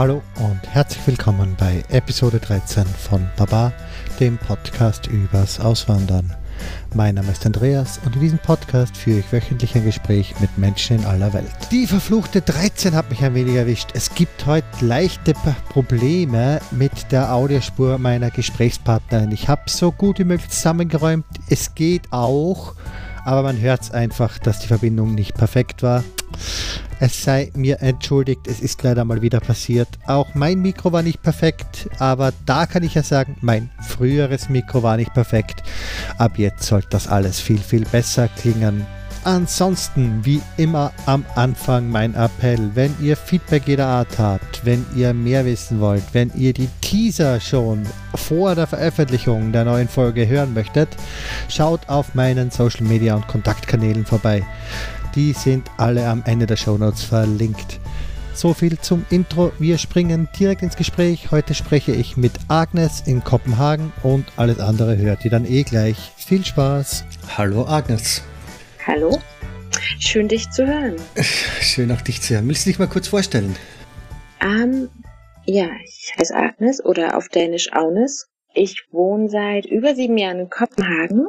Hallo und herzlich willkommen bei Episode 13 von Baba, dem Podcast übers Auswandern. Mein Name ist Andreas und in diesem Podcast führe ich wöchentlich ein Gespräch mit Menschen in aller Welt. Die verfluchte 13 hat mich ein wenig erwischt. Es gibt heute leichte Probleme mit der Audiospur meiner Gesprächspartnerin. Ich habe so gut wie möglich zusammengeräumt. Es geht auch, aber man hört es einfach, dass die Verbindung nicht perfekt war. Es sei mir entschuldigt, es ist leider mal wieder passiert. Auch mein Mikro war nicht perfekt, aber da kann ich ja sagen, mein früheres Mikro war nicht perfekt. Ab jetzt sollte das alles viel, viel besser klingen. Ansonsten, wie immer am Anfang mein Appell, wenn ihr Feedback jeder Art habt, wenn ihr mehr wissen wollt, wenn ihr die Teaser schon vor der Veröffentlichung der neuen Folge hören möchtet, schaut auf meinen Social Media und Kontaktkanälen vorbei. Die sind alle am Ende der Show Notes verlinkt. So viel zum Intro. Wir springen direkt ins Gespräch. Heute spreche ich mit Agnes in Kopenhagen und alles andere hört ihr dann eh gleich. Viel Spaß. Hallo Agnes. Hallo. Schön dich zu hören. Schön auch dich zu hören. Willst du dich mal kurz vorstellen? Ähm, ja, ich heiße Agnes oder auf Dänisch Aunes. Ich wohne seit über sieben Jahren in Kopenhagen.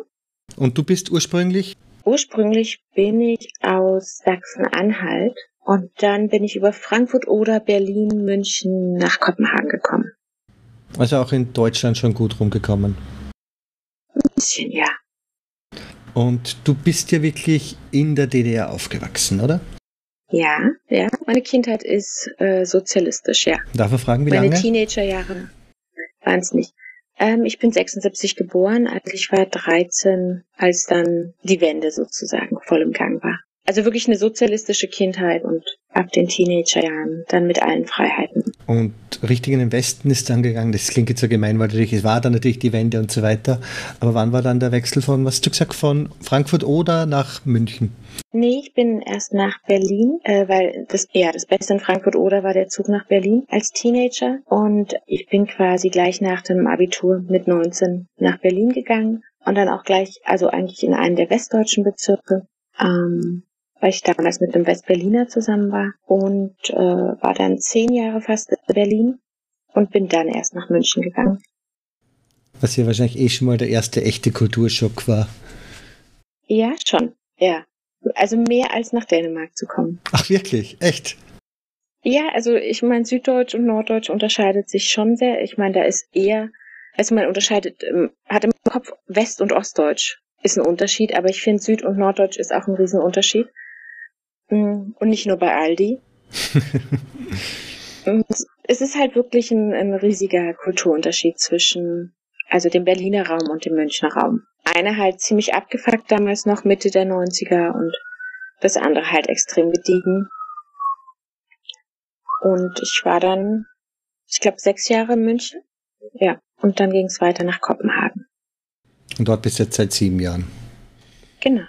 Und du bist ursprünglich? Ursprünglich bin ich aus Sachsen-Anhalt und dann bin ich über Frankfurt oder Berlin, München nach Kopenhagen gekommen. Also auch in Deutschland schon gut rumgekommen. Ein bisschen, ja. Und du bist ja wirklich in der DDR aufgewachsen, oder? Ja, ja. Meine Kindheit ist äh, sozialistisch, ja. Darf ich fragen, wie Meine lange? Teenagerjahre waren es nicht. Ähm, ich bin 76 geboren, also ich war 13, als dann die Wende sozusagen voll im Gang war. Also wirklich eine sozialistische Kindheit und ab den Teenagerjahren dann mit allen Freiheiten. Und richtig in den Westen ist dann gegangen. Das klingt jetzt so gemein, weil natürlich, es war dann natürlich die Wende und so weiter. Aber wann war dann der Wechsel von, was hast du gesagt, von Frankfurt oder nach München? Nee, ich bin erst nach Berlin, äh, weil das ja das Beste in Frankfurt oder war der Zug nach Berlin als Teenager und ich bin quasi gleich nach dem Abitur mit 19 nach Berlin gegangen und dann auch gleich, also eigentlich in einen der westdeutschen Bezirke, ähm, weil ich damals mit einem Westberliner zusammen war und äh, war dann zehn Jahre fast in Berlin und bin dann erst nach München gegangen. Was ja wahrscheinlich eh schon mal der erste echte Kulturschock war. Ja, schon, ja. Also mehr als nach Dänemark zu kommen. Ach wirklich? Echt? Ja, also ich meine, Süddeutsch und Norddeutsch unterscheidet sich schon sehr. Ich meine, da ist eher, also man unterscheidet, ähm, hat im Kopf West- und Ostdeutsch ist ein Unterschied, aber ich finde Süd- und Norddeutsch ist auch ein Riesenunterschied. Mm, Und nicht nur bei Aldi. Und es ist halt wirklich ein, ein riesiger Kulturunterschied zwischen, also dem Berliner Raum und dem Münchner Raum. Eine halt ziemlich abgefuckt damals noch, Mitte der 90er und das andere halt extrem gediegen. Und ich war dann, ich glaube, sechs Jahre in München. Ja. Und dann ging es weiter nach Kopenhagen. Und dort bist du jetzt seit sieben Jahren. Genau.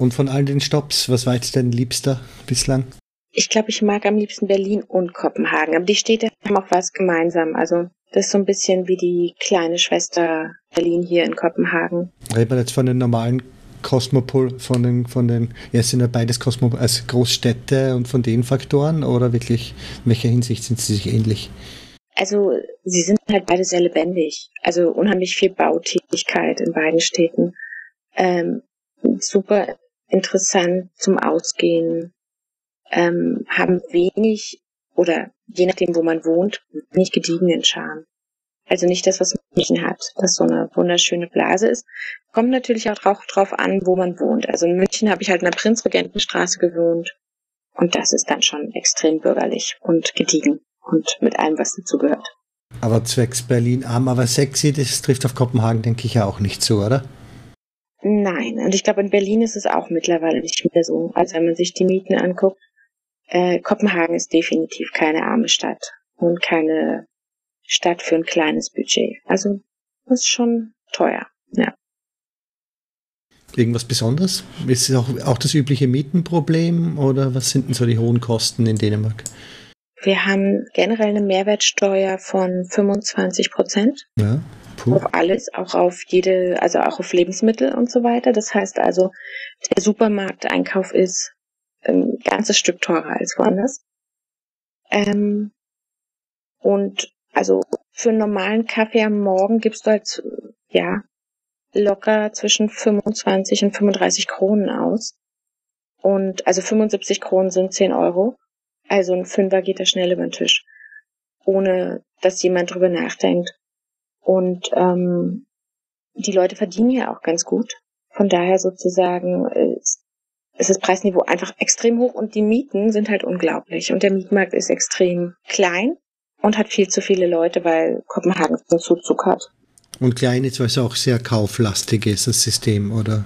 Und von all den Stops, was war jetzt dein Liebster bislang? Ich glaube, ich mag am liebsten Berlin und Kopenhagen. Aber die Städte haben auch was gemeinsam. Also das ist so ein bisschen wie die kleine Schwester Berlin hier in Kopenhagen. Reden wir jetzt von den normalen Kosmopol, von den, von den, ja, sind ja beides Kosmopol, als Großstädte und von den Faktoren oder wirklich, in welcher Hinsicht sind sie sich ähnlich? Also sie sind halt beide sehr lebendig. Also unheimlich viel Bautätigkeit in beiden Städten. Ähm, super interessant zum Ausgehen. Ähm, haben wenig oder je nachdem, wo man wohnt, wenig gediegenen Charme. Also nicht das, was München hat, das so eine wunderschöne Blase ist. Kommt natürlich auch drauf, drauf an, wo man wohnt. Also in München habe ich halt in der Prinzregentenstraße gewohnt. Und das ist dann schon extrem bürgerlich und gediegen und mit allem, was dazugehört. Aber zwecks Berlin arm, aber sexy, das trifft auf Kopenhagen, denke ich, ja auch nicht so, oder? Nein, und ich glaube, in Berlin ist es auch mittlerweile nicht mehr so. Also wenn man sich die Mieten anguckt, äh, Kopenhagen ist definitiv keine arme Stadt und keine Stadt für ein kleines Budget. Also das ist schon teuer. Ja. Irgendwas Besonderes? Ist es auch, auch das übliche Mietenproblem oder was sind denn so die hohen Kosten in Dänemark? Wir haben generell eine Mehrwertsteuer von 25 Prozent Ja, puh. auf alles, auch auf jede, also auch auf Lebensmittel und so weiter. Das heißt also, der Supermarkteinkauf ist ein ganzes Stück teurer als woanders. Ähm, Und also für einen normalen Kaffee am Morgen gibst du halt, ja, locker zwischen 25 und 35 Kronen aus. Und also 75 Kronen sind 10 Euro. Also ein Fünfer geht da schnell über den Tisch. Ohne dass jemand drüber nachdenkt. Und ähm, die Leute verdienen ja auch ganz gut. Von daher sozusagen ist, ist das Preisniveau einfach extrem hoch und die Mieten sind halt unglaublich. Und der Mietmarkt ist extrem klein und hat viel zu viele Leute, weil Kopenhagen so Zuzug hat. Und klein ist, weil es auch sehr kauflastig ist, das System, oder?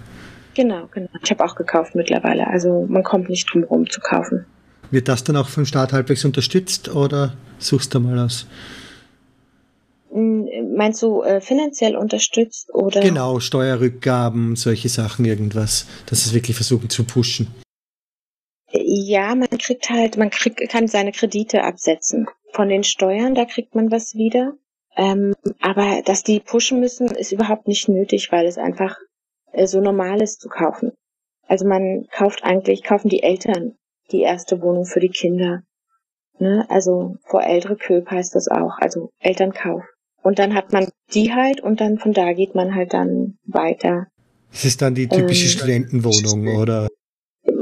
Genau, genau. Ich habe auch gekauft mittlerweile. Also man kommt nicht drum rum zu kaufen. Wird das dann auch vom Staat halbwegs unterstützt oder suchst du mal aus? Hm, meinst du äh, finanziell unterstützt oder? Genau, Steuerrückgaben, solche Sachen, irgendwas, dass es wirklich versuchen zu pushen. Ja, man kriegt halt, man kriegt, kann seine Kredite absetzen. Von den Steuern, da kriegt man was wieder. Ähm, aber dass die pushen müssen, ist überhaupt nicht nötig, weil es einfach äh, so normal ist zu kaufen. Also man kauft eigentlich, kaufen die Eltern die erste Wohnung für die Kinder. Ne? Also vor ältere Köp heißt das auch, also Elternkauf. Und dann hat man die halt und dann von da geht man halt dann weiter. Das ist dann die typische ähm, Studentenwohnung, oder?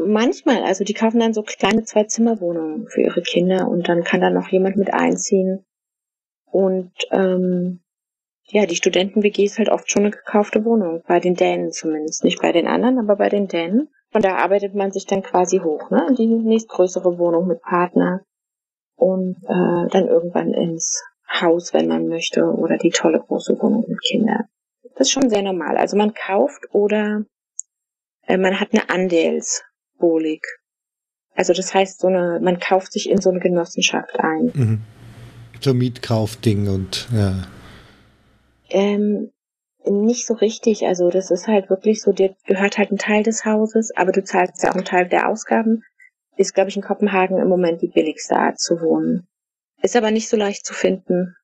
Manchmal, also die kaufen dann so kleine Zwei-Zimmer-Wohnungen für ihre Kinder und dann kann da noch jemand mit einziehen. Und ähm, ja, die Studenten-WG ist halt oft schon eine gekaufte Wohnung, bei den Dänen zumindest. Nicht bei den anderen, aber bei den Dänen. Von da arbeitet man sich dann quasi hoch, ne? In die nächstgrößere Wohnung mit Partner und äh, dann irgendwann ins Haus, wenn man möchte, oder die tolle große Wohnung mit Kindern. Das ist schon sehr normal. Also man kauft oder äh, man hat eine Andelsbolik. Also das heißt, so eine, man kauft sich in so eine Genossenschaft ein. Mhm. So Mietkaufding und ja. Ähm, nicht so richtig. Also das ist halt wirklich so, dir gehört halt ein Teil des Hauses, aber du zahlst ja auch einen Teil der Ausgaben. Ist, glaube ich, in Kopenhagen im Moment die billigste Art zu wohnen. Ist aber nicht so leicht zu finden.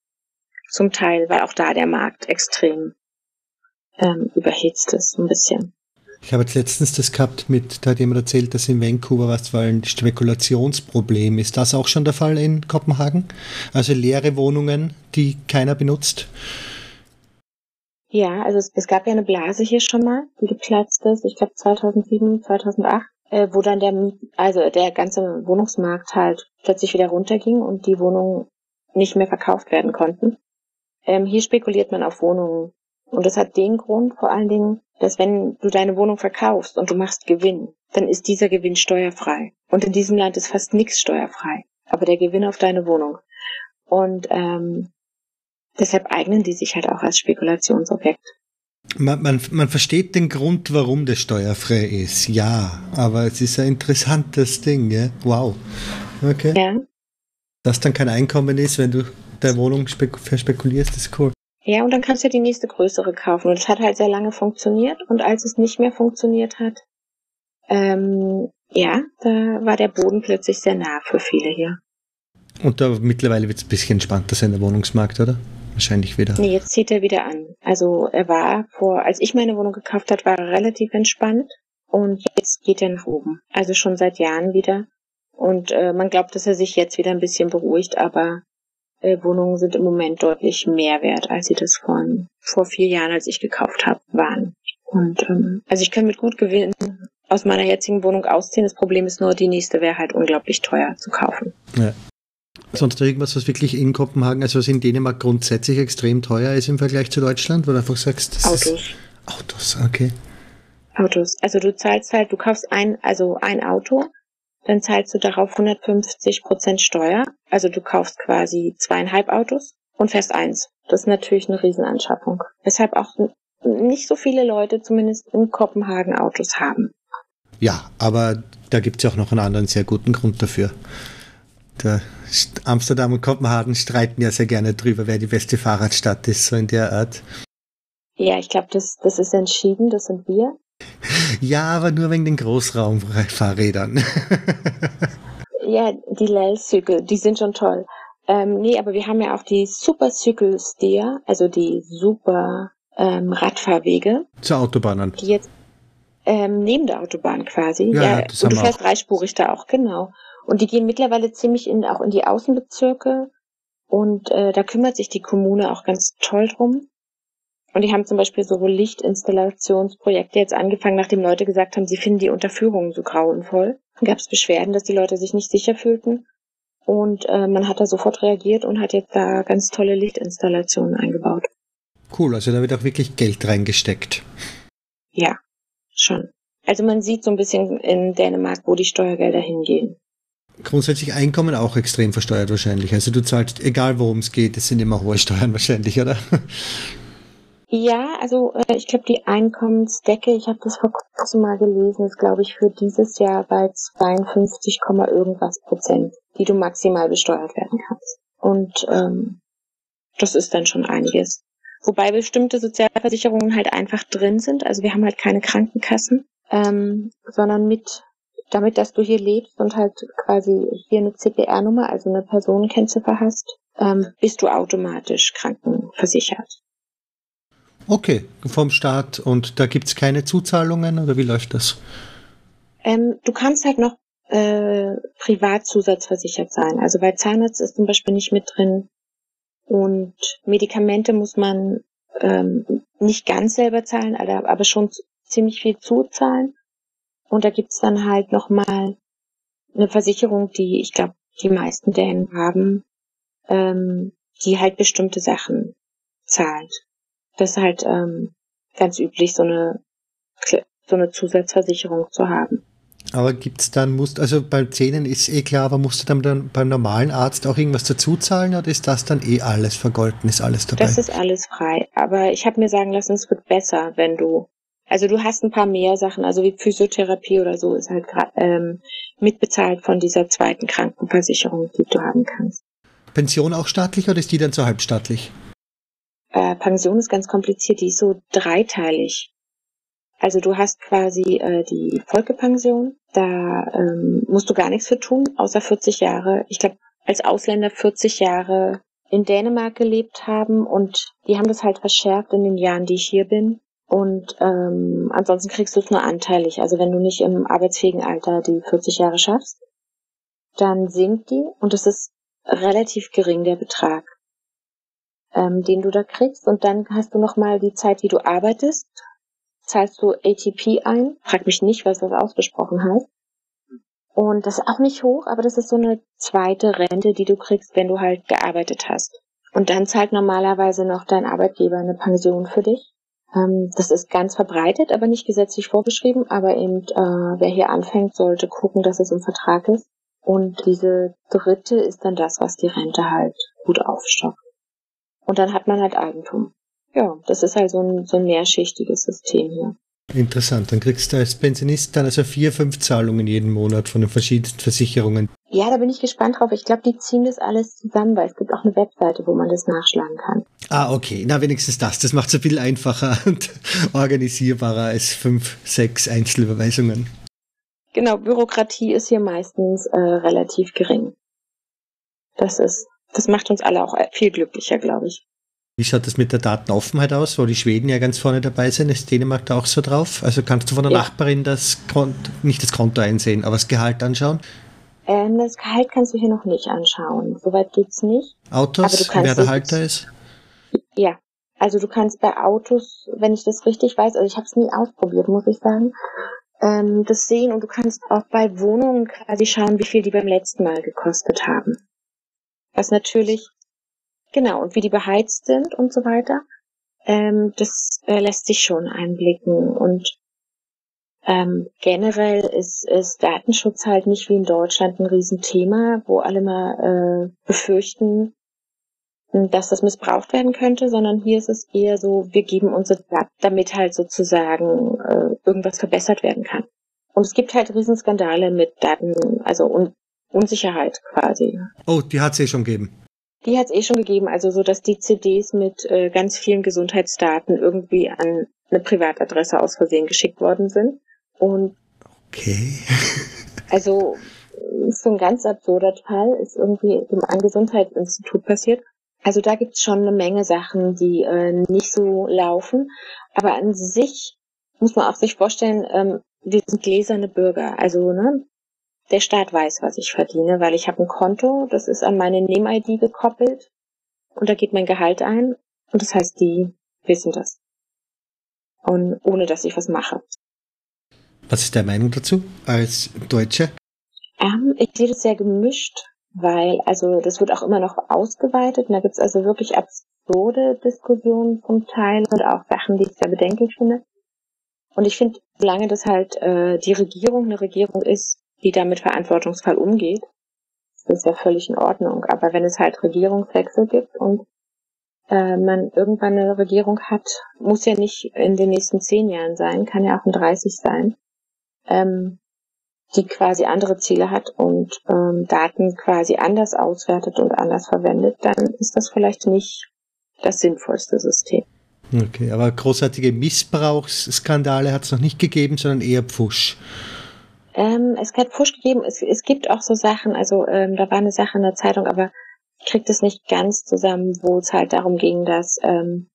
Zum Teil, weil auch da der Markt extrem ähm, überhitzt ist, ein bisschen. Ich habe jetzt letztens das gehabt mit, da hat jemand erzählt, dass in Vancouver was war ein Spekulationsproblem. Ist das auch schon der Fall in Kopenhagen? Also leere Wohnungen, die keiner benutzt? Ja, also es, es gab ja eine Blase hier schon mal, die geplatzt ist, ich glaube 2007, 2008, äh, wo dann der, also der ganze Wohnungsmarkt halt plötzlich wieder runterging und die Wohnungen nicht mehr verkauft werden konnten. Ähm, hier spekuliert man auf Wohnungen. Und das hat den Grund vor allen Dingen, dass wenn du deine Wohnung verkaufst und du machst Gewinn, dann ist dieser Gewinn steuerfrei. Und in diesem Land ist fast nichts steuerfrei. Aber der Gewinn auf deine Wohnung. Und ähm, Deshalb eignen die sich halt auch als Spekulationsobjekt. Man, man, man versteht den Grund, warum das steuerfrei ist, ja, aber es ist ein interessantes Ding, ja? Wow. Okay. Ja. Dass dann kein Einkommen ist, wenn du der Wohnung spek verspekulierst, ist cool. Ja, und dann kannst du ja die nächste größere kaufen. Und es hat halt sehr lange funktioniert. Und als es nicht mehr funktioniert hat, ähm, ja, da war der Boden plötzlich sehr nah für viele hier. Und da mittlerweile wird es ein bisschen entspannter sein, der Wohnungsmarkt, oder? Wahrscheinlich wieder. Nee, jetzt zieht er wieder an. Also er war vor, als ich meine Wohnung gekauft hat, war er relativ entspannt und jetzt geht er nach oben. Also schon seit Jahren wieder. Und äh, man glaubt, dass er sich jetzt wieder ein bisschen beruhigt, aber äh, Wohnungen sind im Moment deutlich mehr wert, als sie das vor, vor vier Jahren, als ich gekauft habe, waren. Und ähm, also ich kann mit gut Gewinn aus meiner jetzigen Wohnung ausziehen. Das Problem ist nur, die nächste wäre halt unglaublich teuer zu kaufen. Ja. Sonst irgendwas, was wirklich in Kopenhagen, also was in Dänemark grundsätzlich extrem teuer ist im Vergleich zu Deutschland, wo du einfach sagst, das Autos. Ist Autos, okay. Autos. Also du zahlst halt, du kaufst ein, also ein Auto, dann zahlst du darauf 150 Prozent Steuer. Also du kaufst quasi zweieinhalb Autos und fährst eins. Das ist natürlich eine Riesenanschaffung. Weshalb auch nicht so viele Leute zumindest in Kopenhagen Autos haben. Ja, aber da gibt es ja auch noch einen anderen sehr guten Grund dafür. Der Amsterdam und Kopenhagen streiten ja sehr gerne drüber, wer die beste Fahrradstadt ist, so in der Art. Ja, ich glaube, das, das ist entschieden, das sind wir. Ja, aber nur wegen den Großraumfahrrädern. ja, die Lel-Zügel, die sind schon toll. Ähm, nee, aber wir haben ja auch die Super Cycle Steer, also die super ähm, Radfahrwege. Zur Autobahn Die jetzt ähm, neben der Autobahn quasi. Ja, ja und du fährst dreispurig da auch, genau. Und die gehen mittlerweile ziemlich in, auch in die Außenbezirke. Und äh, da kümmert sich die Kommune auch ganz toll drum. Und die haben zum Beispiel so Lichtinstallationsprojekte jetzt angefangen, nachdem Leute gesagt haben, sie finden die Unterführungen so grauenvoll. Dann gab es Beschwerden, dass die Leute sich nicht sicher fühlten. Und äh, man hat da sofort reagiert und hat jetzt da ganz tolle Lichtinstallationen eingebaut. Cool, also da wird auch wirklich Geld reingesteckt. Ja, schon. Also man sieht so ein bisschen in Dänemark, wo die Steuergelder hingehen. Grundsätzlich Einkommen auch extrem versteuert wahrscheinlich. Also du zahlst, egal worum es geht, es sind immer hohe Steuern wahrscheinlich, oder? Ja, also äh, ich glaube, die Einkommensdecke, ich habe das vor kurzem mal gelesen, ist, glaube ich, für dieses Jahr bei 52, irgendwas Prozent, die du maximal besteuert werden kannst. Und ähm, das ist dann schon einiges. Wobei bestimmte Sozialversicherungen halt einfach drin sind. Also wir haben halt keine Krankenkassen, ähm, sondern mit, damit, dass du hier lebst und halt quasi hier eine CPR-Nummer, also eine Personenkennziffer hast, ähm, bist du automatisch krankenversichert. Okay, vom Staat und da gibt's keine Zuzahlungen oder wie läuft das? Ähm, du kannst halt noch äh, privat zusatzversichert sein. Also bei Zahnarzt ist zum Beispiel nicht mit drin und Medikamente muss man ähm, nicht ganz selber zahlen, aber schon ziemlich viel zuzahlen. Und da gibt's dann halt nochmal eine Versicherung, die ich glaube, die meisten Dänen haben, ähm, die halt bestimmte Sachen zahlt. Das ist halt ähm, ganz üblich, so eine, so eine Zusatzversicherung zu haben. Aber gibt's dann, musst, also bei Zähnen ist eh klar, aber musst du dann, dann beim normalen Arzt auch irgendwas dazu zahlen oder ist das dann eh alles vergolten, ist alles dabei? Das ist alles frei. Aber ich habe mir sagen lassen, es wird besser, wenn du, also du hast ein paar mehr Sachen, also wie Physiotherapie oder so ist halt ähm, mitbezahlt von dieser zweiten Krankenversicherung, die du haben kannst. Pension auch staatlich oder ist die dann so halbstaatlich? äh, Pension ist ganz kompliziert, die ist so dreiteilig. Also du hast quasi äh, die Volkepension, da ähm, musst du gar nichts für tun, außer 40 Jahre. Ich glaube, als Ausländer 40 Jahre in Dänemark gelebt haben und die haben das halt verschärft in den Jahren, die ich hier bin. Und ähm, ansonsten kriegst du es nur anteilig. Also wenn du nicht im arbeitsfähigen Alter die 40 Jahre schaffst, dann sinkt die und es ist relativ gering, der Betrag ähm, den du da kriegst. Und dann hast du nochmal die Zeit, die du arbeitest. Zahlst du ATP ein. Frag mich nicht, was das ausgesprochen heißt. Und das ist auch nicht hoch, aber das ist so eine zweite Rente, die du kriegst, wenn du halt gearbeitet hast. Und dann zahlt normalerweise noch dein Arbeitgeber eine Pension für dich. Ähm, das ist ganz verbreitet, aber nicht gesetzlich vorgeschrieben. Aber eben, äh, wer hier anfängt, sollte gucken, dass es im Vertrag ist. Und diese dritte ist dann das, was die Rente halt gut aufstockt. Und dann hat man halt Eigentum. Ja, das ist halt so ein, so ein mehrschichtiges System hier. Interessant. Dann kriegst du als Pensionist dann also vier, fünf Zahlungen jeden Monat von den verschiedenen Versicherungen. Ja, da bin ich gespannt drauf. Ich glaube, die ziehen das alles zusammen, weil es gibt auch eine Webseite, wo man das nachschlagen kann. Ah, okay. Na, wenigstens das. Das macht es viel einfacher und organisierbarer als fünf, sechs Einzelüberweisungen. Genau, Bürokratie ist hier meistens äh, relativ gering. Das ist das macht uns alle auch viel glücklicher, glaube ich. Wie schaut das mit der Datenoffenheit aus, wo die Schweden ja ganz vorne dabei sind? Ist Dänemark da auch so drauf? Also kannst du von der ja. Nachbarin das Konto, nicht das Konto einsehen, aber das Gehalt anschauen? Ähm, das Gehalt kannst du hier noch nicht anschauen. Soweit geht's nicht. Autos, wer der Halter ist? Ja, also du kannst bei Autos, wenn ich das richtig weiß, also ich habe es nie ausprobiert, muss ich sagen, ähm, das sehen und du kannst auch bei Wohnungen quasi schauen, wie viel die beim letzten Mal gekostet haben was natürlich, genau, und wie die beheizt sind und so weiter, ähm, das äh, lässt sich schon einblicken. Und ähm, generell ist, ist Datenschutz halt nicht wie in Deutschland ein Riesenthema, wo alle mal äh, befürchten, dass das missbraucht werden könnte, sondern hier ist es eher so, wir geben unsere Daten, damit halt sozusagen äh, irgendwas verbessert werden kann. Und es gibt halt Riesenskandale mit Daten, also un Unsicherheit quasi. Oh, die hat es eh schon gegeben. Die hat es eh schon gegeben, also so, dass die CDs mit äh, ganz vielen Gesundheitsdaten irgendwie an eine Privatadresse aus Versehen geschickt worden sind. Und okay. also ist so ein ganz absurder Fall, ist irgendwie im Gesundheitsinstitut passiert. Also da gibt's schon eine Menge Sachen, die äh, nicht so laufen. Aber an sich muss man auch sich vorstellen, ähm, wir sind gläserne Bürger. Also ne, der Staat weiß, was ich verdiene, weil ich habe ein Konto, das ist an meine Nehme-ID gekoppelt. und da geht mein Gehalt ein und das heißt, die wissen das. Und ohne dass ich was mache. Was ist deine Meinung dazu als Deutsche? Ähm, ich sehe das sehr gemischt, weil also das wird auch immer noch ausgeweitet und da gibt es also wirklich absurde Diskussionen zum Teil und auch Sachen, die ich sehr bedenklich finde. Und ich finde, solange das halt äh, die Regierung eine Regierung ist, die damit verantwortungsvoll umgeht, ist das ja völlig in Ordnung. Aber wenn es halt Regierungswechsel gibt und äh, man irgendwann eine Regierung hat, muss ja nicht in den nächsten zehn Jahren sein, kann ja auch in 30 sein, ähm, die quasi andere Ziele hat und ähm, Daten quasi anders auswertet und anders verwendet, dann ist das vielleicht nicht das sinnvollste System. Okay, aber großartige Missbrauchsskandale hat es noch nicht gegeben, sondern eher Pfusch. Ähm, es hat Pfusch gegeben. Es, es gibt auch so Sachen, also ähm, da war eine Sache in der Zeitung, aber ich krieg das nicht ganz zusammen, wo es halt darum ging, dass ähm,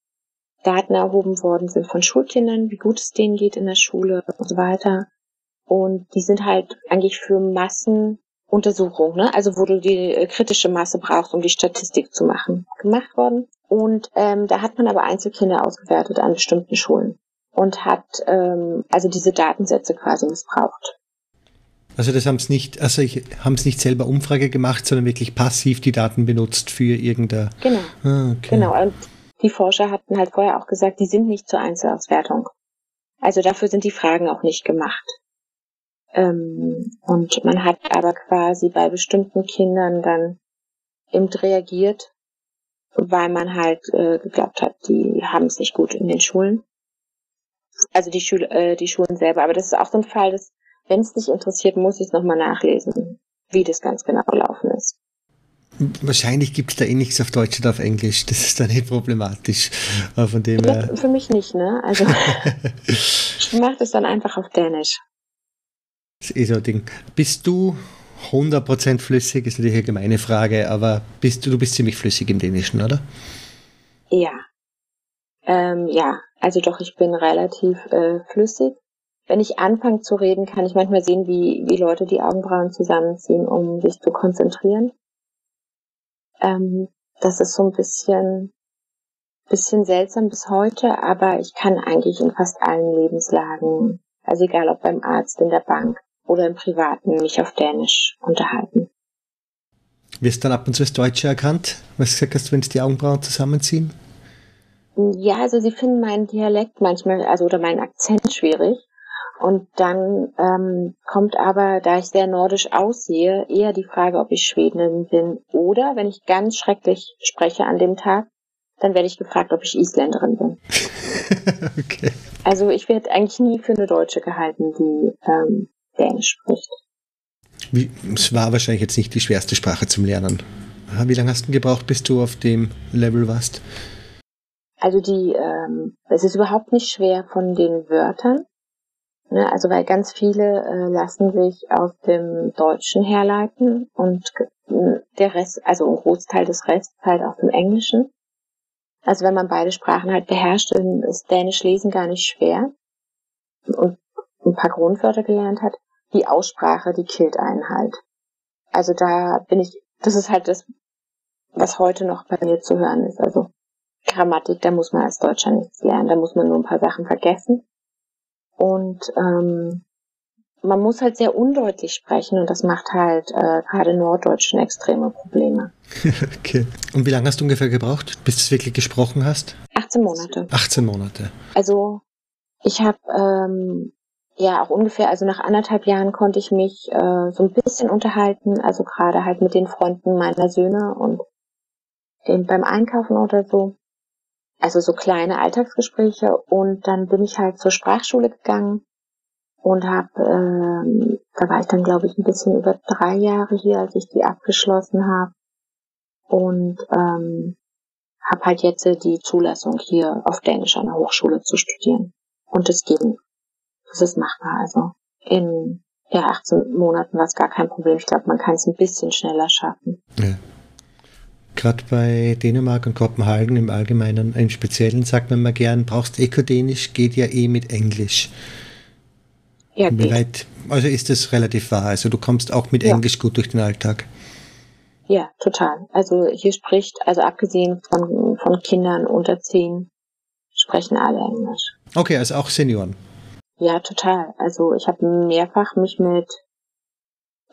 Daten erhoben worden sind von Schulkindern, wie gut es denen geht in der Schule und so weiter. Und die sind halt eigentlich für Massenuntersuchungen, ne? also wo du die äh, kritische Masse brauchst, um die Statistik zu machen, gemacht worden. Und ähm, da hat man aber Einzelkinder ausgewertet an bestimmten Schulen und hat ähm, also diese Datensätze quasi missbraucht. Also das haben es nicht, also haben es nicht selber Umfrage gemacht, sondern wirklich passiv die Daten benutzt für irgendeine. Genau. Ah, okay. Genau. Und die Forscher hatten halt vorher auch gesagt, die sind nicht zur Einzelauswertung. Also dafür sind die Fragen auch nicht gemacht. Ähm, und man hat aber quasi bei bestimmten Kindern dann eben reagiert, weil man halt äh, geglaubt hat, die haben es nicht gut in den Schulen. Also die, Schule, äh, die Schulen selber. Aber das ist auch so ein Fall, das wenn es dich interessiert, muss ich es nochmal nachlesen, wie das ganz genau gelaufen ist. Wahrscheinlich gibt es da eh nichts auf Deutsch oder auf Englisch. Das ist dann eh problematisch. Von dem her. Für mich nicht, ne? Also ich mache das dann einfach auf Dänisch. Das ist so ein Ding. Bist du 100% flüssig? Ist natürlich eine gemeine Frage, aber bist du, du bist ziemlich flüssig im Dänischen, oder? Ja. Ähm, ja, also doch, ich bin relativ äh, flüssig wenn ich anfange zu reden, kann ich manchmal sehen, wie, wie Leute die Augenbrauen zusammenziehen, um sich zu konzentrieren. Ähm, das ist so ein bisschen, bisschen seltsam bis heute, aber ich kann eigentlich in fast allen Lebenslagen, also egal ob beim Arzt, in der Bank oder im Privaten, mich auf Dänisch unterhalten. Wirst du dann ab und zu als Deutsche erkannt? Was du gesagt hast, wenn es die Augenbrauen zusammenziehen? Ja, also sie finden meinen Dialekt manchmal, also oder meinen Akzent schwierig. Und dann ähm, kommt aber, da ich sehr nordisch aussehe, eher die Frage, ob ich Schwedin bin. Oder wenn ich ganz schrecklich spreche an dem Tag, dann werde ich gefragt, ob ich Isländerin bin. okay. Also ich werde eigentlich nie für eine Deutsche gehalten, die ähm, Dänisch spricht. Wie, es war wahrscheinlich jetzt nicht die schwerste Sprache zum Lernen. Wie lange hast du gebraucht, bis du auf dem Level warst? Also die, ähm, es ist überhaupt nicht schwer von den Wörtern. Ne, also weil ganz viele äh, lassen sich aus dem Deutschen herleiten und der Rest, also ein Großteil des Restes halt aus dem Englischen. Also wenn man beide Sprachen halt beherrscht, dann ist Dänisch lesen gar nicht schwer und ein paar Grundwörter gelernt hat. Die Aussprache, die killt einen halt. Also da bin ich, das ist halt das, was heute noch bei mir zu hören ist. Also Grammatik, da muss man als Deutscher nichts lernen, da muss man nur ein paar Sachen vergessen. Und ähm, man muss halt sehr undeutlich sprechen und das macht halt äh, gerade Norddeutschen extreme Probleme. okay. Und wie lange hast du ungefähr gebraucht, bis du es wirklich gesprochen hast? 18 Monate. 18 Monate. Also ich habe ähm, ja auch ungefähr, also nach anderthalb Jahren konnte ich mich äh, so ein bisschen unterhalten, also gerade halt mit den Freunden meiner Söhne und den beim Einkaufen oder so. Also so kleine Alltagsgespräche. Und dann bin ich halt zur Sprachschule gegangen und habe, ähm, da war ich dann glaube ich ein bisschen über drei Jahre hier, als ich die abgeschlossen habe und ähm, habe halt jetzt die Zulassung hier auf Dänisch an der Hochschule zu studieren. Und das ging, das ist machbar, also in ja 18 Monaten war es gar kein Problem. Ich glaube, man kann es ein bisschen schneller schaffen. Ja gerade bei Dänemark und Kopenhagen im Allgemeinen, im Speziellen sagt man mal gern, brauchst Ekodänisch, geht ja eh mit Englisch. Ja, Wie weit, also ist das relativ wahr? Also du kommst auch mit ja. Englisch gut durch den Alltag. Ja, total. Also hier spricht, also abgesehen von, von Kindern unter zehn, sprechen alle Englisch. Okay, also auch Senioren. Ja, total. Also ich habe mehrfach mich mit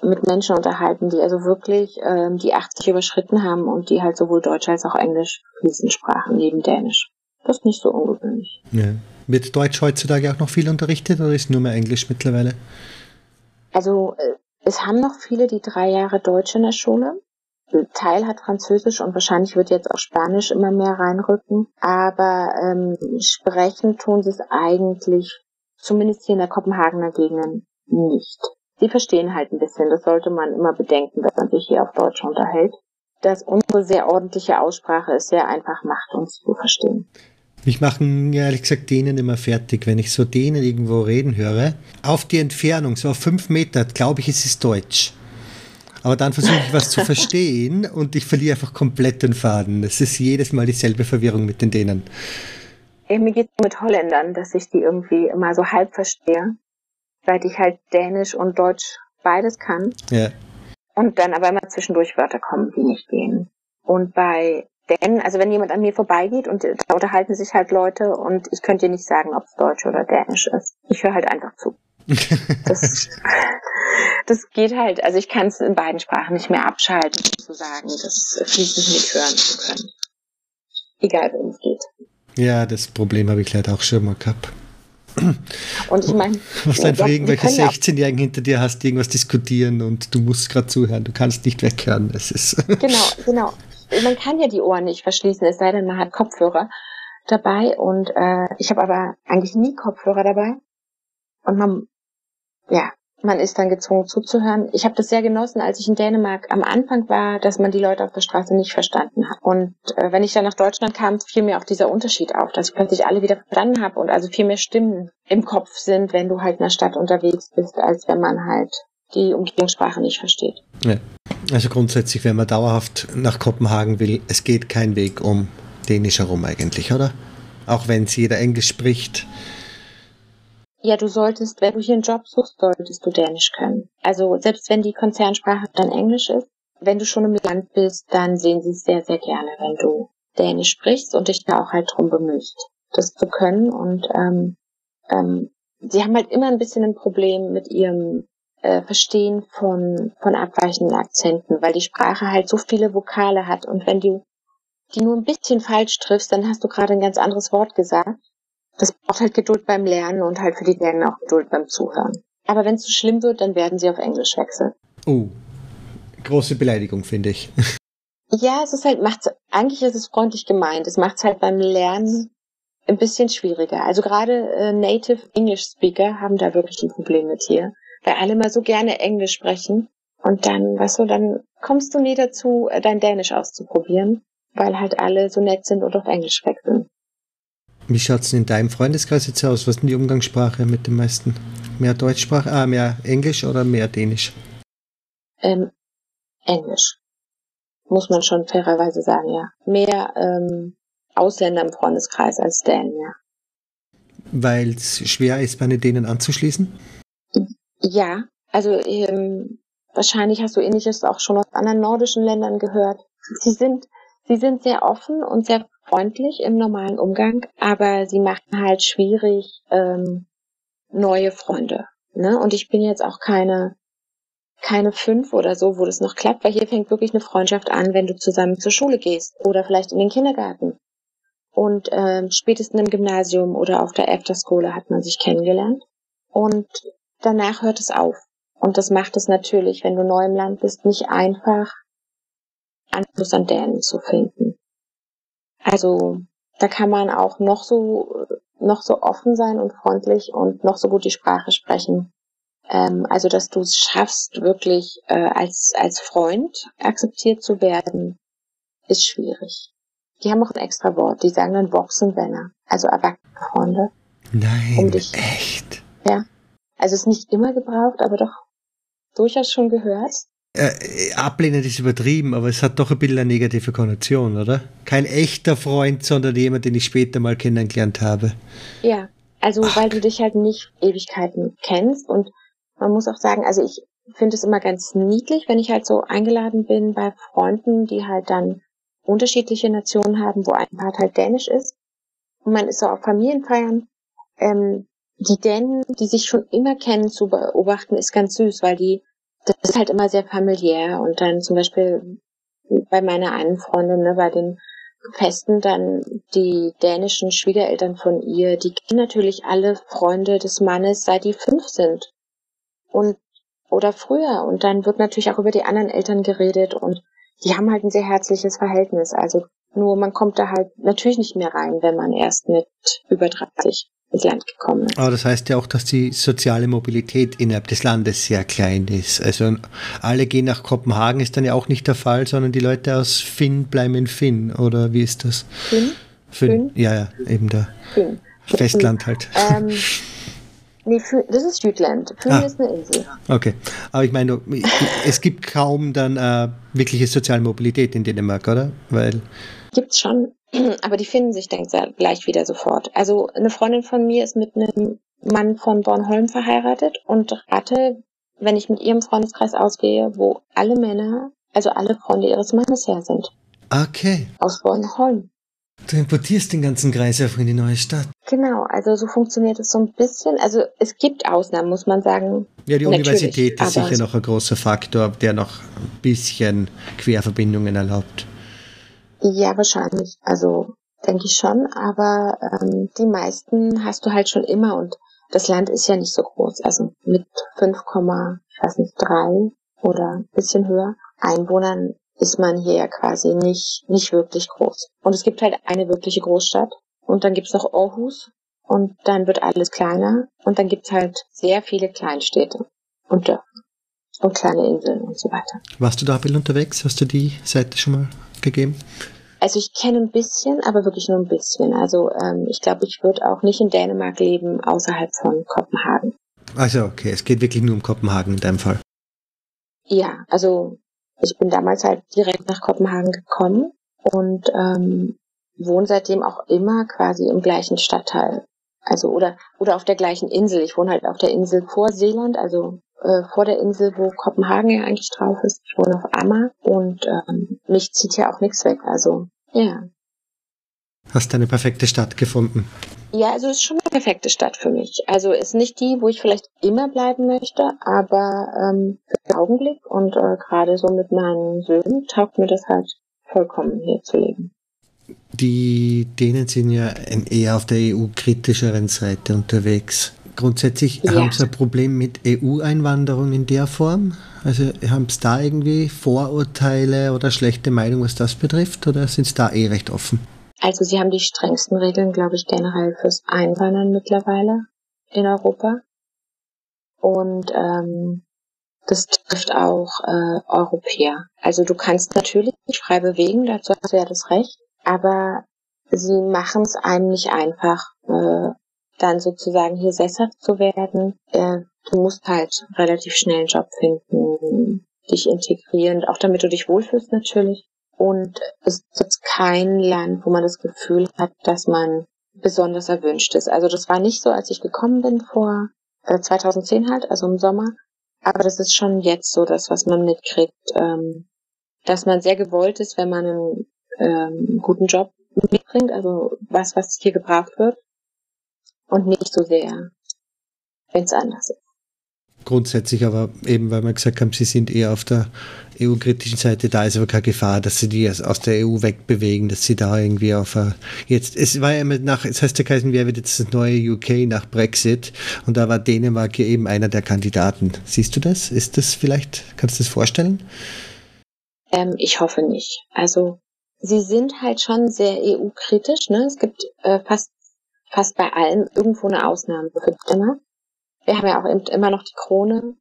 mit Menschen unterhalten, die also wirklich ähm, die 80 überschritten haben und die halt sowohl Deutsch als auch Englisch fließend sprachen, neben Dänisch. Das ist nicht so ungewöhnlich. Ja. Wird Deutsch heutzutage auch noch viel unterrichtet oder ist nur mehr Englisch mittlerweile? Also äh, es haben noch viele die drei Jahre Deutsch in der Schule. Ein Teil hat Französisch und wahrscheinlich wird jetzt auch Spanisch immer mehr reinrücken. Aber ähm, sprechen tun sie es eigentlich, zumindest hier in der Kopenhagener Gegend, nicht. Sie verstehen halt ein bisschen, das sollte man immer bedenken, wenn man sich hier auf Deutsch unterhält. Dass unsere sehr ordentliche Aussprache es sehr einfach macht, uns zu verstehen. Mich machen ehrlich gesagt denen immer fertig, wenn ich so denen irgendwo reden höre. Auf die Entfernung, so auf fünf Meter, glaube ich, es ist Deutsch. Aber dann versuche ich was zu verstehen und ich verliere einfach komplett den Faden. Es ist jedes Mal dieselbe Verwirrung mit den Dänen. Mir geht es mit Holländern, dass ich die irgendwie immer so halb verstehe, weil ich halt Dänisch und Deutsch beides kann. Ja. Und dann aber immer zwischendurch Wörter kommen, die nicht gehen. Und bei Dänen, also wenn jemand an mir vorbeigeht und da unterhalten sich halt Leute und ich könnte dir nicht sagen, ob es Deutsch oder Dänisch ist. Ich höre halt einfach zu. Das, das geht halt, also ich kann es in beiden Sprachen nicht mehr abschalten, sozusagen, das fließend mithören zu können. Egal, worum es geht. Ja, das Problem habe ich leider auch schon mal gehabt. Und ich meine, was ja, für irgendwelche 16-Jährigen hinter dir hast, die irgendwas diskutieren und du musst gerade zuhören, du kannst nicht weghören. Es ist genau, genau. Man kann ja die Ohren nicht verschließen, es sei denn, man hat Kopfhörer dabei und äh, ich habe aber eigentlich nie Kopfhörer dabei. Und man, ja, man ist dann gezwungen zuzuhören. Ich habe das sehr genossen, als ich in Dänemark am Anfang war, dass man die Leute auf der Straße nicht verstanden hat. Und äh, wenn ich dann nach Deutschland kam, fiel mir auch dieser Unterschied auf, dass ich plötzlich alle wieder verstanden habe und also viel mehr Stimmen im Kopf sind, wenn du halt in der Stadt unterwegs bist, als wenn man halt die Umgebungssprache nicht versteht. Ja. Also grundsätzlich, wenn man dauerhaft nach Kopenhagen will, es geht kein Weg um Dänisch herum eigentlich, oder? Auch wenn es jeder Englisch spricht, ja, du solltest, wenn du hier einen Job suchst, solltest du Dänisch können. Also selbst wenn die Konzernsprache dann Englisch ist, wenn du schon im Land bist, dann sehen sie es sehr, sehr gerne, wenn du Dänisch sprichst und dich da auch halt drum bemühst, das zu können. Und ähm, ähm, sie haben halt immer ein bisschen ein Problem mit ihrem äh, Verstehen von, von abweichenden Akzenten, weil die Sprache halt so viele Vokale hat und wenn du die nur ein bisschen falsch triffst, dann hast du gerade ein ganz anderes Wort gesagt das braucht halt Geduld beim Lernen und halt für die Lernen auch Geduld beim Zuhören. Aber wenn es zu schlimm wird, dann werden sie auf Englisch wechseln. Oh, große Beleidigung, finde ich. Ja, es ist halt, macht's, eigentlich ist es freundlich gemeint. Es macht es halt beim Lernen ein bisschen schwieriger. Also gerade äh, Native English Speaker haben da wirklich ein Problem mit hier. Weil alle mal so gerne Englisch sprechen. Und dann, weißt du, dann kommst du nie dazu, äh, dein Dänisch auszuprobieren, weil halt alle so nett sind und auf Englisch wechseln. Wie schaut es in deinem Freundeskreis jetzt aus? Was ist denn die Umgangssprache mit den meisten? Mehr Deutschsprache, ah, mehr Englisch oder mehr Dänisch? Ähm, Englisch. Muss man schon fairerweise sagen, ja. Mehr ähm, Ausländer im Freundeskreis als Dänen, ja. Weil es schwer ist, bei den Dänen anzuschließen? Ja, also ähm, wahrscheinlich hast du ähnliches auch schon aus anderen nordischen Ländern gehört. Sie sind, sie sind sehr offen und sehr freundlich im normalen Umgang, aber sie machen halt schwierig ähm, neue Freunde. Ne? Und ich bin jetzt auch keine keine fünf oder so, wo das noch klappt, weil hier fängt wirklich eine Freundschaft an, wenn du zusammen zur Schule gehst oder vielleicht in den Kindergarten. Und ähm, spätestens im Gymnasium oder auf der Afterschule hat man sich kennengelernt. Und danach hört es auf. Und das macht es natürlich, wenn du neu im Land bist, nicht einfach, Anschluss an Dänen zu finden. Also da kann man auch noch so noch so offen sein und freundlich und noch so gut die Sprache sprechen. Ähm, also dass du es schaffst, wirklich äh, als als Freund akzeptiert zu werden, ist schwierig. Die haben auch ein extra Wort. Die sagen dann Boxenwenner, also erwachsene Freunde. Nein, um dich, echt? Ja. Also ist nicht immer gebraucht, aber doch durchaus schon gehört äh, ablehnend ist übertrieben, aber es hat doch ein bisschen eine negative Konnotation, oder? Kein echter Freund, sondern jemand, den ich später mal kennengelernt habe. Ja, also Ach. weil du dich halt nicht Ewigkeiten kennst und man muss auch sagen, also ich finde es immer ganz niedlich, wenn ich halt so eingeladen bin bei Freunden, die halt dann unterschiedliche Nationen haben, wo ein Part halt Dänisch ist. Und man ist so auf Familienfeiern. Ähm, die Dänen, die sich schon immer kennen, zu beobachten, ist ganz süß, weil die, das ist halt immer sehr familiär. Und dann zum Beispiel bei meiner einen Freundin, ne, bei den Festen dann die dänischen Schwiegereltern von ihr, die kennen natürlich alle Freunde des Mannes, seit die fünf sind. Und, oder früher. Und dann wird natürlich auch über die anderen Eltern geredet und die haben halt ein sehr herzliches Verhältnis. Also nur man kommt da halt natürlich nicht mehr rein, wenn man erst mit über 30 ins Land gekommen ist. Aber das heißt ja auch, dass die soziale Mobilität innerhalb des Landes sehr klein ist. Also alle gehen nach Kopenhagen, ist dann ja auch nicht der Fall, sondern die Leute aus Finn bleiben in Finn, oder wie ist das? Finn? Finn, Finn? ja, ja, eben der Finn. Festland halt. Ähm, nee, das ist Südland. Finn ah. ist eine Insel. Okay, aber ich meine, es gibt kaum dann äh, wirkliche soziale Mobilität in Dänemark, oder? Weil Gibt's schon, aber die finden sich dann gleich wieder sofort. Also eine Freundin von mir ist mit einem Mann von Bornholm verheiratet und rate, wenn ich mit ihrem Freundeskreis ausgehe, wo alle Männer, also alle Freunde ihres Mannes her sind. Okay. Aus Bornholm. Du importierst den ganzen Kreis einfach in die neue Stadt. Genau, also so funktioniert es so ein bisschen. Also es gibt Ausnahmen, muss man sagen. Ja, die Universität ist sicher noch ein großer Faktor, der noch ein bisschen Querverbindungen erlaubt. Ja, wahrscheinlich. Also denke ich schon, aber ähm, die meisten hast du halt schon immer und das Land ist ja nicht so groß. Also mit 5, ich weiß nicht, 3 oder ein bisschen höher Einwohnern ist man hier ja quasi nicht, nicht wirklich groß. Und es gibt halt eine wirkliche Großstadt und dann gibt's noch Aarhus und dann wird alles kleiner und dann gibt's halt sehr viele Kleinstädte und Dörfer und kleine Inseln und so weiter. Warst du da ein unterwegs? Hast du die Seite schon mal gegeben? Also ich kenne ein bisschen, aber wirklich nur ein bisschen. Also ähm, ich glaube, ich würde auch nicht in Dänemark leben, außerhalb von Kopenhagen. Also okay, es geht wirklich nur um Kopenhagen in deinem Fall. Ja, also ich bin damals halt direkt nach Kopenhagen gekommen und ähm, wohne seitdem auch immer quasi im gleichen Stadtteil. Also oder oder auf der gleichen Insel. Ich wohne halt auf der Insel vor Seeland, also äh, vor der Insel, wo Kopenhagen ja eigentlich drauf ist. Ich wohne auf Ammer und ähm, mich zieht ja auch nichts weg. Also ja. Hast eine perfekte Stadt gefunden? Ja, also ist schon eine perfekte Stadt für mich. Also ist nicht die, wo ich vielleicht immer bleiben möchte, aber ähm, für den Augenblick und äh, gerade so mit meinen Söhnen taugt mir das halt vollkommen hier zu leben. Die Dänen sind ja eher auf der EU-kritischeren Seite unterwegs. Grundsätzlich ja. haben Sie ein Problem mit EU-Einwanderung in der Form? Also haben Sie da irgendwie Vorurteile oder schlechte Meinung, was das betrifft, oder sind Sie da eh recht offen? Also Sie haben die strengsten Regeln, glaube ich, generell fürs Einwandern mittlerweile in Europa. Und ähm, das trifft auch äh, Europäer. Also du kannst natürlich frei bewegen, dazu hast du ja das Recht, aber sie machen es einem nicht einfach, äh, dann sozusagen hier sesshaft zu werden. Äh, du musst halt relativ schnell einen Job finden, dich integrieren, auch damit du dich wohlfühlst natürlich. Und es ist kein Land, wo man das Gefühl hat, dass man besonders erwünscht ist. Also das war nicht so, als ich gekommen bin vor äh, 2010 halt, also im Sommer. Aber das ist schon jetzt so, das, was man mitkriegt, ähm, dass man sehr gewollt ist, wenn man einen ähm, guten Job mitbringt, also was, was hier gebraucht wird und nicht so sehr, wenn es anders ist. Grundsätzlich aber eben, weil wir gesagt haben, sie sind eher auf der EU-kritischen Seite, da ist aber keine Gefahr, dass sie die aus der EU wegbewegen, dass sie da irgendwie auf a, jetzt, es war ja immer nach, es heißt ja geheißen, wer wird jetzt das neue UK nach Brexit und da war Dänemark ja eben einer der Kandidaten. Siehst du das? Ist das vielleicht, kannst du das vorstellen? Ähm, ich hoffe nicht. Also, sie sind halt schon sehr EU-kritisch, ne? Es gibt äh, fast fast bei allem irgendwo eine Ausnahme für immer. Wir haben ja auch immer noch die Krone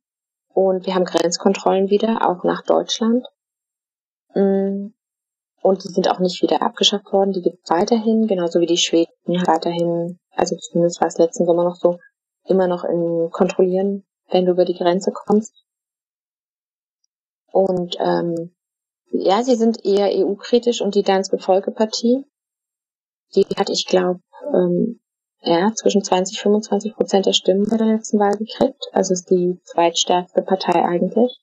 und wir haben Grenzkontrollen wieder, auch nach Deutschland. Mm. Und die sind auch nicht wieder abgeschafft worden, die gibt weiterhin, genauso wie die Schweden weiterhin, also zumindest war es letzten Sommer noch so, immer noch in kontrollieren, wenn du über die Grenze kommst. Und ähm, ja, sie sind eher EU-kritisch und die Danske Folkepartie, die hat, ich glaube, ähm, ja, zwischen 20 25 Prozent der Stimmen bei der letzten Wahl gekriegt. Also ist die zweitstärkste Partei eigentlich.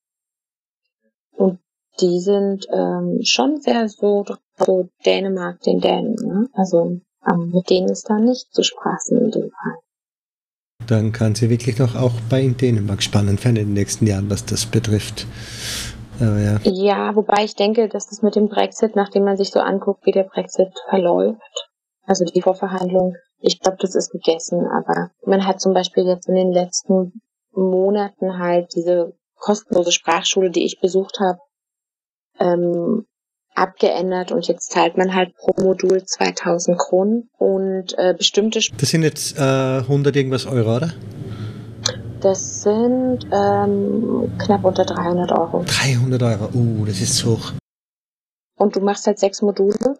Und die sind ähm, schon sehr so, so Dänemark den Dänen. Ne? Also ähm, mit denen ist da nicht zu spaßen in dem Fall. Dann kann sie wirklich noch auch bei Dänemark spannend werden in den nächsten Jahren, was das betrifft. Ja. ja, wobei ich denke, dass das mit dem Brexit, nachdem man sich so anguckt, wie der Brexit verläuft, also die Vorverhandlung, ich glaube, das ist gegessen, aber man hat zum Beispiel jetzt in den letzten Monaten halt diese kostenlose Sprachschule, die ich besucht habe, ähm, abgeändert und jetzt zahlt man halt pro Modul 2000 Kronen und äh, bestimmte... Sp das sind jetzt äh, 100 irgendwas Euro, oder? Das sind ähm, knapp unter 300 Euro. 300 Euro, uh, das ist hoch. Und du machst halt sechs Module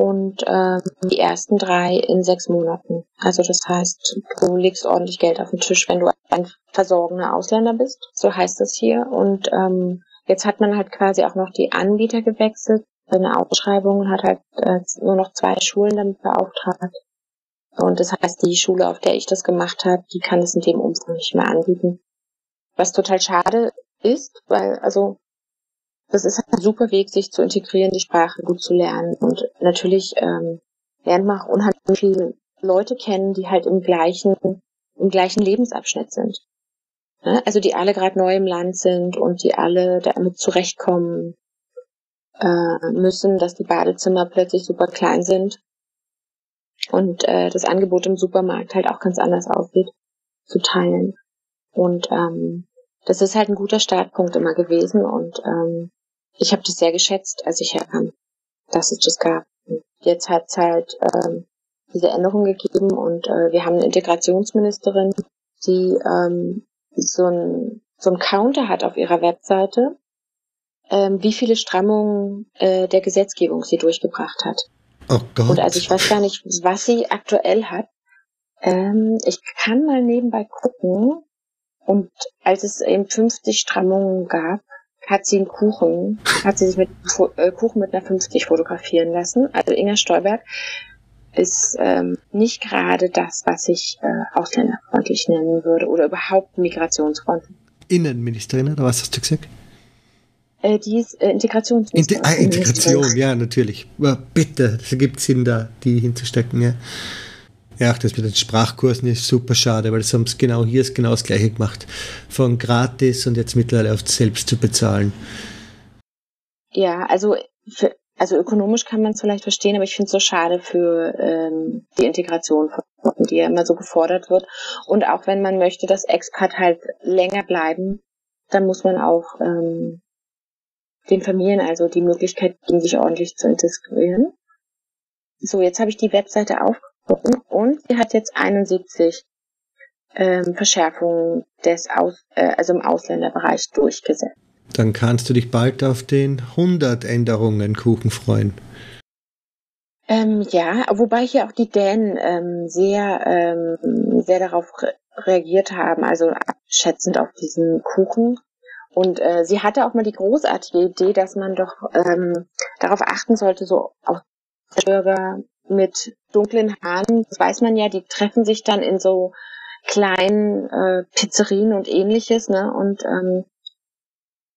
und ähm, die ersten drei in sechs Monaten. Also das heißt, du legst ordentlich Geld auf den Tisch, wenn du ein versorgener Ausländer bist. So heißt das hier. Und ähm, jetzt hat man halt quasi auch noch die Anbieter gewechselt. Eine Ausschreibung hat halt äh, nur noch zwei Schulen damit beauftragt. Und das heißt, die Schule, auf der ich das gemacht habe, die kann es in dem Umfang nicht mehr anbieten. Was total schade ist, weil, also, das ist ein super Weg, sich zu integrieren, die Sprache gut zu lernen. Und natürlich ähm, lernt man auch unheimlich viele Leute kennen, die halt im gleichen, im gleichen Lebensabschnitt sind. Ja, also die alle gerade neu im Land sind und die alle damit zurechtkommen äh, müssen, dass die Badezimmer plötzlich super klein sind und äh, das Angebot im Supermarkt halt auch ganz anders aussieht, zu teilen. Und ähm, das ist halt ein guter Startpunkt immer gewesen und ähm, ich habe das sehr geschätzt, als ich herkam, dass es das gab. Jetzt hat es halt ähm, diese Änderung gegeben und äh, wir haben eine Integrationsministerin, die ähm, so ein, so ein Counter hat auf ihrer Webseite, ähm, wie viele Strammungen äh, der Gesetzgebung sie durchgebracht hat. Oh Gott. Und also ich weiß gar nicht, was sie aktuell hat. Ähm, ich kann mal nebenbei gucken. Und als es eben 50 Strammungen gab, hat sie einen Kuchen, hat sie sich mit äh, Kuchen mit einer 50 fotografieren lassen. Also Inga Stolberg ist ähm, nicht gerade das, was ich äh, ausländerfreundlich nennen würde oder überhaupt migrationsfreundlich. Innenministerin, oder was hast du gesagt? Äh, die ist äh, Integrationsministerin. Inte ah, Integration, ja, natürlich. Aber bitte, es gibt Sinn da, die hinzustecken, ja. Ja, das mit den Sprachkursen ist super schade, weil es haben es genau hier ist genau das gleiche gemacht. Von gratis und jetzt mittlerweile auf selbst zu bezahlen. Ja, also für, also ökonomisch kann man es vielleicht verstehen, aber ich finde es so schade für ähm, die Integration von die ja immer so gefordert wird. Und auch wenn man möchte, dass Expat halt länger bleiben, dann muss man auch ähm, den Familien also die Möglichkeit geben, sich ordentlich zu integrieren. So, jetzt habe ich die Webseite aufgerufen und sie hat jetzt 71 ähm, Verschärfungen des Aus, äh, also im Ausländerbereich durchgesetzt. Dann kannst du dich bald auf den 100 Änderungen Kuchen freuen. Ähm, ja, wobei hier auch die Dänen ähm, sehr, ähm, sehr darauf re reagiert haben, also abschätzend auf diesen Kuchen. Und äh, sie hatte auch mal die großartige Idee, dass man doch ähm, darauf achten sollte, so auch Bürger mit dunklen Haaren, das weiß man ja, die treffen sich dann in so kleinen äh, Pizzerien und ähnliches, ne? Und ähm,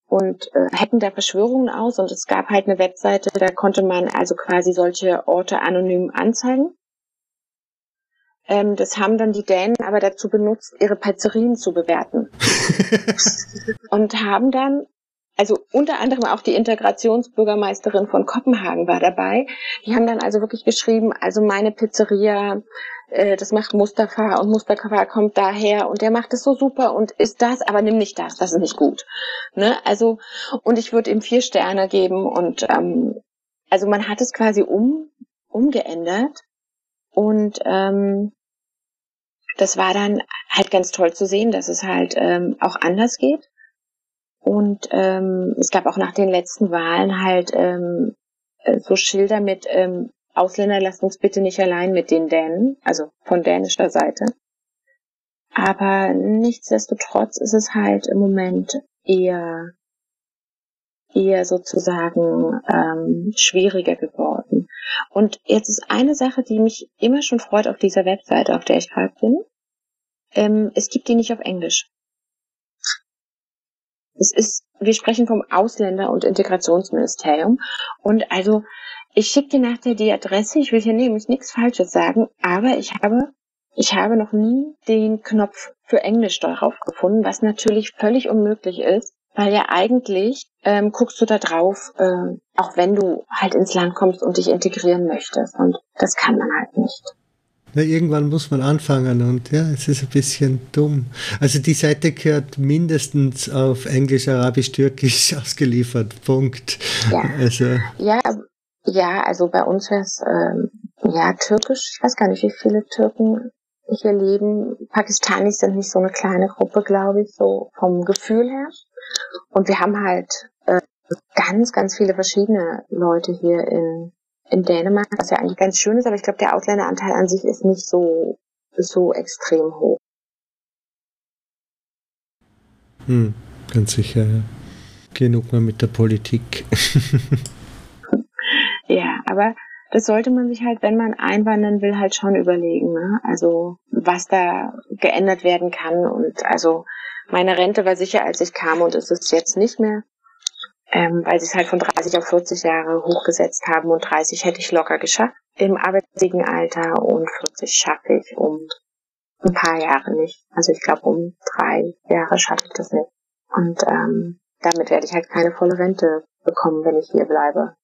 und äh, hacken da Verschwörungen aus und es gab halt eine Webseite, da konnte man also quasi solche Orte anonym anzeigen. Ähm, das haben dann die Dänen aber dazu benutzt, ihre Pizzerien zu bewerten. und haben dann, also unter anderem auch die Integrationsbürgermeisterin von Kopenhagen war dabei. Die haben dann also wirklich geschrieben, also meine Pizzeria äh, das macht Mustafa und Mustafa kommt daher und der macht es so super und ist das, aber nimm nicht das, das ist nicht gut. Ne? Also, und ich würde ihm vier Sterne geben und ähm, also man hat es quasi um, umgeändert und ähm, das war dann halt ganz toll zu sehen, dass es halt ähm, auch anders geht. Und ähm, es gab auch nach den letzten Wahlen halt ähm, äh, so Schilder mit ähm, Ausländer lasst uns bitte nicht allein mit den Dänen, also von dänischer Seite. Aber nichtsdestotrotz ist es halt im Moment eher eher sozusagen ähm, schwieriger geworden. Und jetzt ist eine Sache, die mich immer schon freut auf dieser Webseite, auf der ich gerade bin. Ähm, es gibt die nicht auf Englisch. Es ist, wir sprechen vom Ausländer- und Integrationsministerium. Und also, ich schicke dir nachher die Adresse. Ich will hier nämlich nichts Falsches sagen, aber ich habe, ich habe noch nie den Knopf für Englisch darauf gefunden, was natürlich völlig unmöglich ist, weil ja eigentlich ähm, guckst du da drauf, äh, auch wenn du halt ins Land kommst und dich integrieren möchtest. Und das kann man halt nicht. Na, irgendwann muss man anfangen und ja, es ist ein bisschen dumm. Also die Seite gehört mindestens auf Englisch, Arabisch, Türkisch ausgeliefert. Punkt. Ja, Also ja, ja also bei uns wäre es ähm, ja Türkisch. Ich weiß gar nicht, wie viele Türken hier leben. Pakistanis sind nicht so eine kleine Gruppe, glaube ich, so vom Gefühl her. Und wir haben halt äh, ganz, ganz viele verschiedene Leute hier in, in Dänemark, was ja eigentlich ganz schön ist, aber ich glaube, der Ausländeranteil an sich ist nicht so, so extrem hoch. hm, ganz sicher. Ja. Genug mal mit der Politik. Ja, aber das sollte man sich halt, wenn man einwandern will, halt schon überlegen. Ne? Also was da geändert werden kann. Und also meine Rente war sicher, als ich kam und ist es jetzt nicht mehr, ähm, weil sie es halt von 30 auf 40 Jahre hochgesetzt haben und 30 hätte ich locker geschafft im arbeitsfähigen Alter und 40 schaffe ich um ein paar Jahre nicht. Also ich glaube um drei Jahre schaffe ich das nicht. Und ähm, damit werde ich halt keine volle Rente bekommen, wenn ich hier bleibe.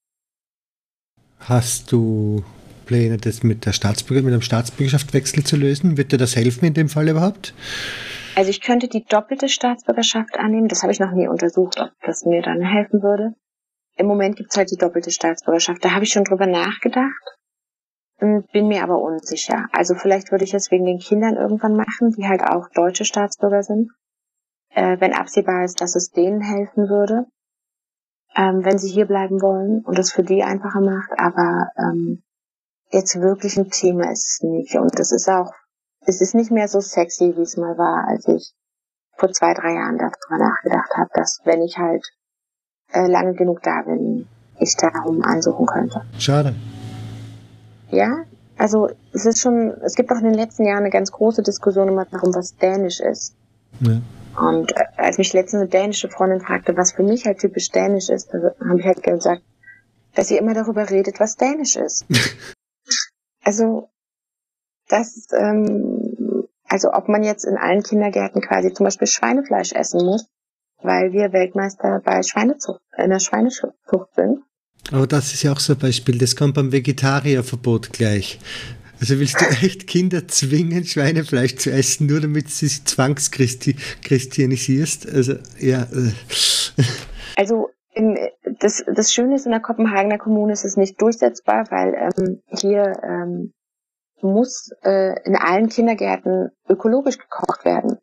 Hast du Pläne, das mit der Staatsbürger, mit einem Staatsbürgerschaftswechsel zu lösen? Wird dir das helfen in dem Fall überhaupt? Also ich könnte die doppelte Staatsbürgerschaft annehmen. Das habe ich noch nie untersucht, ob das mir dann helfen würde. Im Moment gibt's halt die doppelte Staatsbürgerschaft. Da habe ich schon drüber nachgedacht, m, bin mir aber unsicher. Also vielleicht würde ich es wegen den Kindern irgendwann machen, die halt auch deutsche Staatsbürger sind, äh, wenn absehbar ist, dass es denen helfen würde, ähm, wenn sie hier bleiben wollen und es für die einfacher macht. Aber ähm, jetzt wirklich ein Thema ist es nicht. Und das ist auch es ist nicht mehr so sexy, wie es mal war, als ich vor zwei, drei Jahren darüber nachgedacht habe, dass wenn ich halt äh, lange genug da bin, ich darum ansuchen könnte. Schade. Ja, also es ist schon, es gibt auch in den letzten Jahren eine ganz große Diskussion immer darum, was Dänisch ist. Ja. Und äh, als mich letztens eine dänische Freundin fragte, was für mich halt typisch Dänisch ist, da habe ich halt gesagt, dass sie immer darüber redet, was Dänisch ist. also das, ähm, also ob man jetzt in allen Kindergärten quasi zum Beispiel Schweinefleisch essen muss, weil wir Weltmeister bei Schweinezucht, in der Schweinezucht sind. Aber das ist ja auch so ein Beispiel, das kommt beim Vegetarierverbot gleich. Also willst du echt Kinder zwingen, Schweinefleisch zu essen, nur damit sie zwangschristianisierst? Also, ja. Äh. Also in, das, das Schöne ist, in der Kopenhagener Kommune ist es nicht durchsetzbar, weil ähm, hier ähm, muss äh, in allen Kindergärten ökologisch gekocht werden.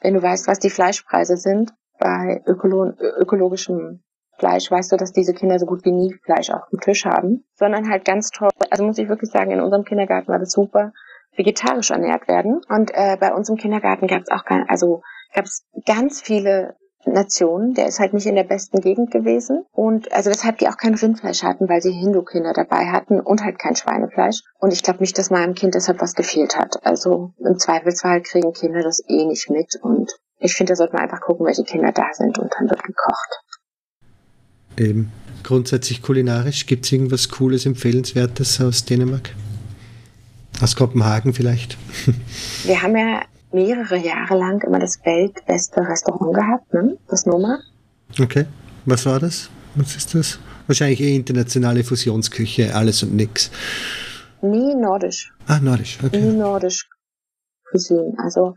Wenn du weißt, was die Fleischpreise sind, bei ökolo ökologischem Fleisch weißt du, dass diese Kinder so gut wie nie Fleisch auf dem Tisch haben, sondern halt ganz toll, also muss ich wirklich sagen, in unserem Kindergarten war das super, vegetarisch ernährt werden. Und äh, bei uns im Kindergarten gab es auch also gab es ganz viele Nationen, der ist halt nicht in der besten Gegend gewesen und also weshalb die auch kein Rindfleisch hatten, weil sie Hindu-Kinder dabei hatten und halt kein Schweinefleisch. Und ich glaube nicht, dass meinem Kind deshalb was gefehlt hat. Also im Zweifelsfall kriegen Kinder das eh nicht mit und ich finde, da sollte man einfach gucken, welche Kinder da sind und dann wird gekocht. Eben. Grundsätzlich kulinarisch, gibt es irgendwas Cooles, Empfehlenswertes aus Dänemark? Aus Kopenhagen vielleicht? Wir haben ja mehrere Jahre lang immer das weltbeste Restaurant gehabt, ne? das Noma. Okay. Was war das? Was ist das? Wahrscheinlich eh internationale Fusionsküche, alles und nix. Nee, nordisch. Ah, nordisch, okay. Nie nordisch Cuisine. Also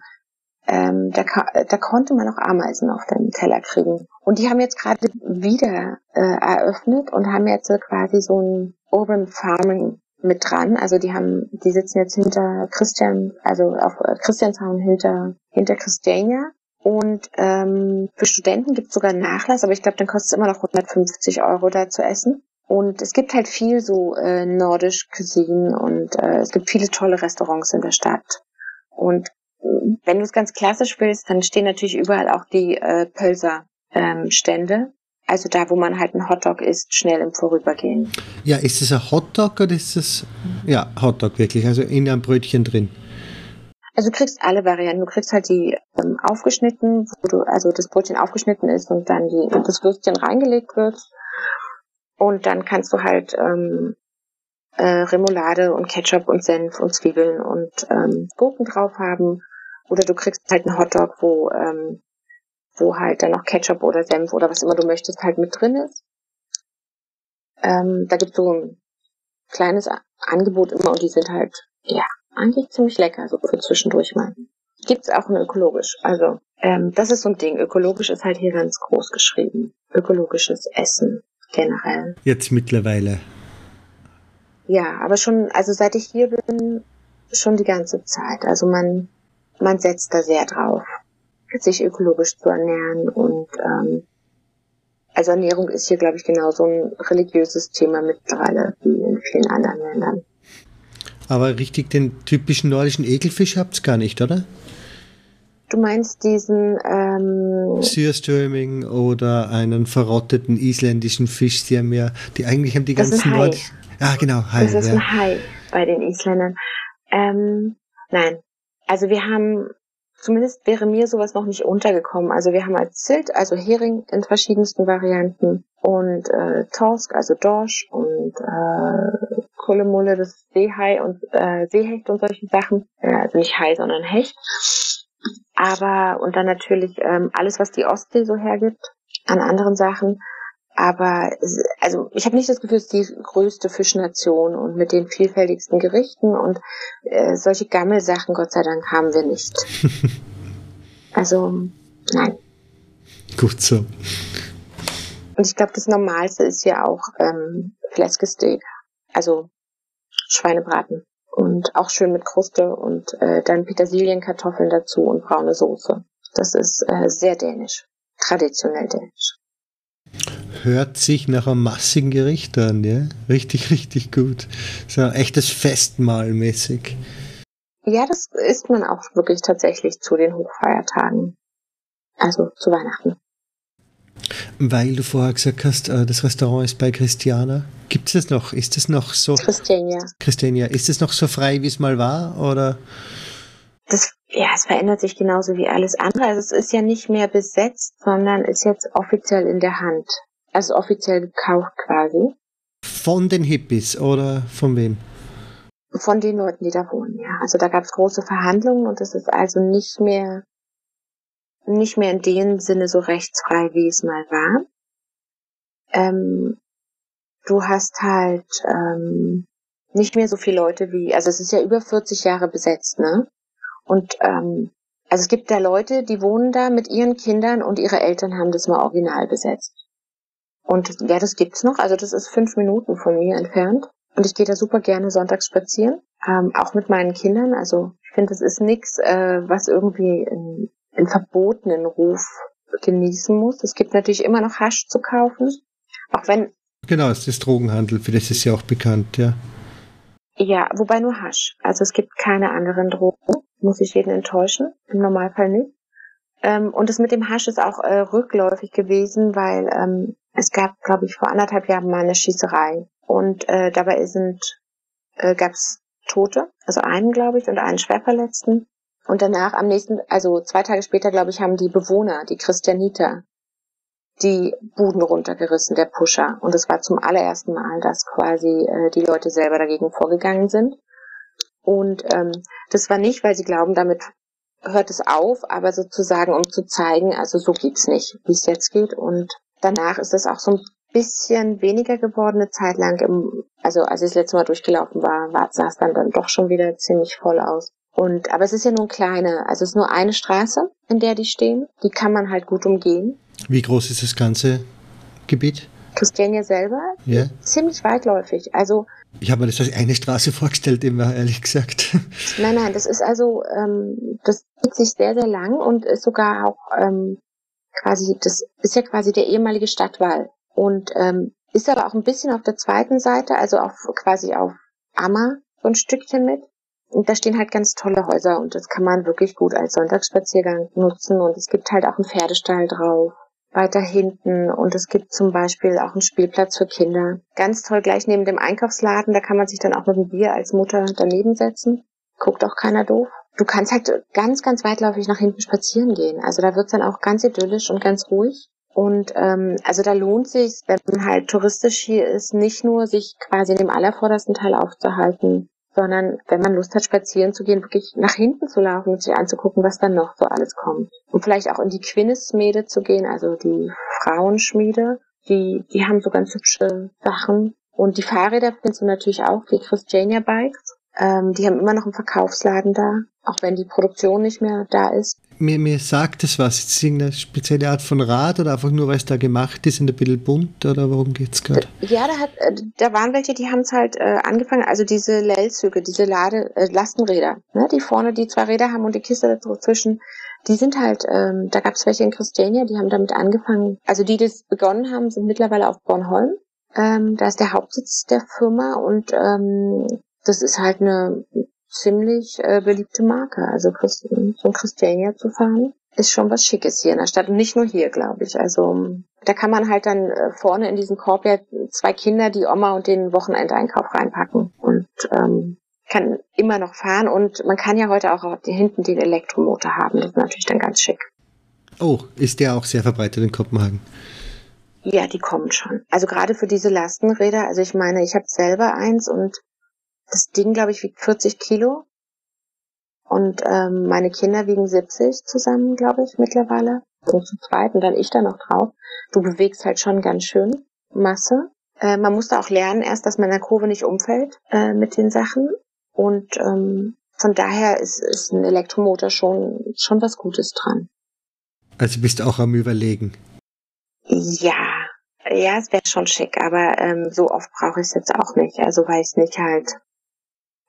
ähm, da, da konnte man auch Ameisen auf den Teller kriegen. Und die haben jetzt gerade wieder äh, eröffnet und haben jetzt quasi so ein Urban Farming mit dran. Also die haben, die sitzen jetzt hinter Christian, also auf äh, Christianshauen hinter, hinter Christiania. Und ähm, für Studenten gibt es sogar Nachlass, aber ich glaube, dann kostet es immer noch 150 Euro da zu essen. Und es gibt halt viel so äh, nordisch Cuisine und äh, es gibt viele tolle Restaurants in der Stadt. Und äh, wenn du es ganz klassisch willst, dann stehen natürlich überall auch die äh, Pölser ähm, Stände. Also da, wo man halt einen Hotdog isst, schnell im Vorübergehen. Ja, ist es ein Hotdog oder ist es, ja, Hotdog wirklich, also in einem Brötchen drin? Also du kriegst alle Varianten. Du kriegst halt die ähm, aufgeschnitten, wo du, also das Brötchen aufgeschnitten ist und dann die, das Würstchen reingelegt wird. Und dann kannst du halt ähm, äh, Remoulade und Ketchup und Senf und Zwiebeln und ähm, Gurken drauf haben. Oder du kriegst halt einen Hotdog, wo, ähm, wo halt dann noch Ketchup oder Senf oder was immer du möchtest halt mit drin ist. Ähm, da gibt's so ein kleines Angebot immer und die sind halt, ja, eigentlich ziemlich lecker, so für zwischendurch mal. Gibt's auch ein ökologisch. Also, ähm, das ist so ein Ding. Ökologisch ist halt hier ganz groß geschrieben. Ökologisches Essen generell. Jetzt mittlerweile. Ja, aber schon, also seit ich hier bin, schon die ganze Zeit. Also man, man setzt da sehr drauf, sich ökologisch zu ernähren und ähm, also Ernährung ist hier, glaube ich, genauso ein religiöses Thema mittlerweile wie in vielen anderen Ländern. Aber richtig den typischen nordischen Ekelfisch habt's gar nicht, oder? Du meinst diesen ähm, Syrströming oder einen verrotteten isländischen Fisch, die haben ja, die eigentlich haben die Das ganzen Hai. Nord... Ah, genau, Hai, Das ist ja. ein Hai bei den Isländern. Ähm, nein. Also wir haben, zumindest wäre mir sowas noch nicht untergekommen. Also wir haben als Zilt, also Hering in verschiedensten Varianten und äh, Torsk, also Dorsch und äh, Kullemulle, das Seehai und äh, Seehecht und solche Sachen. Äh, also nicht Hai, sondern Hecht. Aber, und dann natürlich ähm, alles, was die Ostsee so hergibt an anderen Sachen. Aber also ich habe nicht das Gefühl, es ist die größte Fischnation und mit den vielfältigsten Gerichten und äh, solche Gammelsachen, Gott sei Dank, haben wir nicht. Also nein. Gut so. Und ich glaube, das Normalste ist ja auch ähm, Fläskesteak, also Schweinebraten und auch schön mit Kruste und äh, dann Petersilienkartoffeln dazu und braune Soße. Das ist äh, sehr dänisch, traditionell dänisch. Hört sich nach einem massigen Gericht an, ja? Richtig, richtig gut. So ein echtes Festmahl mäßig. Ja, das isst man auch wirklich tatsächlich zu den Hochfeiertagen. Also zu Weihnachten. Weil du vorher gesagt hast, äh, das Restaurant ist bei Christiana. Gibt es das noch? Ist es noch so, Christiania. Christiania, ist es noch so frei, wie es mal war? Oder? Das, ja, es verändert sich genauso wie alles andere. Also es ist ja nicht mehr besetzt, sondern ist jetzt offiziell in der Hand. Also offiziell gekauft quasi. Von den Hippies oder von wem? Von den Leuten, die da wohnen, ja. Also da gab es große Verhandlungen und es ist also nicht mehr nicht mehr in dem Sinne so rechtsfrei, wie es mal war. Ähm, du hast halt ähm, nicht mehr so viele Leute wie, also es ist ja über 40 Jahre besetzt, ne? Und ähm, also es gibt da Leute, die wohnen da mit ihren Kindern und ihre Eltern haben das mal original besetzt. Und ja, das gibt's noch. Also das ist fünf Minuten von mir entfernt. Und ich gehe da super gerne sonntags spazieren, ähm, auch mit meinen Kindern. Also ich finde, das ist nichts, äh, was irgendwie in, in verbotenen Ruf genießen muss. Es gibt natürlich immer noch Hasch zu kaufen, auch wenn Genau, es ist Drogenhandel, für das ist ja auch bekannt, ja. Ja, wobei nur Hasch. Also es gibt keine anderen Drogen. Muss ich jeden enttäuschen. Im Normalfall nicht. Ähm, und das mit dem Hasch ist auch äh, rückläufig gewesen, weil ähm, es gab, glaube ich, vor anderthalb Jahren mal eine Schießerei. Und äh, dabei sind äh, gab es Tote, also einen, glaube ich, und einen Schwerverletzten. Und danach am nächsten, also zwei Tage später, glaube ich, haben die Bewohner, die Christianiter, die Buden runtergerissen, der Pusher. Und es war zum allerersten Mal, dass quasi äh, die Leute selber dagegen vorgegangen sind. Und ähm, das war nicht, weil sie glauben, damit hört es auf, aber sozusagen, um zu zeigen, also so geht's nicht, wie es jetzt geht. Und danach ist es auch so ein bisschen weniger geworden, eine Zeit lang. Im, also als ich das letzte Mal durchgelaufen war, war sah es dann, dann doch schon wieder ziemlich voll aus. Und aber es ist ja nur eine kleine, also es ist nur eine Straße, in der die stehen. Die kann man halt gut umgehen. Wie groß ist das ganze Gebiet? Christiania selber Ja. ziemlich weitläufig. Also Ich habe mir das als eine Straße vorgestellt, immer ehrlich gesagt. nein, nein, das ist also ähm, das zieht sich sehr sehr lang und ist sogar auch ähm, quasi das ist ja quasi der ehemalige Stadtwall und ähm, ist aber auch ein bisschen auf der zweiten Seite, also auf quasi auf Ammer so ein Stückchen mit. Und da stehen halt ganz tolle Häuser und das kann man wirklich gut als Sonntagsspaziergang nutzen und es gibt halt auch einen Pferdestall drauf. weiter hinten und es gibt zum Beispiel auch einen Spielplatz für Kinder. Ganz toll gleich neben dem Einkaufsladen, da kann man sich dann auch mit dem Bier als Mutter daneben setzen. Guckt auch keiner doof. Du kannst halt ganz, ganz weitläufig nach hinten spazieren gehen. Also da wird's dann auch ganz idyllisch und ganz ruhig. Und ähm, also da lohnt sich, wenn man halt touristisch hier ist, nicht nur sich quasi in dem allervordersten Teil aufzuhalten, sondern wenn man Lust hat, spazieren zu gehen, wirklich nach hinten zu laufen und sich anzugucken, was dann noch so alles kommt. Und vielleicht auch in die Quinnesschmiede zu gehen, also die Frauenschmiede, die, die haben so ganz hübsche Sachen. Und die Fahrräder findest du natürlich auch, die Christiania Bikes. Ähm, die haben immer noch einen Verkaufsladen da, auch wenn die Produktion nicht mehr da ist. Mir, mir sagt es was. Ist es irgendeine spezielle Art von Rad oder einfach nur, weil es da gemacht ist, in ein bisschen bunt oder worum geht's gerade? Ja, da, hat, äh, da waren welche, die haben es halt äh, angefangen, also diese Lellzüge, diese Lade, äh, Lastenräder, ne, die vorne die zwei Räder haben und die Kiste dazwischen, die sind halt, ähm, da gab es welche in Christiania, die haben damit angefangen, also die, die das begonnen haben, sind mittlerweile auf Bornholm. Ähm, da ist der Hauptsitz der Firma und ähm, das ist halt eine ziemlich äh, beliebte Marke. Also ein Christiania zu fahren ist schon was Schickes hier in der Stadt und nicht nur hier, glaube ich. Also da kann man halt dann äh, vorne in diesen Korb ja zwei Kinder, die Oma und den Wochenendeinkauf reinpacken und ähm, kann immer noch fahren und man kann ja heute auch hinten den Elektromotor haben. Das ist natürlich dann ganz schick. Oh, ist der auch sehr verbreitet in Kopenhagen? Ja, die kommen schon. Also gerade für diese Lastenräder, also ich meine, ich habe selber eins und das Ding, glaube ich, wiegt 40 Kilo. Und ähm, meine Kinder wiegen 70 zusammen, glaube ich, mittlerweile. So zu zweit und dann ich da noch drauf. Du bewegst halt schon ganz schön Masse. Äh, man muss da auch lernen erst, dass man in der Kurve nicht umfällt äh, mit den Sachen. Und ähm, von daher ist, ist ein Elektromotor schon, schon was Gutes dran. Also bist du auch am Überlegen? Ja, ja, es wäre schon schick, aber ähm, so oft brauche ich es jetzt auch nicht. Also weil ich nicht halt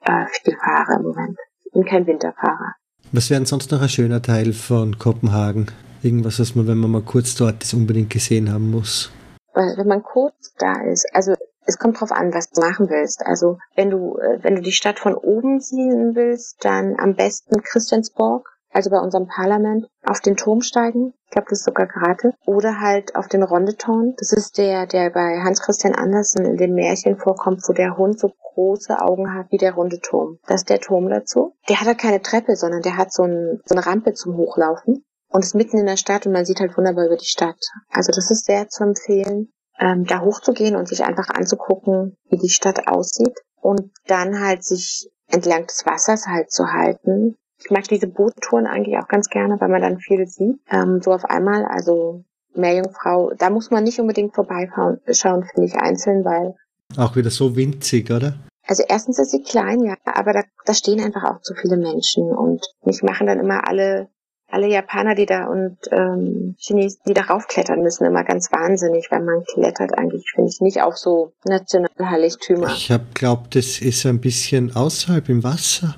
äh, viel fahre im Moment. Ich bin kein Winterfahrer. Was wäre sonst noch ein schöner Teil von Kopenhagen? Irgendwas, was man, wenn man mal kurz dort ist, unbedingt gesehen haben muss? Wenn man kurz da ist, also es kommt drauf an, was du machen willst. Also wenn du, äh, wenn du die Stadt von oben sehen willst, dann am besten Christiansborg also bei unserem Parlament, auf den Turm steigen. Ich glaube, das ist sogar gratis. Oder halt auf den Rondeton. Das ist der, der bei Hans Christian Andersen in dem Märchen vorkommt, wo der Hund so große Augen hat wie der runde Turm. Das ist der Turm dazu. Der hat halt keine Treppe, sondern der hat so, ein, so eine Rampe zum Hochlaufen und ist mitten in der Stadt und man sieht halt wunderbar über die Stadt. Also das ist sehr zu empfehlen, ähm, da hochzugehen und sich einfach anzugucken, wie die Stadt aussieht und dann halt sich entlang des Wassers halt zu halten ich mag diese Boottouren eigentlich auch ganz gerne, weil man dann viel sieht. Ähm, so auf einmal, also Meerjungfrau, da muss man nicht unbedingt vorbeischauen, finde ich einzeln, weil. Auch wieder so winzig, oder? Also erstens ist sie klein, ja, aber da, da stehen einfach auch zu viele Menschen und mich machen dann immer alle alle Japaner, die da und ähm, Chinesen, die da raufklettern müssen, immer ganz wahnsinnig, weil man klettert eigentlich, finde ich, nicht auf so Nationalheiligtümer. Ich habe glaubt, das ist ein bisschen außerhalb im Wasser.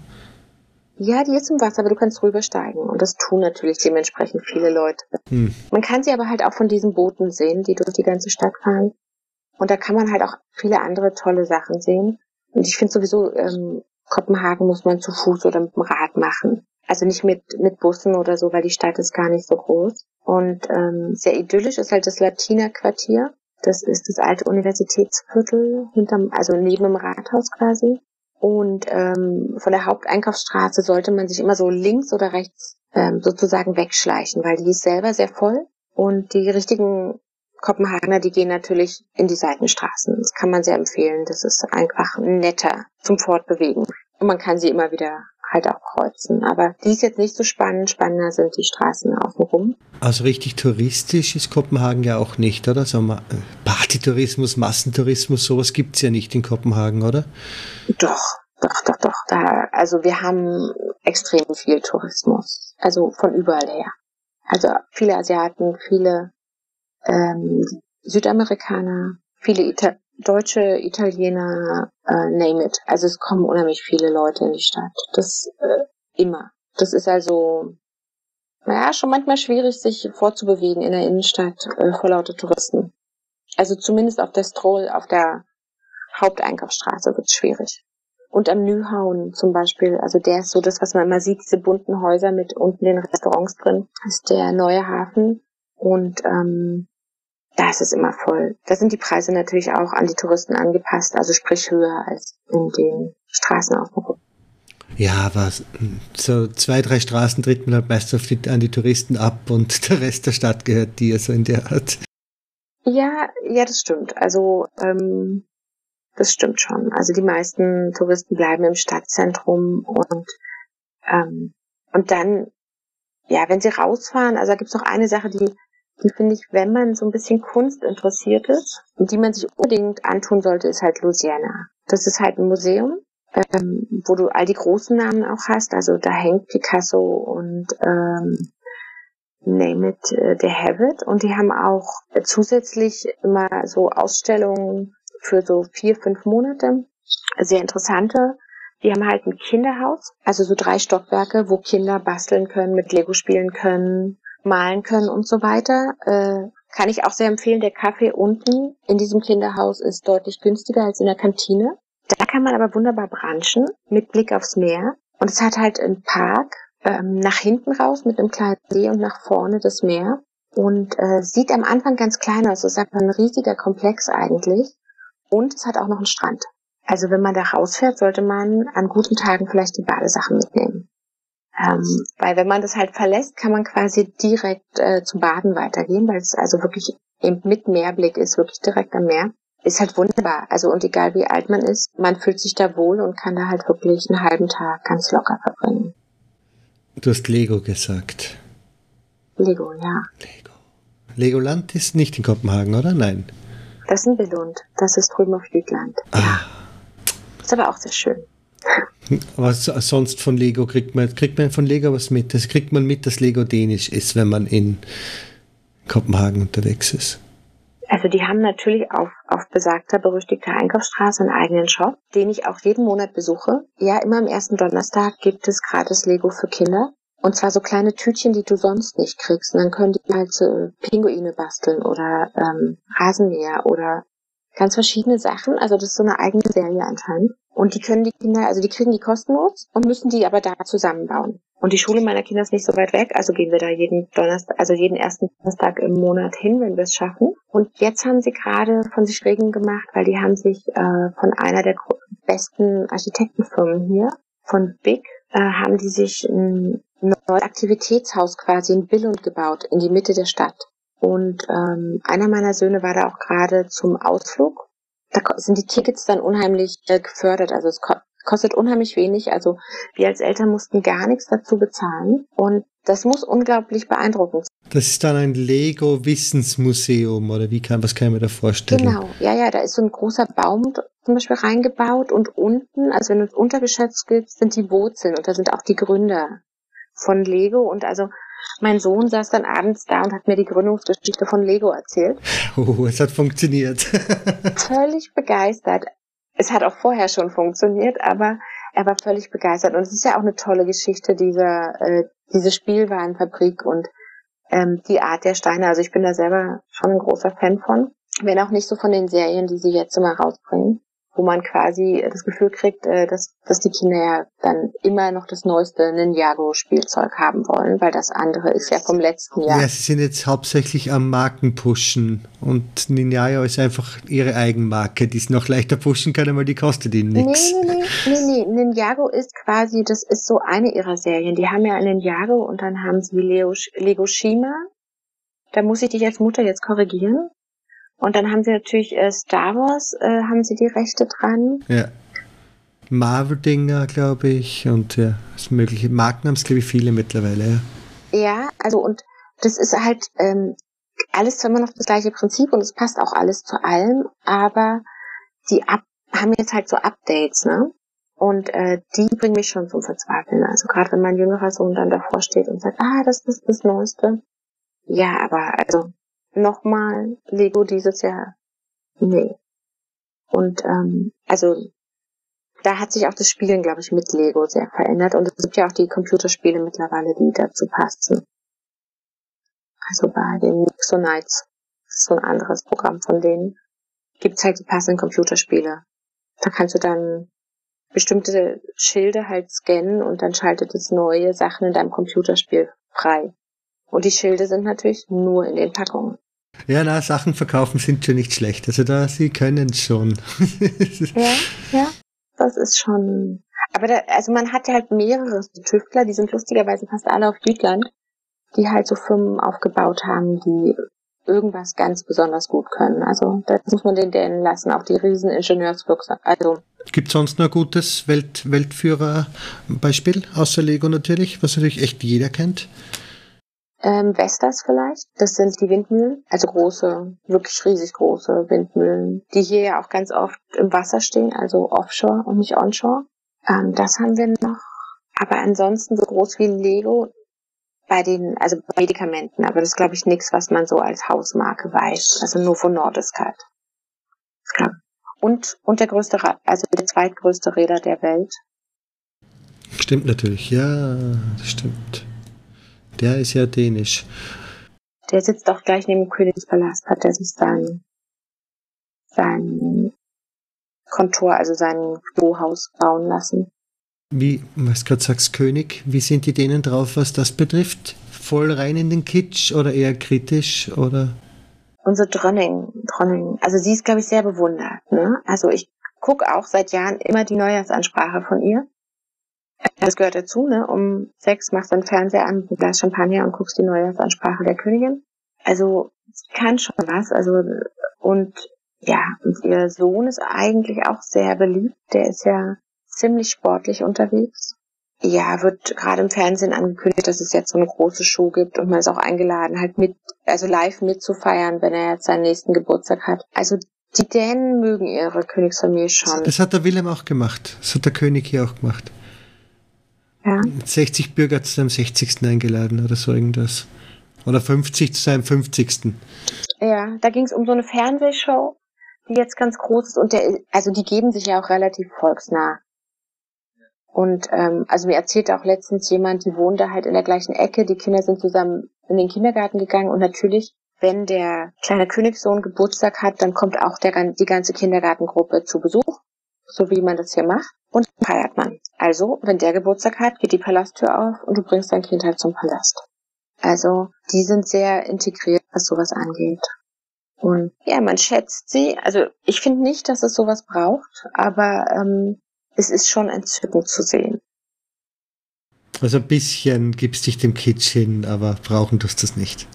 Ja, die ist im Wasser, aber du kannst rübersteigen. Und das tun natürlich dementsprechend viele Leute. Hm. Man kann sie aber halt auch von diesen Booten sehen, die durch die ganze Stadt fahren. Und da kann man halt auch viele andere tolle Sachen sehen. Und ich finde sowieso, ähm, Kopenhagen muss man zu Fuß oder mit dem Rad machen. Also nicht mit, mit Bussen oder so, weil die Stadt ist gar nicht so groß. Und ähm, sehr idyllisch ist halt das Latiner Quartier. Das ist das alte Universitätsviertel hinterm, also neben dem Rathaus quasi. Und ähm, von der Haupteinkaufsstraße sollte man sich immer so links oder rechts ähm, sozusagen wegschleichen, weil die ist selber sehr voll. Und die richtigen Kopenhagener, die gehen natürlich in die Seitenstraßen. Das kann man sehr empfehlen. Das ist einfach netter zum Fortbewegen. Und man kann sie immer wieder halt auch kreuzen. Aber die ist jetzt nicht so spannend. Spannender sind die Straßen außenrum. Also richtig touristisch ist Kopenhagen ja auch nicht, oder? Wir, äh, Partytourismus, Massentourismus, sowas gibt's ja nicht in Kopenhagen, oder? Doch, doch, doch, doch. Da, also wir haben extrem viel Tourismus. Also von überall her. Also viele Asiaten, viele ähm, Südamerikaner, viele Ita Deutsche, Italiener, äh, name it. Also es kommen unheimlich viele Leute in die Stadt. Das äh, immer. Das ist also naja, schon manchmal schwierig, sich vorzubewegen in der Innenstadt äh, vor lauter Touristen. Also zumindest auf der Stroll, auf der Haupteinkaufsstraße wird es schwierig. Und am Nyhauen zum Beispiel, also der ist so das, was man immer sieht, diese bunten Häuser mit unten den Restaurants drin, ist der neue Hafen Und ähm, da ist es immer voll. Da sind die Preise natürlich auch an die Touristen angepasst, also sprich höher als in den Straßen außenrum. Ja, aber so zwei, drei Straßen tritt man halt meist auf die, an die Touristen ab und der Rest der Stadt gehört dir, so in der Art. Ja, ja, das stimmt. Also, ähm, das stimmt schon. Also die meisten Touristen bleiben im Stadtzentrum und, ähm, und dann, ja, wenn sie rausfahren, also da gibt's noch eine Sache, die, die finde ich, wenn man so ein bisschen Kunst interessiert ist und die man sich unbedingt antun sollte, ist halt Louisiana. Das ist halt ein Museum ähm, wo du all die großen Namen auch hast. Also da hängt Picasso und ähm, Name it, äh, they have it. Und die haben auch zusätzlich immer so Ausstellungen für so vier, fünf Monate. Sehr interessante. Die haben halt ein Kinderhaus, also so drei Stockwerke, wo Kinder basteln können, mit Lego spielen können, malen können und so weiter. Äh, kann ich auch sehr empfehlen. Der Kaffee unten in diesem Kinderhaus ist deutlich günstiger als in der Kantine. Da kann man aber wunderbar branchen mit Blick aufs Meer. Und es hat halt einen Park ähm, nach hinten raus mit einem kleinen See und nach vorne das Meer. Und äh, sieht am Anfang ganz klein aus. Es ist einfach ein riesiger Komplex eigentlich. Und es hat auch noch einen Strand. Also wenn man da rausfährt, sollte man an guten Tagen vielleicht die Badesachen mitnehmen. Ähm, weil wenn man das halt verlässt, kann man quasi direkt äh, zum Baden weitergehen, weil es also wirklich eben mit Meerblick ist, wirklich direkt am Meer ist halt wunderbar. Also und egal wie alt man ist, man fühlt sich da wohl und kann da halt wirklich einen halben Tag ganz locker verbringen. Du hast Lego gesagt. Lego, ja. Lego. Legoland ist nicht in Kopenhagen, oder? Nein. Das ist in Billund. Das ist drüben auf Jütland. Ah. Ja. Ist aber auch sehr schön. Was sonst von Lego kriegt man, kriegt man von Lego was mit? Das kriegt man mit, dass Lego dänisch ist, wenn man in Kopenhagen unterwegs ist. Also die haben natürlich auf, auf besagter, berüchtigter Einkaufsstraße einen eigenen Shop, den ich auch jeden Monat besuche. Ja, immer am ersten Donnerstag gibt es gratis Lego für Kinder. Und zwar so kleine Tütchen, die du sonst nicht kriegst. Und dann können die halt so Pinguine basteln oder ähm, Rasenmäher oder ganz verschiedene Sachen. Also das ist so eine eigene Serie anscheinend. Und die können die Kinder, also die kriegen die kostenlos und müssen die aber da zusammenbauen. Und die Schule meiner Kinder ist nicht so weit weg, also gehen wir da jeden Donnerstag, also jeden ersten Donnerstag im Monat hin, wenn wir es schaffen. Und jetzt haben sie gerade von sich Regen gemacht, weil die haben sich äh, von einer der besten Architektenfirmen hier, von Big, äh, haben die sich ein neues Aktivitätshaus quasi in Billund gebaut, in die Mitte der Stadt. Und ähm, einer meiner Söhne war da auch gerade zum Ausflug. Da sind die Tickets dann unheimlich äh, gefördert. Also es kostet unheimlich wenig. Also wir als Eltern mussten gar nichts dazu bezahlen. Und das muss unglaublich beeindruckend sein. Das ist dann ein Lego-Wissensmuseum oder wie kann, was kann ich mir da vorstellen? Genau, ja, ja, da ist so ein großer Baum zum Beispiel reingebaut und unten, also wenn du ins Untergeschäft gehst, sind die Wurzeln und da sind auch die Gründer von Lego und also mein Sohn saß dann abends da und hat mir die Gründungsgeschichte von Lego erzählt. Oh, es hat funktioniert. Völlig begeistert es hat auch vorher schon funktioniert, aber er war völlig begeistert. Und es ist ja auch eine tolle Geschichte, dieser, äh, diese Spielwarenfabrik und ähm, die Art der Steine. Also ich bin da selber schon ein großer Fan von. Wenn auch nicht so von den Serien, die sie jetzt immer rausbringen wo man quasi das Gefühl kriegt, äh, dass, dass die Kinder ja dann immer noch das neueste Ninjago-Spielzeug haben wollen, weil das andere ist ja vom letzten Jahr. Ja, sie sind jetzt hauptsächlich am Markenpushen und Ninjago ist einfach ihre Eigenmarke, die es noch leichter pushen kann, weil die kostet ihnen nichts. Nee, nee, nee, nee, nee, Ninjago ist quasi, das ist so eine ihrer Serien. Die haben ja Ninjago und dann haben sie Lego Shima. Da muss ich dich als Mutter jetzt korrigieren. Und dann haben sie natürlich äh, Star Wars, äh, haben sie die Rechte dran. Ja. Marvel-Dinger, glaube ich, und ja, das mögliche. Marken haben es, glaube ich, viele mittlerweile, ja. Ja, also und das ist halt ähm, alles zwar immer noch das gleiche Prinzip und es passt auch alles zu allem, aber die Up haben jetzt halt so Updates, ne? Und äh, die bringen mich schon zum Verzweifeln. Also gerade wenn mein jüngerer Sohn dann davor steht und sagt, ah, das ist das Neueste. Ja, aber also nochmal Lego dieses Jahr. Nee. Und ähm, also da hat sich auch das Spielen, glaube ich, mit Lego sehr verändert. Und es gibt ja auch die Computerspiele mittlerweile, die dazu passen. Also bei den Nixonites, das ist so ein anderes Programm von denen, gibt's halt die passenden Computerspiele. Da kannst du dann bestimmte Schilde halt scannen und dann schaltet es neue Sachen in deinem Computerspiel frei. Und die Schilde sind natürlich nur in den Packungen. Ja, na, Sachen verkaufen sind schon nicht schlecht. Also da, sie können es schon. ja, ja, das ist schon. Aber da, also man hat ja halt mehrere Tüftler, die sind lustigerweise fast alle auf Jütland, die halt so Firmen aufgebaut haben, die irgendwas ganz besonders gut können. Also das muss man den denen lassen, auch die riesen Ingenieurswirksam. Also Gibt es sonst noch ein gutes Welt Weltführer-Beispiel, außer Lego natürlich, was natürlich echt jeder kennt? Ähm, Vestas vielleicht. Das sind die Windmühlen, also große, wirklich riesig große Windmühlen, die hier ja auch ganz oft im Wasser stehen, also offshore und nicht onshore. Ähm, das haben wir noch. Aber ansonsten so groß wie Lego bei den, also bei Medikamenten, aber das ist glaube ich nichts, was man so als Hausmarke weiß. Also nur von Nordisk. Und, und der größte, also der zweitgrößte Räder der Welt. Stimmt natürlich, ja, das stimmt. Der ist ja dänisch. Der sitzt auch gleich neben dem Königspalast, hat er sich sein, sein Kontor, also sein Bürohaus bauen lassen. Wie, was gerade sagst, König, wie sind die Dänen drauf, was das betrifft? Voll rein in den Kitsch oder eher kritisch oder? Unsere Dronning, Dronning, also sie ist, glaube ich, sehr bewundert. Ne? Also ich gucke auch seit Jahren immer die Neujahrsansprache von ihr. Das gehört dazu, ne? Um sechs machst du den Fernseher an, ein Glas Champagner und guckst die Neujahrsansprache der Königin. Also, sie kann schon was, also, und, ja, und ihr Sohn ist eigentlich auch sehr beliebt. Der ist ja ziemlich sportlich unterwegs. Ja, wird gerade im Fernsehen angekündigt, dass es jetzt so eine große Show gibt und man ist auch eingeladen, halt mit, also live mitzufeiern, wenn er jetzt seinen nächsten Geburtstag hat. Also die Dänen mögen ihre Königsfamilie schon. Das hat der Willem auch gemacht. Das hat der König hier auch gemacht. Ja. 60 Bürger zu seinem 60. eingeladen oder so irgendwas. Oder 50 zu seinem 50. Ja, da ging es um so eine Fernsehshow, die jetzt ganz groß ist und der, also die geben sich ja auch relativ volksnah. Und ähm, also mir erzählte auch letztens jemand, die wohnen da halt in der gleichen Ecke, die Kinder sind zusammen in den Kindergarten gegangen und natürlich, wenn der kleine Königssohn Geburtstag hat, dann kommt auch der, die ganze Kindergartengruppe zu Besuch, so wie man das hier macht und feiert man. Also, wenn der Geburtstag hat, geht die Palasttür auf und du bringst dein Kind halt zum Palast. Also, die sind sehr integriert, was sowas angeht. Und ja, man schätzt sie. Also, ich finde nicht, dass es sowas braucht, aber ähm, es ist schon entzückend zu sehen. Also ein bisschen gibst dich dem Kitsch hin, aber brauchen tust du das nicht.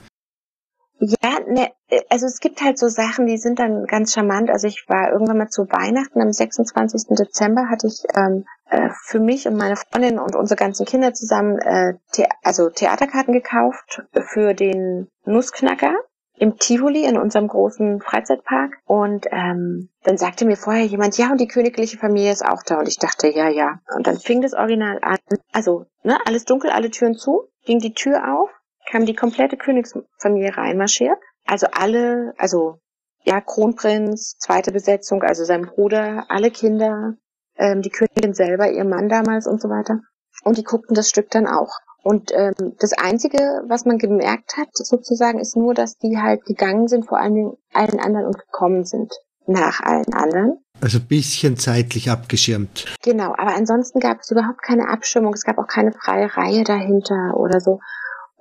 Ja, ne, also es gibt halt so Sachen, die sind dann ganz charmant. Also ich war irgendwann mal zu Weihnachten am 26. Dezember hatte ich ähm, äh, für mich und meine Freundin und unsere ganzen Kinder zusammen äh, The also Theaterkarten gekauft für den Nussknacker im Tivoli in unserem großen Freizeitpark und ähm, dann sagte mir vorher jemand, ja und die königliche Familie ist auch da und ich dachte, ja, ja. Und dann fing das Original an, also ne, alles dunkel, alle Türen zu, ging die Tür auf kam die komplette Königsfamilie reinmarschiert. Also alle, also ja, Kronprinz, zweite Besetzung, also sein Bruder, alle Kinder, ähm, die Königin selber, ihr Mann damals und so weiter. Und die guckten das Stück dann auch. Und ähm, das Einzige, was man gemerkt hat, sozusagen, ist nur, dass die halt gegangen sind vor allen, allen anderen und gekommen sind nach allen anderen. Also ein bisschen zeitlich abgeschirmt. Genau, aber ansonsten gab es überhaupt keine Abschirmung, es gab auch keine freie Reihe dahinter oder so.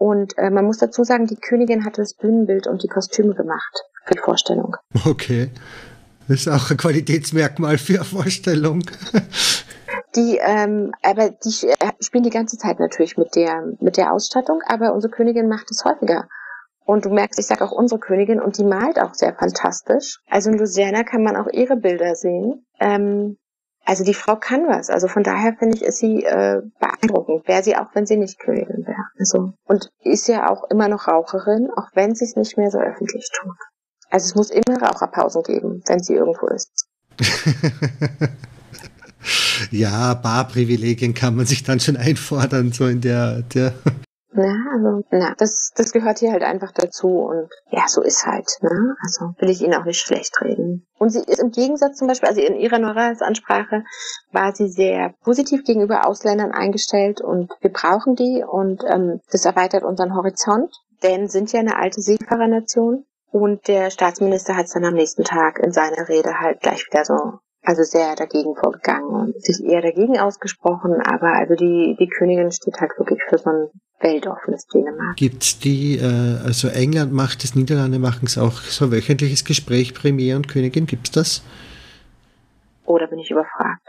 Und äh, man muss dazu sagen, die Königin hatte das Bühnenbild und die Kostüme gemacht für die Vorstellung. Okay. Das ist auch ein Qualitätsmerkmal für eine Vorstellung. Die, ähm, aber die äh, spielen die ganze Zeit natürlich mit der, mit der Ausstattung, aber unsere Königin macht es häufiger. Und du merkst, ich sag auch unsere Königin und die malt auch sehr fantastisch. Also in Louisiana kann man auch ihre Bilder sehen. Ähm, also die Frau kann was. Also von daher finde ich, ist sie äh, beeindruckend. Wäre sie auch, wenn sie nicht Königin wäre. Also und ist ja auch immer noch Raucherin, auch wenn sie es nicht mehr so öffentlich tut. Also es muss immer Raucherpausen geben, wenn sie irgendwo ist. ja, Barprivilegien kann man sich dann schon einfordern, so in der, der ja, also, na, das, das gehört hier halt einfach dazu und ja, so ist halt, ne? Also will ich Ihnen auch nicht schlecht reden. Und sie ist im Gegensatz zum Beispiel, also in ihrer Neuralsansprache war sie sehr positiv gegenüber Ausländern eingestellt und wir brauchen die und ähm, das erweitert unseren Horizont, denn sind ja eine alte Seefahrernation und der Staatsminister hat es dann am nächsten Tag in seiner Rede halt gleich wieder so also sehr dagegen vorgegangen und sich eher dagegen ausgesprochen, aber also die, die Königin steht halt wirklich für so ein weltoffenes Dänemark. Gibt's die, äh, also England macht es, Niederlande machen es auch, so wöchentliches Gespräch, Premier und Königin, gibt's das? Oder bin ich überfragt?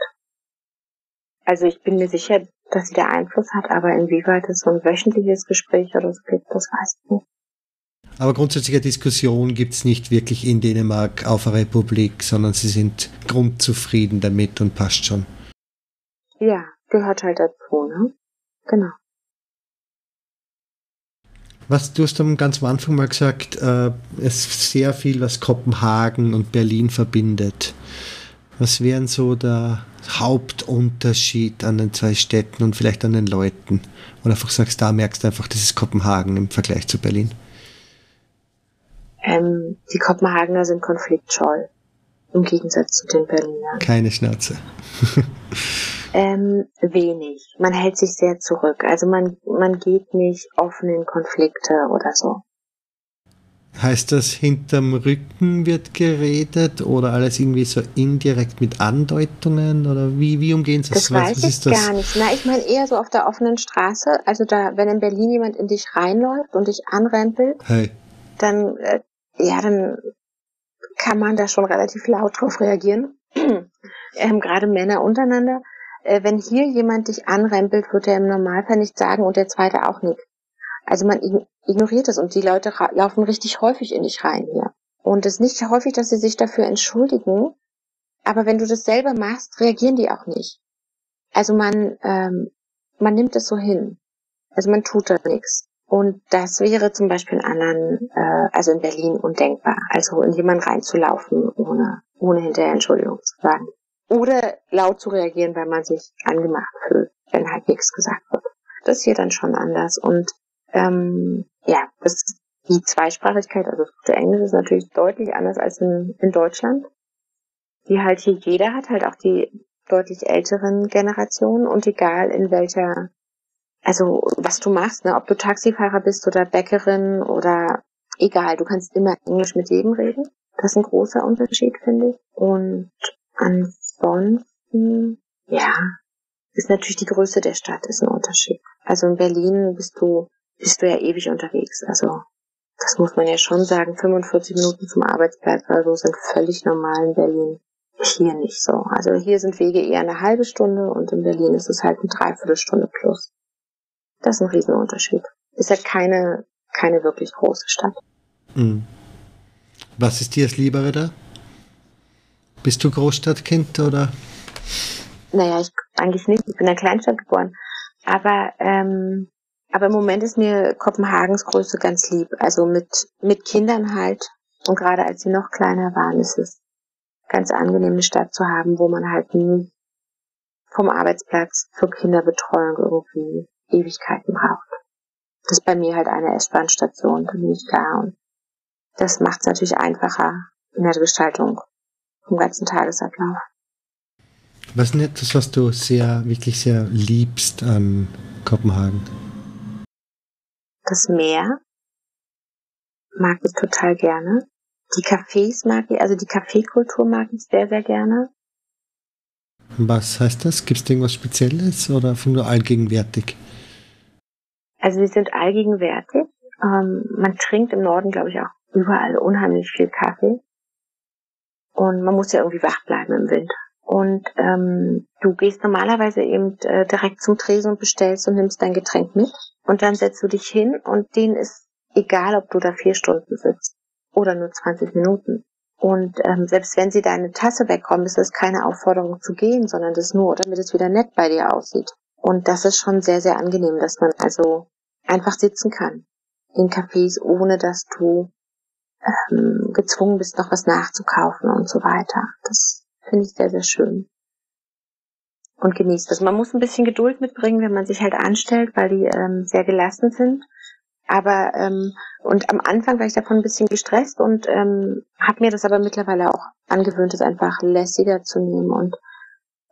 Also ich bin mir sicher, dass sie da Einfluss hat, aber inwieweit es so ein wöchentliches Gespräch oder so gibt, das weiß ich nicht. Aber grundsätzliche Diskussion gibt es nicht wirklich in Dänemark auf der Republik, sondern sie sind grundzufrieden damit und passt schon. Ja, gehört halt dazu, ne? Genau. Was du hast am ganz am Anfang mal gesagt, äh, es ist sehr viel, was Kopenhagen und Berlin verbindet. Was wären so der Hauptunterschied an den zwei Städten und vielleicht an den Leuten? Oder einfach sagst, da merkst du einfach, das ist Kopenhagen im Vergleich zu Berlin. Ähm, die Kopenhagener sind konfliktscheu. Im Gegensatz zu den Berlinern. Keine Schnauze. ähm, wenig. Man hält sich sehr zurück. Also man, man geht nicht offen in Konflikte oder so. Heißt das, hinterm Rücken wird geredet oder alles irgendwie so indirekt mit Andeutungen oder wie, wie umgehen Sie das? Das weiß was ich das? gar nicht. Na, ich meine eher so auf der offenen Straße. Also da, wenn in Berlin jemand in dich reinläuft und dich anrempelt, hey. dann, äh, ja, dann kann man da schon relativ laut drauf reagieren. ähm, Gerade Männer untereinander. Äh, wenn hier jemand dich anrempelt, wird er im Normalfall nicht sagen und der zweite auch nicht. Also man ignoriert es und die Leute laufen richtig häufig in dich rein hier. Und es ist nicht häufig, dass sie sich dafür entschuldigen, aber wenn du das selber machst, reagieren die auch nicht. Also man, ähm, man nimmt es so hin. Also man tut da nichts. Und das wäre zum Beispiel in anderen, äh, also in Berlin undenkbar. Also in jemanden reinzulaufen, ohne, ohne hinterher Entschuldigung zu sagen. Oder laut zu reagieren, weil man sich angemacht fühlt, wenn halt nichts gesagt wird. Das ist hier dann schon anders. Und ähm, ja, das die Zweisprachigkeit, also gute Englisch ist natürlich deutlich anders als in, in Deutschland. Die halt hier jeder hat, halt auch die deutlich älteren Generationen und egal in welcher, also was du machst, ne, ob du Taxifahrer bist oder Bäckerin oder egal, du kannst immer Englisch mit jedem reden. Das ist ein großer Unterschied, finde ich. Und ansonsten, ja, ist natürlich die Größe der Stadt ist ein Unterschied. Also in Berlin bist du bist du ja ewig unterwegs. Also das muss man ja schon sagen. 45 Minuten zum Arbeitsplatz oder so sind völlig normal in Berlin. Hier nicht so. Also hier sind Wege eher eine halbe Stunde und in Berlin ist es halt eine Dreiviertelstunde plus. Das ist ein Riesenunterschied. Ist halt keine, keine wirklich große Stadt. Mhm. Was ist dir das Liebere da? Bist du Großstadtkind oder? Naja, ich eigentlich nicht. Ich bin in einer Kleinstadt geboren. Aber ähm, aber im Moment ist mir Kopenhagens Größe ganz lieb. Also mit, mit Kindern halt. Und gerade als sie noch kleiner waren, ist es ganz angenehm, eine Stadt zu haben, wo man halt nie vom Arbeitsplatz zur Kinderbetreuung irgendwie Ewigkeiten braucht. Das ist bei mir halt eine S-Bahn-Station, da bin ich da und das macht es natürlich einfacher in der Gestaltung vom ganzen Tagesablauf. Was ist denn etwas, was du sehr, wirklich sehr liebst an Kopenhagen? Das Meer mag ich total gerne. Die Cafés mag ich, also die Kaffeekultur mag ich sehr, sehr gerne. Was heißt das? Gibt es irgendwas Spezielles oder einfach nur allgegenwärtig? Also sie sind allgegenwärtig. Ähm, man trinkt im Norden, glaube ich, auch überall unheimlich viel Kaffee. Und man muss ja irgendwie wach bleiben im Winter. Und ähm, du gehst normalerweise eben äh, direkt zum Tresen und bestellst und nimmst dein Getränk mit. Und dann setzt du dich hin und denen ist egal, ob du da vier Stunden sitzt oder nur 20 Minuten. Und ähm, selbst wenn sie deine Tasse wegkommen, ist das keine Aufforderung zu gehen, sondern das nur, damit es wieder nett bei dir aussieht. Und das ist schon sehr, sehr angenehm, dass man also einfach sitzen kann in Cafés, ohne dass du ähm, gezwungen bist, noch was nachzukaufen und so weiter. Das Finde ich sehr, sehr schön. Und genießt das. Man muss ein bisschen Geduld mitbringen, wenn man sich halt anstellt, weil die ähm, sehr gelassen sind. Aber ähm, und am Anfang war ich davon ein bisschen gestresst und ähm, habe mir das aber mittlerweile auch angewöhnt, es einfach lässiger zu nehmen und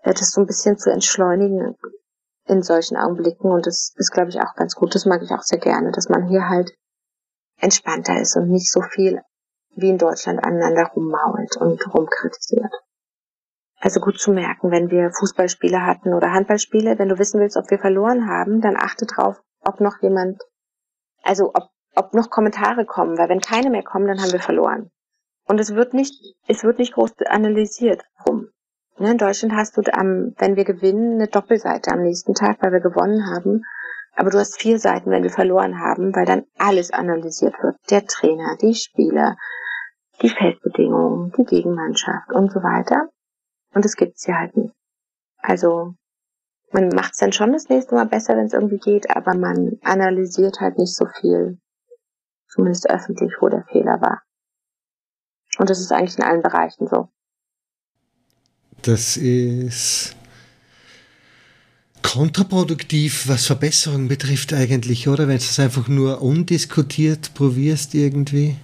äh, das so ein bisschen zu entschleunigen in solchen Augenblicken. Und das ist, glaube ich, auch ganz gut. Das mag ich auch sehr gerne, dass man hier halt entspannter ist und nicht so viel wie in Deutschland aneinander rummault und rumkritisiert. Also gut zu merken, wenn wir Fußballspiele hatten oder Handballspiele, wenn du wissen willst, ob wir verloren haben, dann achte drauf, ob noch jemand, also ob, ob noch Kommentare kommen, weil wenn keine mehr kommen, dann haben wir verloren. Und es wird nicht, es wird nicht groß analysiert, warum. Ne, in Deutschland hast du am, wenn wir gewinnen, eine Doppelseite am nächsten Tag, weil wir gewonnen haben. Aber du hast vier Seiten, wenn wir verloren haben, weil dann alles analysiert wird. Der Trainer, die Spieler, die Feldbedingungen, die Gegenmannschaft und so weiter. Und das gibt's hier halt nicht. Also man macht es dann schon das nächste Mal besser, wenn es irgendwie geht, aber man analysiert halt nicht so viel, zumindest öffentlich, wo der Fehler war. Und das ist eigentlich in allen Bereichen so. Das ist kontraproduktiv, was Verbesserung betrifft eigentlich, oder? Wenn du es einfach nur undiskutiert probierst irgendwie.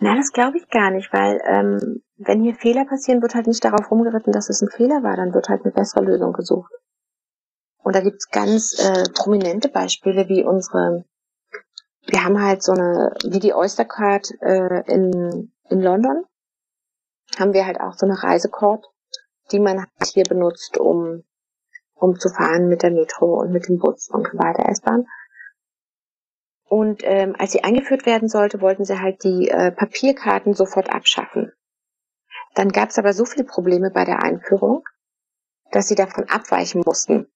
Na, das glaube ich gar nicht, weil ähm, wenn hier Fehler passieren, wird halt nicht darauf rumgeritten, dass es ein Fehler war, dann wird halt eine bessere Lösung gesucht. Und da gibt's ganz äh, prominente Beispiele, wie unsere, wir haben halt so eine, wie die Oyster Card äh, in, in London, haben wir halt auch so eine Reisecard, die man halt hier benutzt, um, um zu fahren mit der Metro und mit dem Bus und so weiter S-Bahn. Und ähm, als sie eingeführt werden sollte, wollten sie halt die äh, Papierkarten sofort abschaffen. Dann gab es aber so viele Probleme bei der Einführung, dass sie davon abweichen mussten.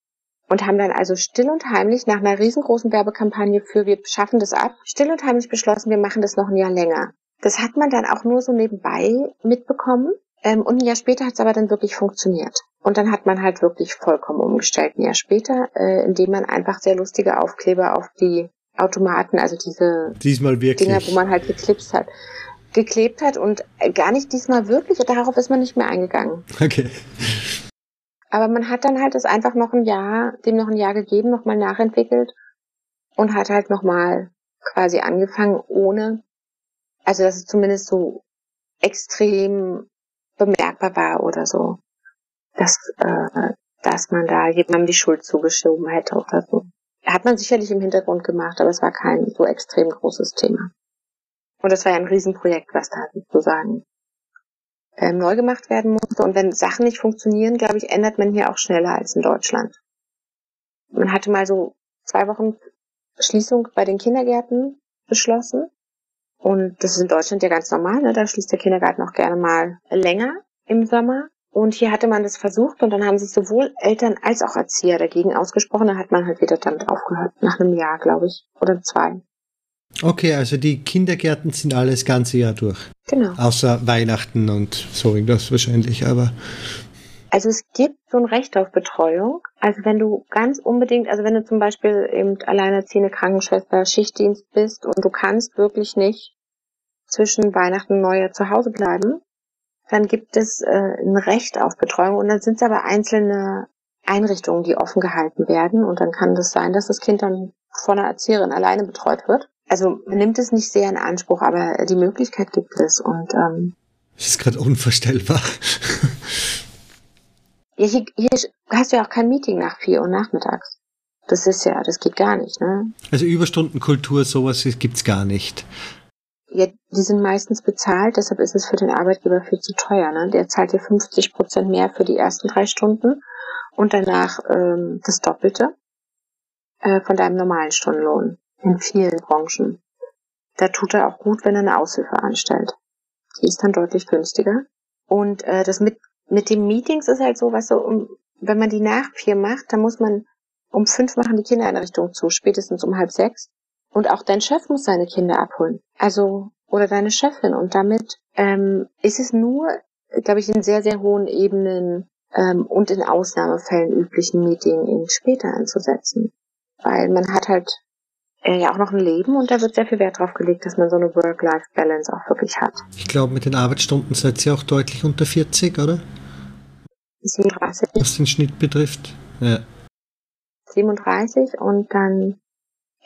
Und haben dann also still und heimlich nach einer riesengroßen Werbekampagne für wir schaffen das ab, still und heimlich beschlossen, wir machen das noch ein Jahr länger. Das hat man dann auch nur so nebenbei mitbekommen. Ähm, und ein Jahr später hat es aber dann wirklich funktioniert. Und dann hat man halt wirklich vollkommen umgestellt ein Jahr später, äh, indem man einfach sehr lustige Aufkleber auf die Automaten, also diese diesmal wirklich. Dinger, wo man halt geklipst hat, geklebt hat und gar nicht diesmal wirklich, darauf ist man nicht mehr eingegangen. Okay. Aber man hat dann halt das einfach noch ein Jahr, dem noch ein Jahr gegeben, nochmal nachentwickelt und hat halt nochmal quasi angefangen, ohne, also dass es zumindest so extrem bemerkbar war oder so, dass, äh, dass man da jemandem die Schuld zugeschoben hätte oder so. Hat man sicherlich im Hintergrund gemacht, aber es war kein so extrem großes Thema. Und das war ja ein Riesenprojekt, was da sozusagen ähm, neu gemacht werden musste. Und wenn Sachen nicht funktionieren, glaube ich, ändert man hier auch schneller als in Deutschland. Man hatte mal so zwei Wochen Schließung bei den Kindergärten beschlossen. Und das ist in Deutschland ja ganz normal, ne? Da schließt der Kindergarten auch gerne mal länger im Sommer. Und hier hatte man das versucht und dann haben sich sowohl Eltern als auch Erzieher dagegen ausgesprochen. Da hat man halt wieder damit aufgehört. Nach einem Jahr, glaube ich. Oder zwei. Okay, also die Kindergärten sind alles ganze Jahr durch. Genau. Außer Weihnachten und so irgendwas wahrscheinlich, aber. Also es gibt so ein Recht auf Betreuung. Also wenn du ganz unbedingt, also wenn du zum Beispiel eben alleinerziehende Krankenschwester, Schichtdienst bist und du kannst wirklich nicht zwischen Weihnachten und Neujahr zu Hause bleiben, dann gibt es äh, ein Recht auf Betreuung und dann sind es aber einzelne Einrichtungen, die offen gehalten werden und dann kann das sein, dass das Kind dann von einer Erzieherin alleine betreut wird. Also man nimmt es nicht sehr in Anspruch, aber die Möglichkeit gibt es und ähm, das ist gerade unvorstellbar. Ja, hier, hier hast du ja auch kein Meeting nach vier Uhr nachmittags. Das ist ja, das geht gar nicht, ne? Also Überstundenkultur, sowas gibt's gar nicht. Ja, die sind meistens bezahlt, deshalb ist es für den Arbeitgeber viel zu teuer. Ne? Der zahlt dir 50 Prozent mehr für die ersten drei Stunden und danach ähm, das Doppelte äh, von deinem normalen Stundenlohn in vielen Branchen. Da tut er auch gut, wenn er eine Aushilfe anstellt. Die ist dann deutlich günstiger. Und äh, das mit, mit den Meetings ist halt so, was so, um, wenn man die nach vier macht, dann muss man um fünf machen die Kindereinrichtung zu, spätestens um halb sechs. Und auch dein Chef muss seine Kinder abholen. Also, oder deine Chefin. Und damit ähm, ist es nur, glaube ich, in sehr, sehr hohen Ebenen ähm, und in Ausnahmefällen üblichen Meeting ihn später anzusetzen. Weil man hat halt äh, ja auch noch ein Leben und da wird sehr viel Wert drauf gelegt, dass man so eine Work-Life-Balance auch wirklich hat. Ich glaube, mit den Arbeitsstunden seid ihr auch deutlich unter 40, oder? 37. Was den Schnitt betrifft. Ja. 37 und dann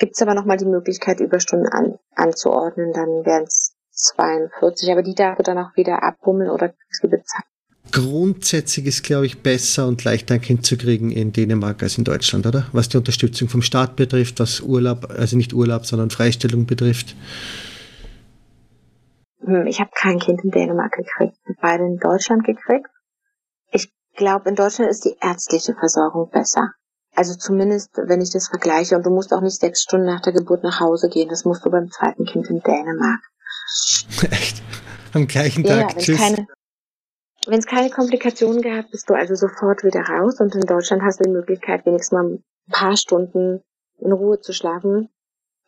Gibt es aber nochmal die Möglichkeit, Überstunden an, anzuordnen, dann wären es 42, aber die darf du dann auch wieder abbummeln oder kriegst du bezahlt. Grundsätzlich ist, glaube ich, besser und leichter ein Kind zu kriegen in Dänemark als in Deutschland, oder? Was die Unterstützung vom Staat betrifft, was Urlaub, also nicht Urlaub, sondern Freistellung betrifft. Hm, ich habe kein Kind in Dänemark gekriegt, beide in Deutschland gekriegt. Ich glaube, in Deutschland ist die ärztliche Versorgung besser. Also zumindest, wenn ich das vergleiche. Und du musst auch nicht sechs Stunden nach der Geburt nach Hause gehen. Das musst du beim zweiten Kind in Dänemark. Echt? Am gleichen Tag? Ja, wenn keine, wenn es keine Komplikationen gab, bist du also sofort wieder raus. Und in Deutschland hast du die Möglichkeit, wenigstens mal ein paar Stunden in Ruhe zu schlafen,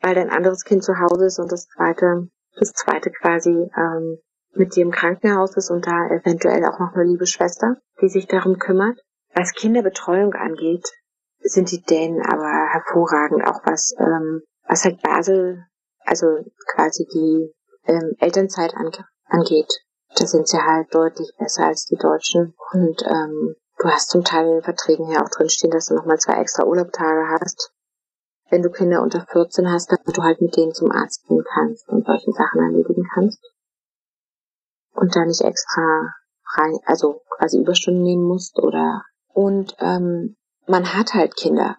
weil dein anderes Kind zu Hause ist und das zweite, das zweite quasi ähm, mit dir im Krankenhaus ist und da eventuell auch noch eine liebe Schwester, die sich darum kümmert. Was Kinderbetreuung angeht, sind die Dänen aber hervorragend, auch was, ähm, was halt Basel, also quasi die ähm, Elternzeit angeht. Da sind sie halt deutlich besser als die Deutschen. Und ähm, du hast zum Teil in den Verträgen ja auch drinstehen, dass du nochmal zwei extra Urlaubtage hast, wenn du Kinder unter 14 hast, damit du halt mit denen zum Arzt gehen kannst und solche Sachen erledigen kannst. Und da nicht extra frei, also quasi Überstunden nehmen musst oder und ähm, man hat halt Kinder.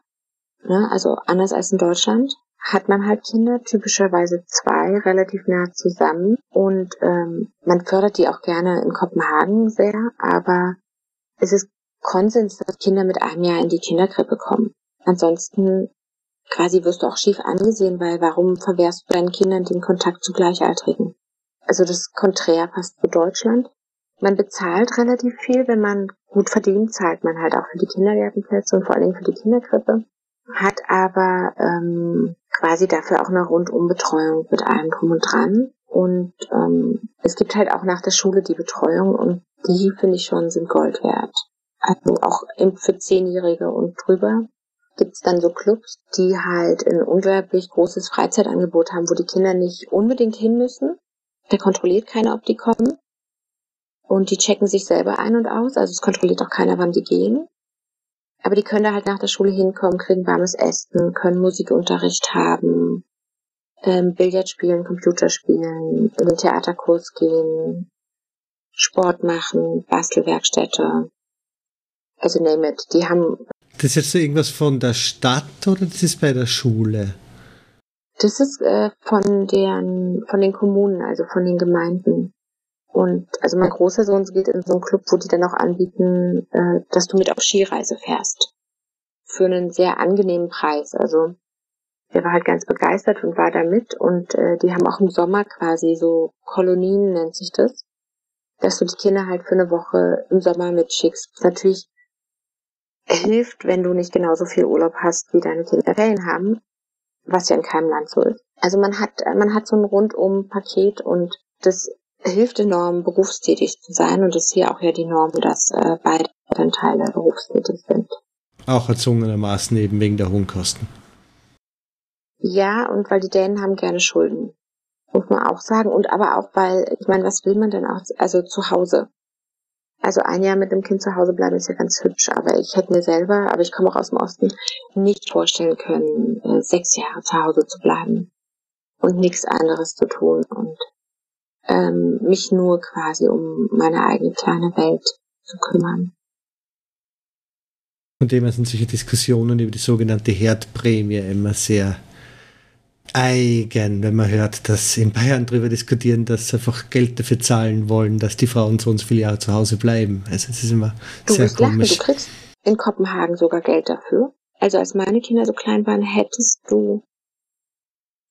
Ne? Also anders als in Deutschland hat man halt Kinder, typischerweise zwei, relativ nah zusammen. Und ähm, man fördert die auch gerne in Kopenhagen sehr, aber es ist Konsens, dass Kinder mit einem Jahr in die Kinderkrippe kommen. Ansonsten quasi wirst du auch schief angesehen, weil warum verwehrst du deinen Kindern den Kontakt zu Gleichaltrigen? Also das Konträr passt zu Deutschland. Man bezahlt relativ viel, wenn man gut verdient, zahlt man halt auch für die Kindergartenplätze und vor allen Dingen für die Kinderkrippe. Hat aber ähm, quasi dafür auch eine Rundumbetreuung mit allem drum und dran. Und ähm, es gibt halt auch nach der Schule die Betreuung und die finde ich schon sind Gold wert. Also auch für Zehnjährige und drüber gibt es dann so Clubs, die halt ein unglaublich großes Freizeitangebot haben, wo die Kinder nicht unbedingt hin müssen. Der kontrolliert keiner, ob die kommen. Und die checken sich selber ein und aus. Also es kontrolliert auch keiner, wann die gehen. Aber die können da halt nach der Schule hinkommen, kriegen warmes Essen, können Musikunterricht haben, ähm, Billard spielen, Computer spielen, in den Theaterkurs gehen, Sport machen, Bastelwerkstätte. Also name it. Die haben. Das ist jetzt so irgendwas von der Stadt oder das ist bei der Schule? Das ist äh, von den von den Kommunen, also von den Gemeinden. Und also mein großer Sohn geht in so einen Club, wo die dann auch anbieten, äh, dass du mit auf Skireise fährst. Für einen sehr angenehmen Preis. Also der war halt ganz begeistert und war da mit. Und äh, die haben auch im Sommer quasi so Kolonien, nennt sich das. Dass du die Kinder halt für eine Woche im Sommer mitschickst. Natürlich hilft, wenn du nicht genauso viel Urlaub hast, wie deine Kinder Ferien haben, was ja in keinem Land so ist. Also man hat, man hat so ein rundum Paket und das hilft enorm, berufstätig zu sein. Und das ist hier auch ja die Norm, dass äh, beide Teile berufstätig sind. Auch erzwungenermaßen eben wegen der hohen Kosten. Ja, und weil die Dänen haben gerne Schulden. Muss man auch sagen. Und aber auch, weil, ich meine, was will man denn auch, also zu Hause? Also ein Jahr mit dem Kind zu Hause bleiben ist ja ganz hübsch, aber ich hätte mir selber, aber ich komme auch aus dem Osten, nicht vorstellen können, äh, sechs Jahre zu Hause zu bleiben und nichts anderes zu tun und ähm, mich nur quasi um meine eigene kleine Welt zu kümmern. Von dem her sind solche Diskussionen über die sogenannte Herdprämie immer sehr eigen, wenn man hört, dass in Bayern darüber diskutieren, dass sie einfach Geld dafür zahlen wollen, dass die Frauen so und so viele Jahre zu Hause bleiben. Also es ist immer du sehr komisch. Lachen. Du kriegst in Kopenhagen sogar Geld dafür. Also als meine Kinder so klein waren, hättest du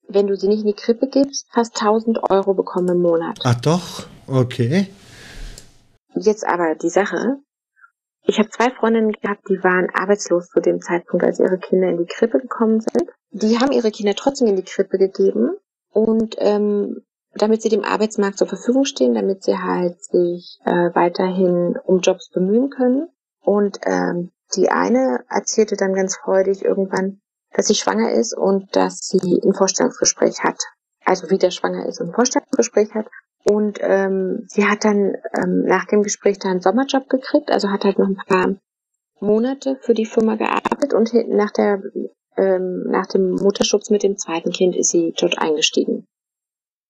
wenn du sie nicht in die Krippe gibst, fast 1000 Euro bekommen im Monat. Ah doch, okay. Jetzt aber die Sache. Ich habe zwei Freundinnen gehabt, die waren arbeitslos zu dem Zeitpunkt, als ihre Kinder in die Krippe gekommen sind. Die haben ihre Kinder trotzdem in die Krippe gegeben und ähm, damit sie dem Arbeitsmarkt zur Verfügung stehen, damit sie halt sich äh, weiterhin um Jobs bemühen können. Und ähm, die eine erzählte dann ganz freudig irgendwann, dass sie schwanger ist und dass sie ein Vorstellungsgespräch hat. Also wieder schwanger ist und ein Vorstellungsgespräch hat. Und ähm, sie hat dann ähm, nach dem Gespräch da einen Sommerjob gekriegt, also hat halt noch ein paar Monate für die Firma gearbeitet und nach der ähm, nach dem Mutterschutz mit dem zweiten Kind ist sie dort eingestiegen.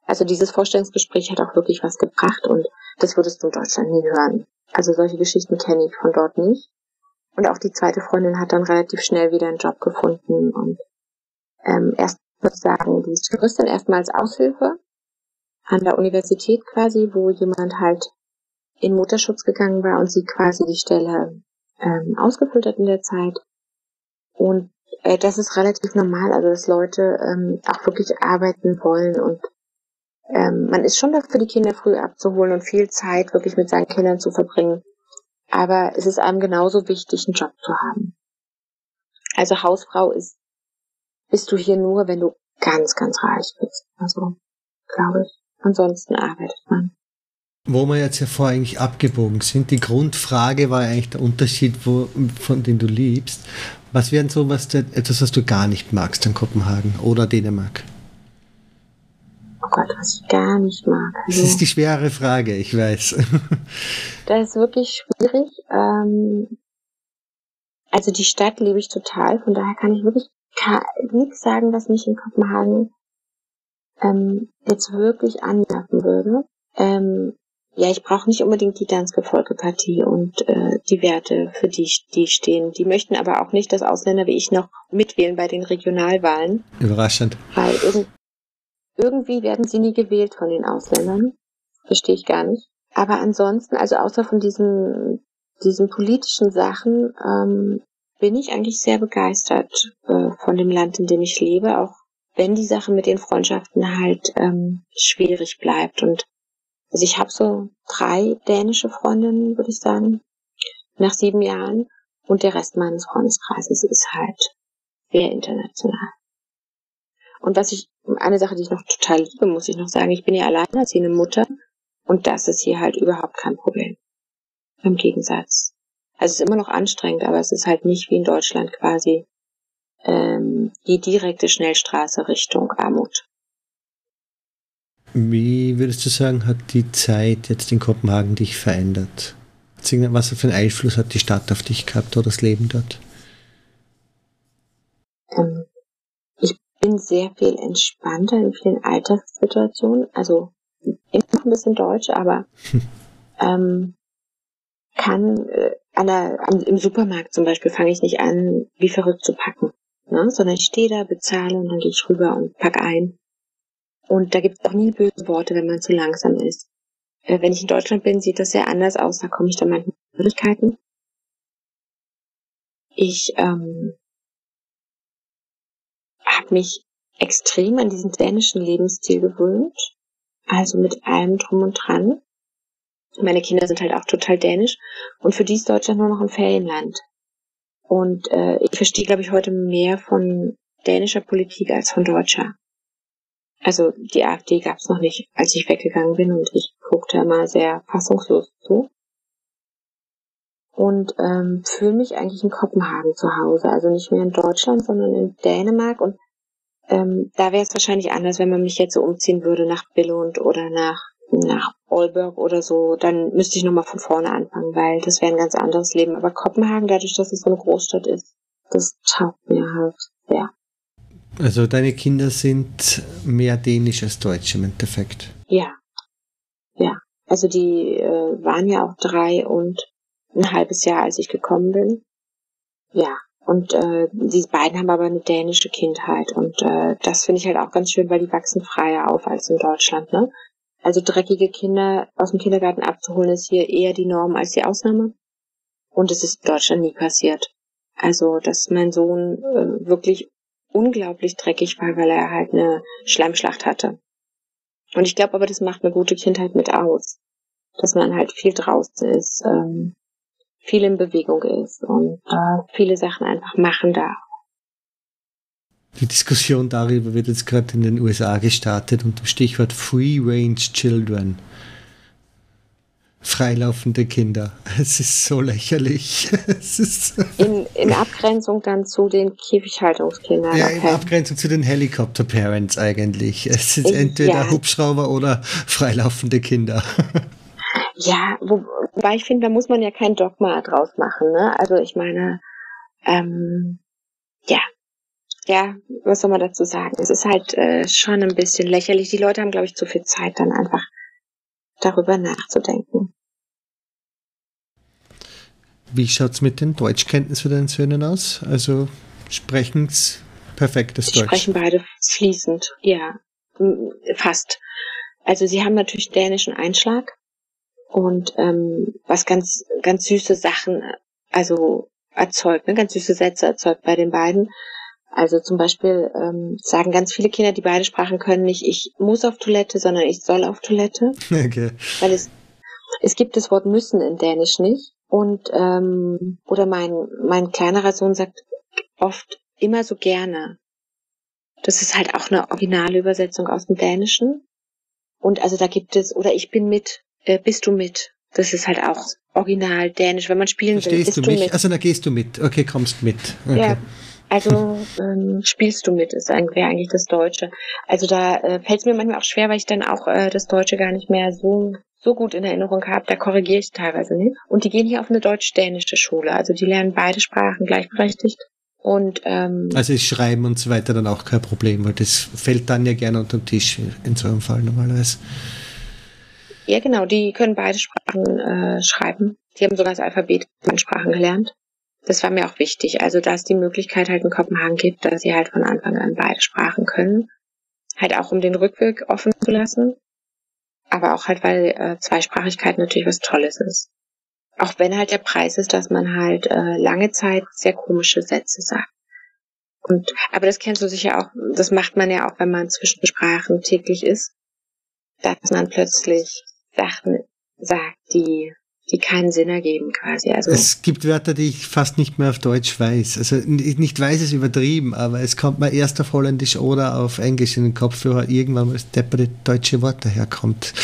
Also dieses Vorstellungsgespräch hat auch wirklich was gebracht und das würdest du in Deutschland nie hören. Also solche Geschichten kenne ich von dort nicht. Und auch die zweite Freundin hat dann relativ schnell wieder einen Job gefunden und ähm, erst sozusagen die Touristin erstmals Aushilfe an der Universität quasi, wo jemand halt in Mutterschutz gegangen war und sie quasi die Stelle ähm, ausgefüllt hat in der Zeit. Und äh, das ist relativ normal, also dass Leute ähm, auch wirklich arbeiten wollen und ähm, man ist schon dafür, die Kinder früh abzuholen und viel Zeit wirklich mit seinen Kindern zu verbringen. Aber es ist einem genauso wichtig, einen Job zu haben. Also Hausfrau ist, bist du hier nur, wenn du ganz, ganz reich bist. Also, glaube ich. Ansonsten arbeitet man. Wo wir jetzt ja vorher eigentlich abgebogen sind, die Grundfrage war eigentlich der Unterschied, wo, von dem du liebst. Was wären so was, etwas, was du gar nicht magst in Kopenhagen oder Dänemark? Oh Gott, was ich gar nicht mag. Also, das ist die schwere Frage, ich weiß. das ist wirklich schwierig. Ähm, also die Stadt liebe ich total, von daher kann ich wirklich nichts sagen, was mich in Kopenhagen ähm, jetzt wirklich anmerken würde. Ähm, ja, ich brauche nicht unbedingt die Danske Folkepartie und äh, die Werte, für die die stehen. Die möchten aber auch nicht, dass Ausländer wie ich noch mitwählen bei den Regionalwahlen. Überraschend. Weil irg irgendwie werden sie nie gewählt von den Ausländern. Verstehe ich gar nicht. Aber ansonsten, also außer von diesen, diesen politischen Sachen, ähm, bin ich eigentlich sehr begeistert äh, von dem Land, in dem ich lebe, auch wenn die Sache mit den Freundschaften halt ähm, schwierig bleibt und also ich habe so drei dänische Freundinnen, würde ich sagen, nach sieben Jahren. Und der Rest meines Freundeskreises ist halt sehr international. Und was ich, eine Sache, die ich noch total liebe, muss ich noch sagen, ich bin ja alleinerziehende Mutter und das ist hier halt überhaupt kein Problem. Im Gegensatz. Also es ist immer noch anstrengend, aber es ist halt nicht wie in Deutschland quasi ähm, die direkte Schnellstraße Richtung Armut. Wie würdest du sagen, hat die Zeit jetzt in Kopenhagen dich verändert? Was für einen Einfluss hat die Stadt auf dich gehabt oder das Leben dort? Ähm, bin sehr viel entspannter in vielen Alltagssituationen. Also immer noch ein bisschen deutsch, aber ähm, kann äh, an der, an, im Supermarkt zum Beispiel fange ich nicht an, wie verrückt zu packen, ne? sondern ich stehe da, bezahle und dann gehe ich rüber und pack ein. Und da gibt es auch nie böse Worte, wenn man zu langsam ist. Äh, wenn ich in Deutschland bin, sieht das sehr anders aus. Da komme ich dann manchmal in Schwierigkeiten. Ich ähm, habe mich extrem an diesen dänischen Lebensstil gewöhnt. Also mit allem drum und dran. Meine Kinder sind halt auch total dänisch. Und für die ist Deutschland nur noch ein Ferienland. Und äh, ich verstehe, glaube ich, heute mehr von dänischer Politik als von deutscher. Also die AfD gab es noch nicht, als ich weggegangen bin und ich guckte immer sehr fassungslos zu. Und ähm, fühle mich eigentlich in Kopenhagen zu Hause. Also nicht mehr in Deutschland, sondern in Dänemark. Und ähm, da wäre es wahrscheinlich anders, wenn man mich jetzt so umziehen würde nach Billund oder nach, nach Aalborg oder so. Dann müsste ich nochmal von vorne anfangen, weil das wäre ein ganz anderes Leben. Aber Kopenhagen, dadurch, dass es so eine Großstadt ist, das taugt mir halt sehr. Also deine Kinder sind mehr dänisch als deutsch im Endeffekt. Ja. Ja. Also die äh, waren ja auch drei und ein halbes Jahr, als ich gekommen bin. Ja. Und äh, die beiden haben aber eine dänische Kindheit. Und äh, das finde ich halt auch ganz schön, weil die wachsen freier auf als in Deutschland, ne? Also dreckige Kinder aus dem Kindergarten abzuholen, ist hier eher die Norm als die Ausnahme. Und es ist in Deutschland nie passiert. Also, dass mein Sohn äh, wirklich unglaublich dreckig war, weil er halt eine Schleimschlacht hatte. Und ich glaube aber, das macht eine gute Kindheit mit aus. Dass man halt viel draußen ist, ähm, viel in Bewegung ist und äh, viele Sachen einfach machen darf. Die Diskussion darüber wird jetzt gerade in den USA gestartet unter dem Stichwort Free Range Children freilaufende Kinder. Es ist so lächerlich. Ist in, in, Abgrenzung dann zu den Käfighaltungskindern. Ja, okay. in Abgrenzung zu den Helicopter Parents eigentlich. Es ist entweder ja. Hubschrauber oder freilaufende Kinder. Ja, wo, wobei ich finde, da muss man ja kein Dogma draus machen. Ne? Also ich meine, ähm, ja, ja, was soll man dazu sagen? Es ist halt äh, schon ein bisschen lächerlich. Die Leute haben, glaube ich, zu viel Zeit dann einfach darüber nachzudenken. Wie schaut es mit den Deutschkenntnissen für deinen Söhnen aus? Also sprechen sie perfektes sie Deutsch? sprechen beide fließend, ja, fast. Also sie haben natürlich dänischen Einschlag und ähm, was ganz, ganz süße Sachen, also erzeugt, ne? ganz süße Sätze erzeugt bei den beiden. Also zum Beispiel ähm, sagen ganz viele Kinder, die beide Sprachen können, nicht ich muss auf Toilette, sondern ich soll auf Toilette. Okay. Weil es, es gibt das Wort müssen in Dänisch nicht. Und ähm, oder mein, mein kleinerer Sohn sagt oft immer so gerne. Das ist halt auch eine originale Übersetzung aus dem Dänischen. Und also da gibt es, oder ich bin mit, äh, bist du mit? Das ist halt auch original dänisch, wenn man spielen Verstehst will. Verstehst du mich? Mit. Also da gehst du mit. Okay, kommst mit. Okay. Ja. Also ähm, spielst du mit, ist wäre eigentlich das Deutsche. Also da äh, fällt es mir manchmal auch schwer, weil ich dann auch äh, das Deutsche gar nicht mehr so so gut in Erinnerung habe. Da korrigiere ich teilweise nicht. Und die gehen hier auf eine deutsch-dänische Schule. Also die lernen beide Sprachen gleichberechtigt. Und ähm, also ist Schreiben und so weiter dann auch kein Problem, weil das fällt dann ja gerne unter den Tisch in so einem Fall normalerweise. Ja, genau, die können beide Sprachen äh, schreiben. Die haben sogar das Alphabet in Sprachen gelernt das war mir auch wichtig. Also, dass es die Möglichkeit halt in Kopenhagen gibt, dass sie halt von Anfang an beide Sprachen können. Halt auch um den Rückweg offen zu lassen. Aber auch halt, weil äh, Zweisprachigkeit natürlich was Tolles ist. Auch wenn halt der Preis ist, dass man halt äh, lange Zeit sehr komische Sätze sagt. Und, aber das kennst du sicher auch, das macht man ja auch, wenn man zwischen Sprachen täglich ist, dass man plötzlich Sachen sagt, die die keinen Sinn ergeben quasi. Also es gibt Wörter, die ich fast nicht mehr auf Deutsch weiß. Also nicht weiß ist übertrieben, aber es kommt mir erst auf Holländisch oder auf Englisch in den Kopf, wo irgendwann mal das depperte deutsche Wort daherkommt.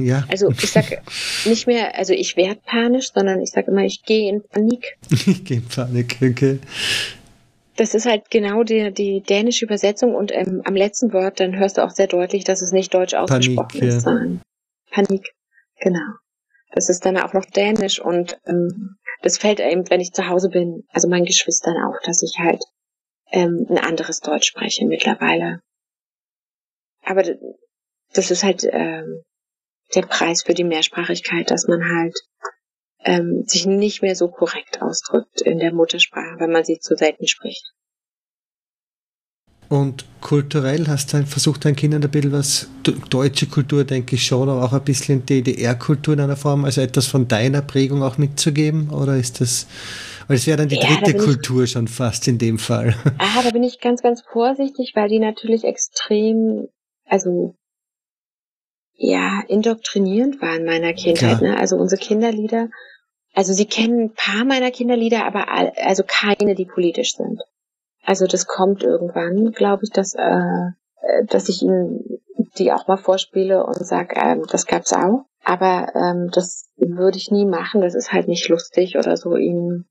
Ja. Also ich sag nicht mehr, also ich werde panisch, sondern ich sage immer, ich gehe in Panik. ich gehe in Panik, okay. Das ist halt genau die, die dänische Übersetzung und ähm, am letzten Wort, dann hörst du auch sehr deutlich, dass es nicht deutsch ausgesprochen Panik, ist, ja. Panik, genau. Das ist dann auch noch Dänisch und ähm, das fällt eben, wenn ich zu Hause bin, also meinen Geschwistern auch, dass ich halt ähm, ein anderes Deutsch spreche mittlerweile. Aber das ist halt ähm, der Preis für die Mehrsprachigkeit, dass man halt ähm, sich nicht mehr so korrekt ausdrückt in der Muttersprache, wenn man sie zu selten spricht. Und kulturell hast du versucht, deinen Kindern ein bisschen was, deutsche Kultur denke ich schon, aber auch ein bisschen DDR-Kultur in einer Form, also etwas von deiner Prägung auch mitzugeben? Oder ist das, weil es wäre dann die ja, dritte da Kultur ich, schon fast in dem Fall. Ah, da bin ich ganz, ganz vorsichtig, weil die natürlich extrem, also, ja, indoktrinierend waren in meiner Kindheit, ne? Also unsere Kinderlieder, also sie kennen ein paar meiner Kinderlieder, aber all, also keine, die politisch sind. Also das kommt irgendwann, glaube ich, dass, äh, dass ich ihnen die auch mal vorspiele und sage, ähm, das gab's auch. Aber ähm, das würde ich nie machen. Das ist halt nicht lustig oder so. Ihnen,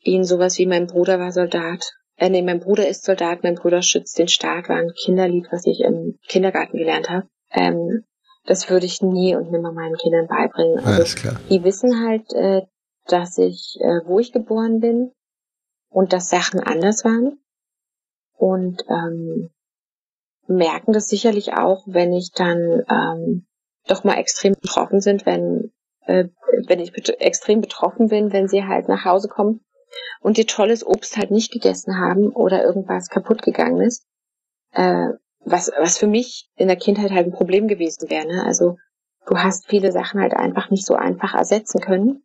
ihnen sowas wie mein Bruder war Soldat. Äh, nee, mein Bruder ist Soldat, mein Bruder schützt den Staat, war ein Kinderlied, was ich im Kindergarten gelernt habe. Ähm, das würde ich nie und nimmer meinen Kindern beibringen. Also, Alles klar. Die wissen halt, äh, dass ich, äh, wo ich geboren bin, und dass Sachen anders waren und ähm, merken das sicherlich auch, wenn ich dann ähm, doch mal extrem betroffen sind, wenn äh, wenn ich bet extrem betroffen bin, wenn sie halt nach Hause kommen und ihr tolles Obst halt nicht gegessen haben oder irgendwas kaputt gegangen ist, äh, was was für mich in der Kindheit halt ein Problem gewesen wäre. Ne? Also du hast viele Sachen halt einfach nicht so einfach ersetzen können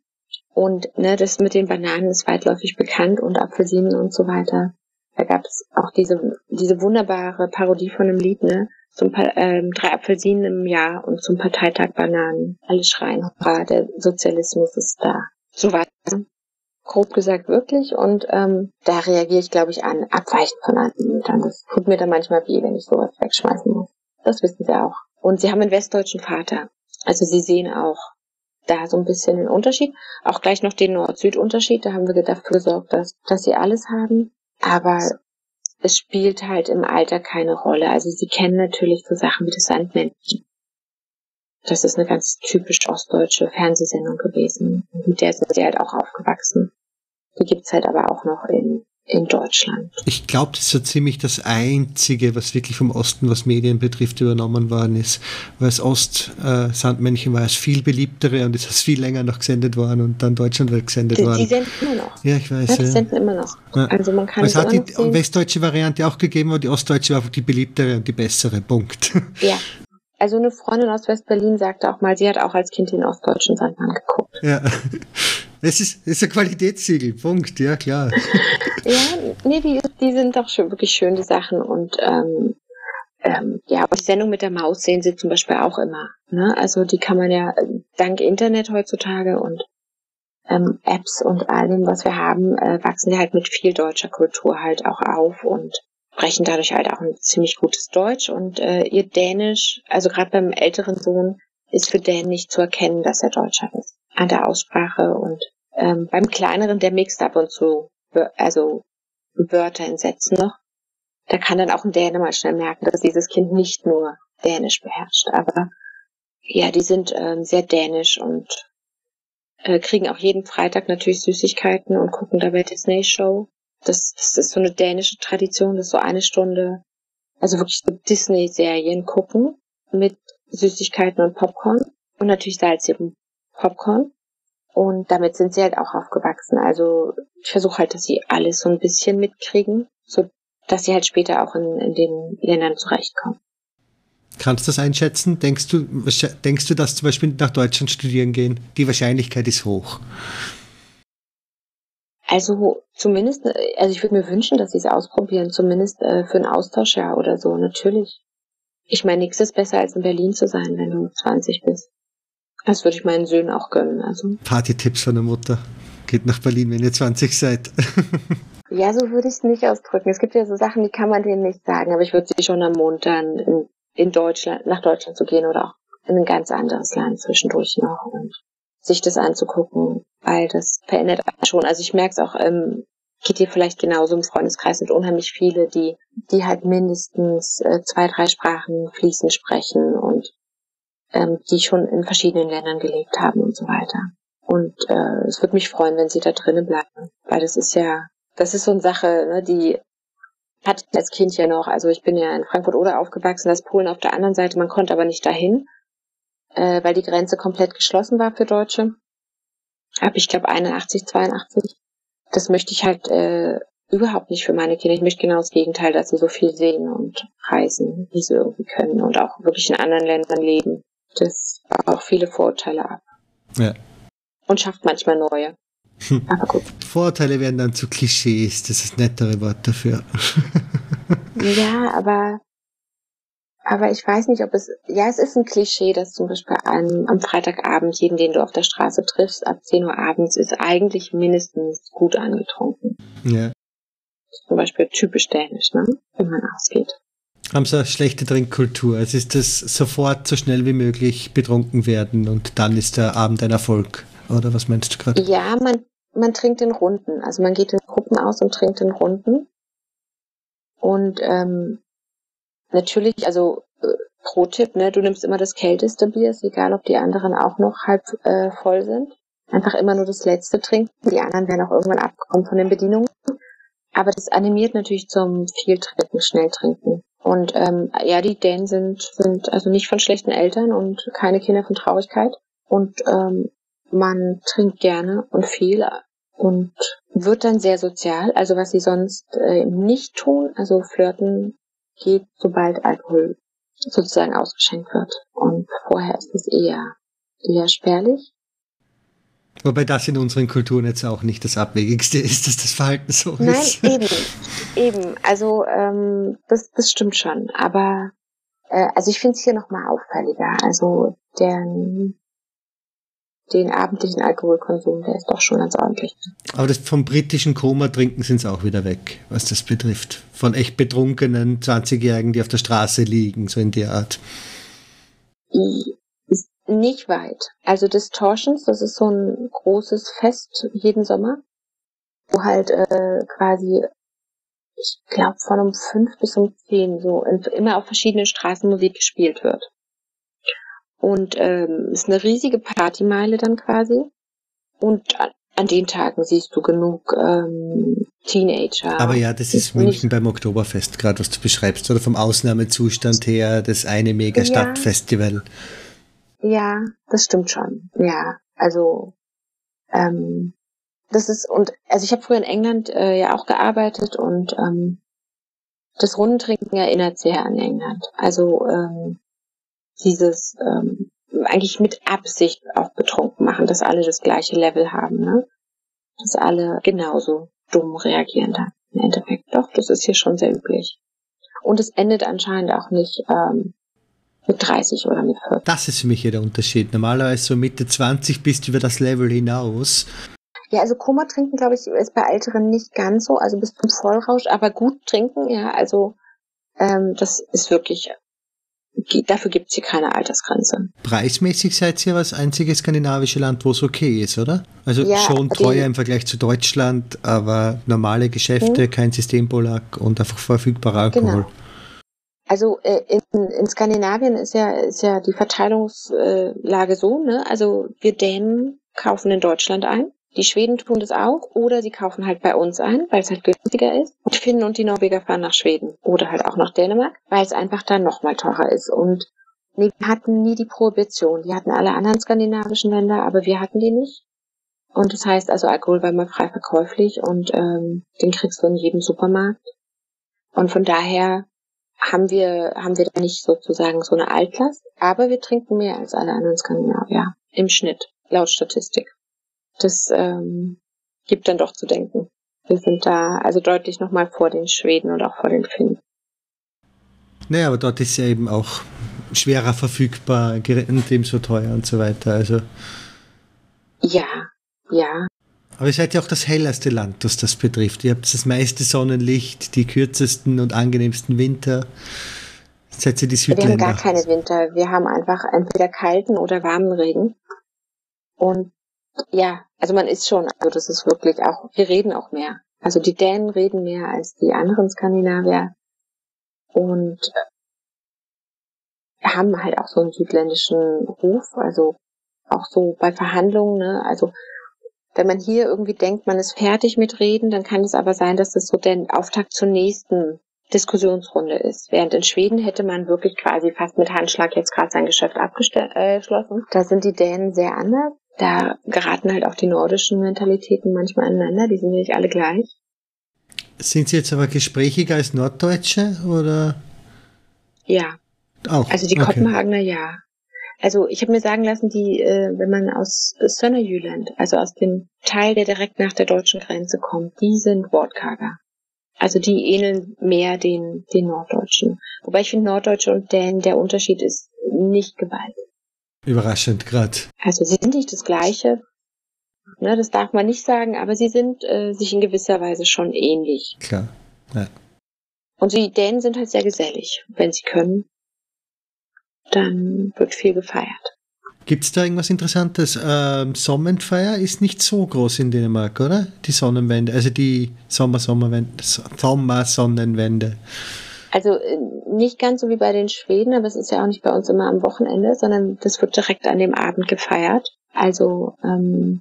und ne, das mit den Bananen ist weitläufig bekannt und Apfelsinen und so weiter. Da gab es auch diese, diese wunderbare Parodie von einem Lied, ne? Zum ähm, drei Apfelsinen im Jahr und zum Parteitag Bananen. Alle schreien, der Sozialismus ist da. So weiter. Grob gesagt wirklich. Und ähm, da reagiere ich, glaube ich, an, abweichend von anderen. Das tut mir dann manchmal weh, wenn ich sowas wegschmeißen muss. Das wissen sie auch. Und sie haben einen westdeutschen Vater. Also sie sehen auch, da so ein bisschen den Unterschied. Auch gleich noch den Nord-Süd-Unterschied. Da haben wir dafür gesorgt, dass, dass sie alles haben. Aber es spielt halt im Alter keine Rolle. Also sie kennen natürlich so Sachen wie das Sandmännchen. Das ist eine ganz typisch ostdeutsche Fernsehsendung gewesen. Mit der sind sie halt auch aufgewachsen. Die gibt's halt aber auch noch in in Deutschland. Ich glaube, das ist so ziemlich das Einzige, was wirklich vom Osten, was Medien betrifft, übernommen worden ist. Weil das Ost-Sandmännchen äh, war es viel beliebtere und ist viel länger noch gesendet worden und dann deutschlandweit gesendet die, worden. Die senden immer noch. Ja, ich weiß. Ja, die ja. senden immer noch. Ja. Also man kann es hat die westdeutsche Variante auch gegeben, aber die ostdeutsche war die beliebtere und die bessere. Punkt. Ja. Also eine Freundin aus West-Berlin sagte auch mal, sie hat auch als Kind den ostdeutschen Sandmann geguckt. Ja. Es ist, ist ein Qualitätssiegel, Punkt, ja klar. ja, nee, die, die sind doch schon wirklich schön, die Sachen. Und ähm, ähm, ja, die Sendung mit der Maus sehen sie zum Beispiel auch immer. Ne? Also die kann man ja dank Internet heutzutage und ähm, Apps und all dem, was wir haben, äh, wachsen die halt mit viel deutscher Kultur halt auch auf und sprechen dadurch halt auch ein ziemlich gutes Deutsch und äh, ihr Dänisch, also gerade beim älteren Sohn, ist für Dan nicht zu erkennen, dass er Deutscher ist. An der Aussprache und ähm, beim kleineren, der mixt ab und zu, also Wörter in Sätzen noch. Da kann dann auch ein Däne mal schnell merken, dass dieses Kind nicht nur Dänisch beherrscht. Aber ja, die sind ähm, sehr dänisch und äh, kriegen auch jeden Freitag natürlich Süßigkeiten und gucken dabei Disney Show. Das, das ist so eine dänische Tradition, das ist so eine Stunde, also wirklich so Disney-Serien gucken mit Süßigkeiten und Popcorn und natürlich salzigem Popcorn. Und damit sind sie halt auch aufgewachsen. Also ich versuche halt, dass sie alles so ein bisschen mitkriegen, so dass sie halt später auch in, in den Ländern zurechtkommen. Kannst du das einschätzen? Denkst du, denkst du, dass zum Beispiel nach Deutschland studieren gehen? Die Wahrscheinlichkeit ist hoch. Also zumindest, also ich würde mir wünschen, dass sie es ausprobieren, zumindest äh, für ein Austauschjahr oder so, natürlich. Ich meine, nichts ist besser als in Berlin zu sein, wenn du 20 bist. Das würde ich meinen Söhnen auch gönnen. Also. Party-Tipps von der Mutter. Geht nach Berlin, wenn ihr 20 seid. ja, so würde ich es nicht ausdrücken. Es gibt ja so Sachen, die kann man denen nicht sagen, aber ich würde sie schon ermuntern, in in Deutschland, nach Deutschland zu gehen oder auch in ein ganz anderes Land zwischendurch noch und sich das anzugucken, weil das verändert schon. Also ich merke es auch, ähm, geht dir vielleicht genauso im Freundeskreis sind unheimlich viele, die, die halt mindestens äh, zwei, drei Sprachen fließend sprechen und ähm, die schon in verschiedenen Ländern gelebt haben und so weiter. Und äh, es würde mich freuen, wenn sie da drinnen bleiben, weil das ist ja, das ist so eine Sache, ne, die hatte ich als Kind ja noch, also ich bin ja in Frankfurt oder aufgewachsen, das Polen auf der anderen Seite, man konnte aber nicht dahin, äh, weil die Grenze komplett geschlossen war für Deutsche. Ab ich glaube 81, 82. Das möchte ich halt äh, überhaupt nicht für meine Kinder. Ich möchte genau das Gegenteil, dass sie so viel sehen und reisen, wie sie irgendwie können und auch wirklich in anderen Ländern leben. Das baut auch viele Vorurteile ab. Ja. Und schafft manchmal neue. Hm. Aber gut. Vorurteile werden dann zu Klischees, das ist das nettere Wort dafür. ja, aber, aber ich weiß nicht, ob es, ja, es ist ein Klischee, dass zum Beispiel am, am Freitagabend jeden, den du auf der Straße triffst, ab 10 Uhr abends, ist eigentlich mindestens gut angetrunken. Ja. Zum Beispiel typisch dänisch, ne? Wenn man ausgeht. Haben sie eine schlechte Trinkkultur. Es ist das sofort so schnell wie möglich betrunken werden und dann ist der Abend ein Erfolg. Oder was meinst du gerade? Ja, man, man trinkt in Runden. Also man geht in Gruppen aus und trinkt in Runden. Und ähm, natürlich, also äh, Pro-Tipp, ne, du nimmst immer das kälteste Bier, ist egal, ob die anderen auch noch halb äh, voll sind. Einfach immer nur das letzte trinken. Die anderen werden auch irgendwann abkommen von den Bedienungen. Aber das animiert natürlich zum viel trinken, schnell trinken. Und ähm, ja, die Dänen sind, sind also nicht von schlechten Eltern und keine Kinder von Traurigkeit. Und ähm, man trinkt gerne und viel und wird dann sehr sozial. Also was sie sonst äh, nicht tun, also flirten geht, sobald Alkohol sozusagen ausgeschenkt wird. Und vorher ist es eher, eher spärlich. Wobei das in unseren Kulturen jetzt auch nicht das Abwegigste ist, dass das Verhalten so Nein, ist. Nein, eben. Eben. Also ähm, das, das stimmt schon. Aber äh, also ich finde es hier nochmal auffälliger. Also der den abendlichen Alkoholkonsum, der ist doch schon ganz ordentlich. Aber das vom britischen Koma trinken sind sie auch wieder weg, was das betrifft. Von echt betrunkenen 20-Jährigen, die auf der Straße liegen, so in der Art. Nicht weit. Also Distortions, das ist so ein großes Fest jeden Sommer, wo halt äh, quasi, ich glaube, von um fünf bis um zehn so immer auf verschiedenen Straßen Musik gespielt wird. Und ähm, ist eine riesige Partymeile dann quasi. Und an, an den Tagen siehst du genug ähm, Teenager. Aber ja, das ist München beim Oktoberfest, gerade was du beschreibst, oder vom Ausnahmezustand her, das eine Mega-Stadtfestival. Ja, ja, das stimmt schon. Ja, also ähm, das ist und also ich habe früher in England äh, ja auch gearbeitet und ähm, das Rundentrinken erinnert sehr an England. Also ähm, dieses ähm, eigentlich mit Absicht auch betrunken machen, dass alle das gleiche Level haben, ne? Dass alle genauso dumm reagieren dann im Endeffekt. Doch, das ist hier schon sehr üblich. Und es endet anscheinend auch nicht ähm, mit 30 oder mit 40. Das ist für mich hier der Unterschied. Normalerweise so Mitte 20 bist du über das Level hinaus. Ja, also Koma trinken, glaube ich, ist bei Älteren nicht ganz so, also bis zum Vollrausch, aber gut trinken, ja, also ähm, das ist wirklich, dafür gibt's hier keine Altersgrenze. Preismäßig seid ihr das einzige skandinavische Land, wo es okay ist, oder? Also ja, schon teuer im Vergleich zu Deutschland, aber normale Geschäfte, mhm. kein Systembolag und einfach verfügbarer Alkohol. Genau. Also äh, in, in Skandinavien ist ja, ist ja die Verteilungslage so, ne? Also wir Dänen kaufen in Deutschland ein die Schweden tun das auch oder sie kaufen halt bei uns ein, weil es halt günstiger ist. Die Finnen und die Norweger fahren nach Schweden oder halt auch nach Dänemark, weil es einfach dann nochmal teurer ist. Und nee, wir hatten nie die Prohibition. Die hatten alle anderen skandinavischen Länder, aber wir hatten die nicht. Und das heißt also, Alkohol war immer frei verkäuflich und ähm, den kriegst du in jedem Supermarkt. Und von daher haben wir, haben wir da nicht sozusagen so eine Altlast, aber wir trinken mehr als alle anderen Skandinavier im Schnitt, laut Statistik das ähm, gibt dann doch zu denken. Wir sind da also deutlich nochmal vor den Schweden und auch vor den Finnen. Naja, aber dort ist ja eben auch schwerer verfügbar, ebenso teuer und so weiter. Also. Ja, ja. Aber ihr seid ja auch das hellerste Land, das das betrifft. Ihr habt das meiste Sonnenlicht, die kürzesten und angenehmsten Winter. Seid ihr die Südländer? Wir haben gar keine Winter. Wir haben einfach entweder kalten oder warmen Regen. Und ja, also man ist schon, also das ist wirklich auch, wir reden auch mehr. Also die Dänen reden mehr als die anderen Skandinavier und äh, haben halt auch so einen südländischen Ruf, also auch so bei Verhandlungen, ne, also wenn man hier irgendwie denkt, man ist fertig mit Reden, dann kann es aber sein, dass das so der Auftakt zur nächsten Diskussionsrunde ist. Während in Schweden hätte man wirklich quasi fast mit Handschlag jetzt gerade sein Geschäft abgeschlossen. Da sind die Dänen sehr anders da geraten halt auch die nordischen Mentalitäten manchmal aneinander, die sind nicht alle gleich. Sind Sie jetzt aber gesprächiger als Norddeutsche oder? Ja. Auch. Also die okay. Kopenhagener ja. Also ich habe mir sagen lassen, die, äh, wenn man aus Sönnerjylland, also aus dem Teil, der direkt nach der deutschen Grenze kommt, die sind Wortkarger. Also die ähneln mehr den, den Norddeutschen. Wobei ich finde, Norddeutsche und Dänen, der Unterschied ist nicht gewaltig. Überraschend gerade. Also sie sind nicht das Gleiche. Ne, das darf man nicht sagen, aber sie sind äh, sich in gewisser Weise schon ähnlich. Klar. Ja. Und die Dänen sind halt sehr gesellig. Wenn sie können, dann wird viel gefeiert. Gibt es da irgendwas Interessantes? Ähm, Sonnenfeier ist nicht so groß in Dänemark, oder? Die Sonnenwende, also die Sommer-Sommerwende, Sommer-Sonnenwende. Also äh, nicht ganz so wie bei den Schweden, aber es ist ja auch nicht bei uns immer am Wochenende, sondern das wird direkt an dem Abend gefeiert. Also ähm,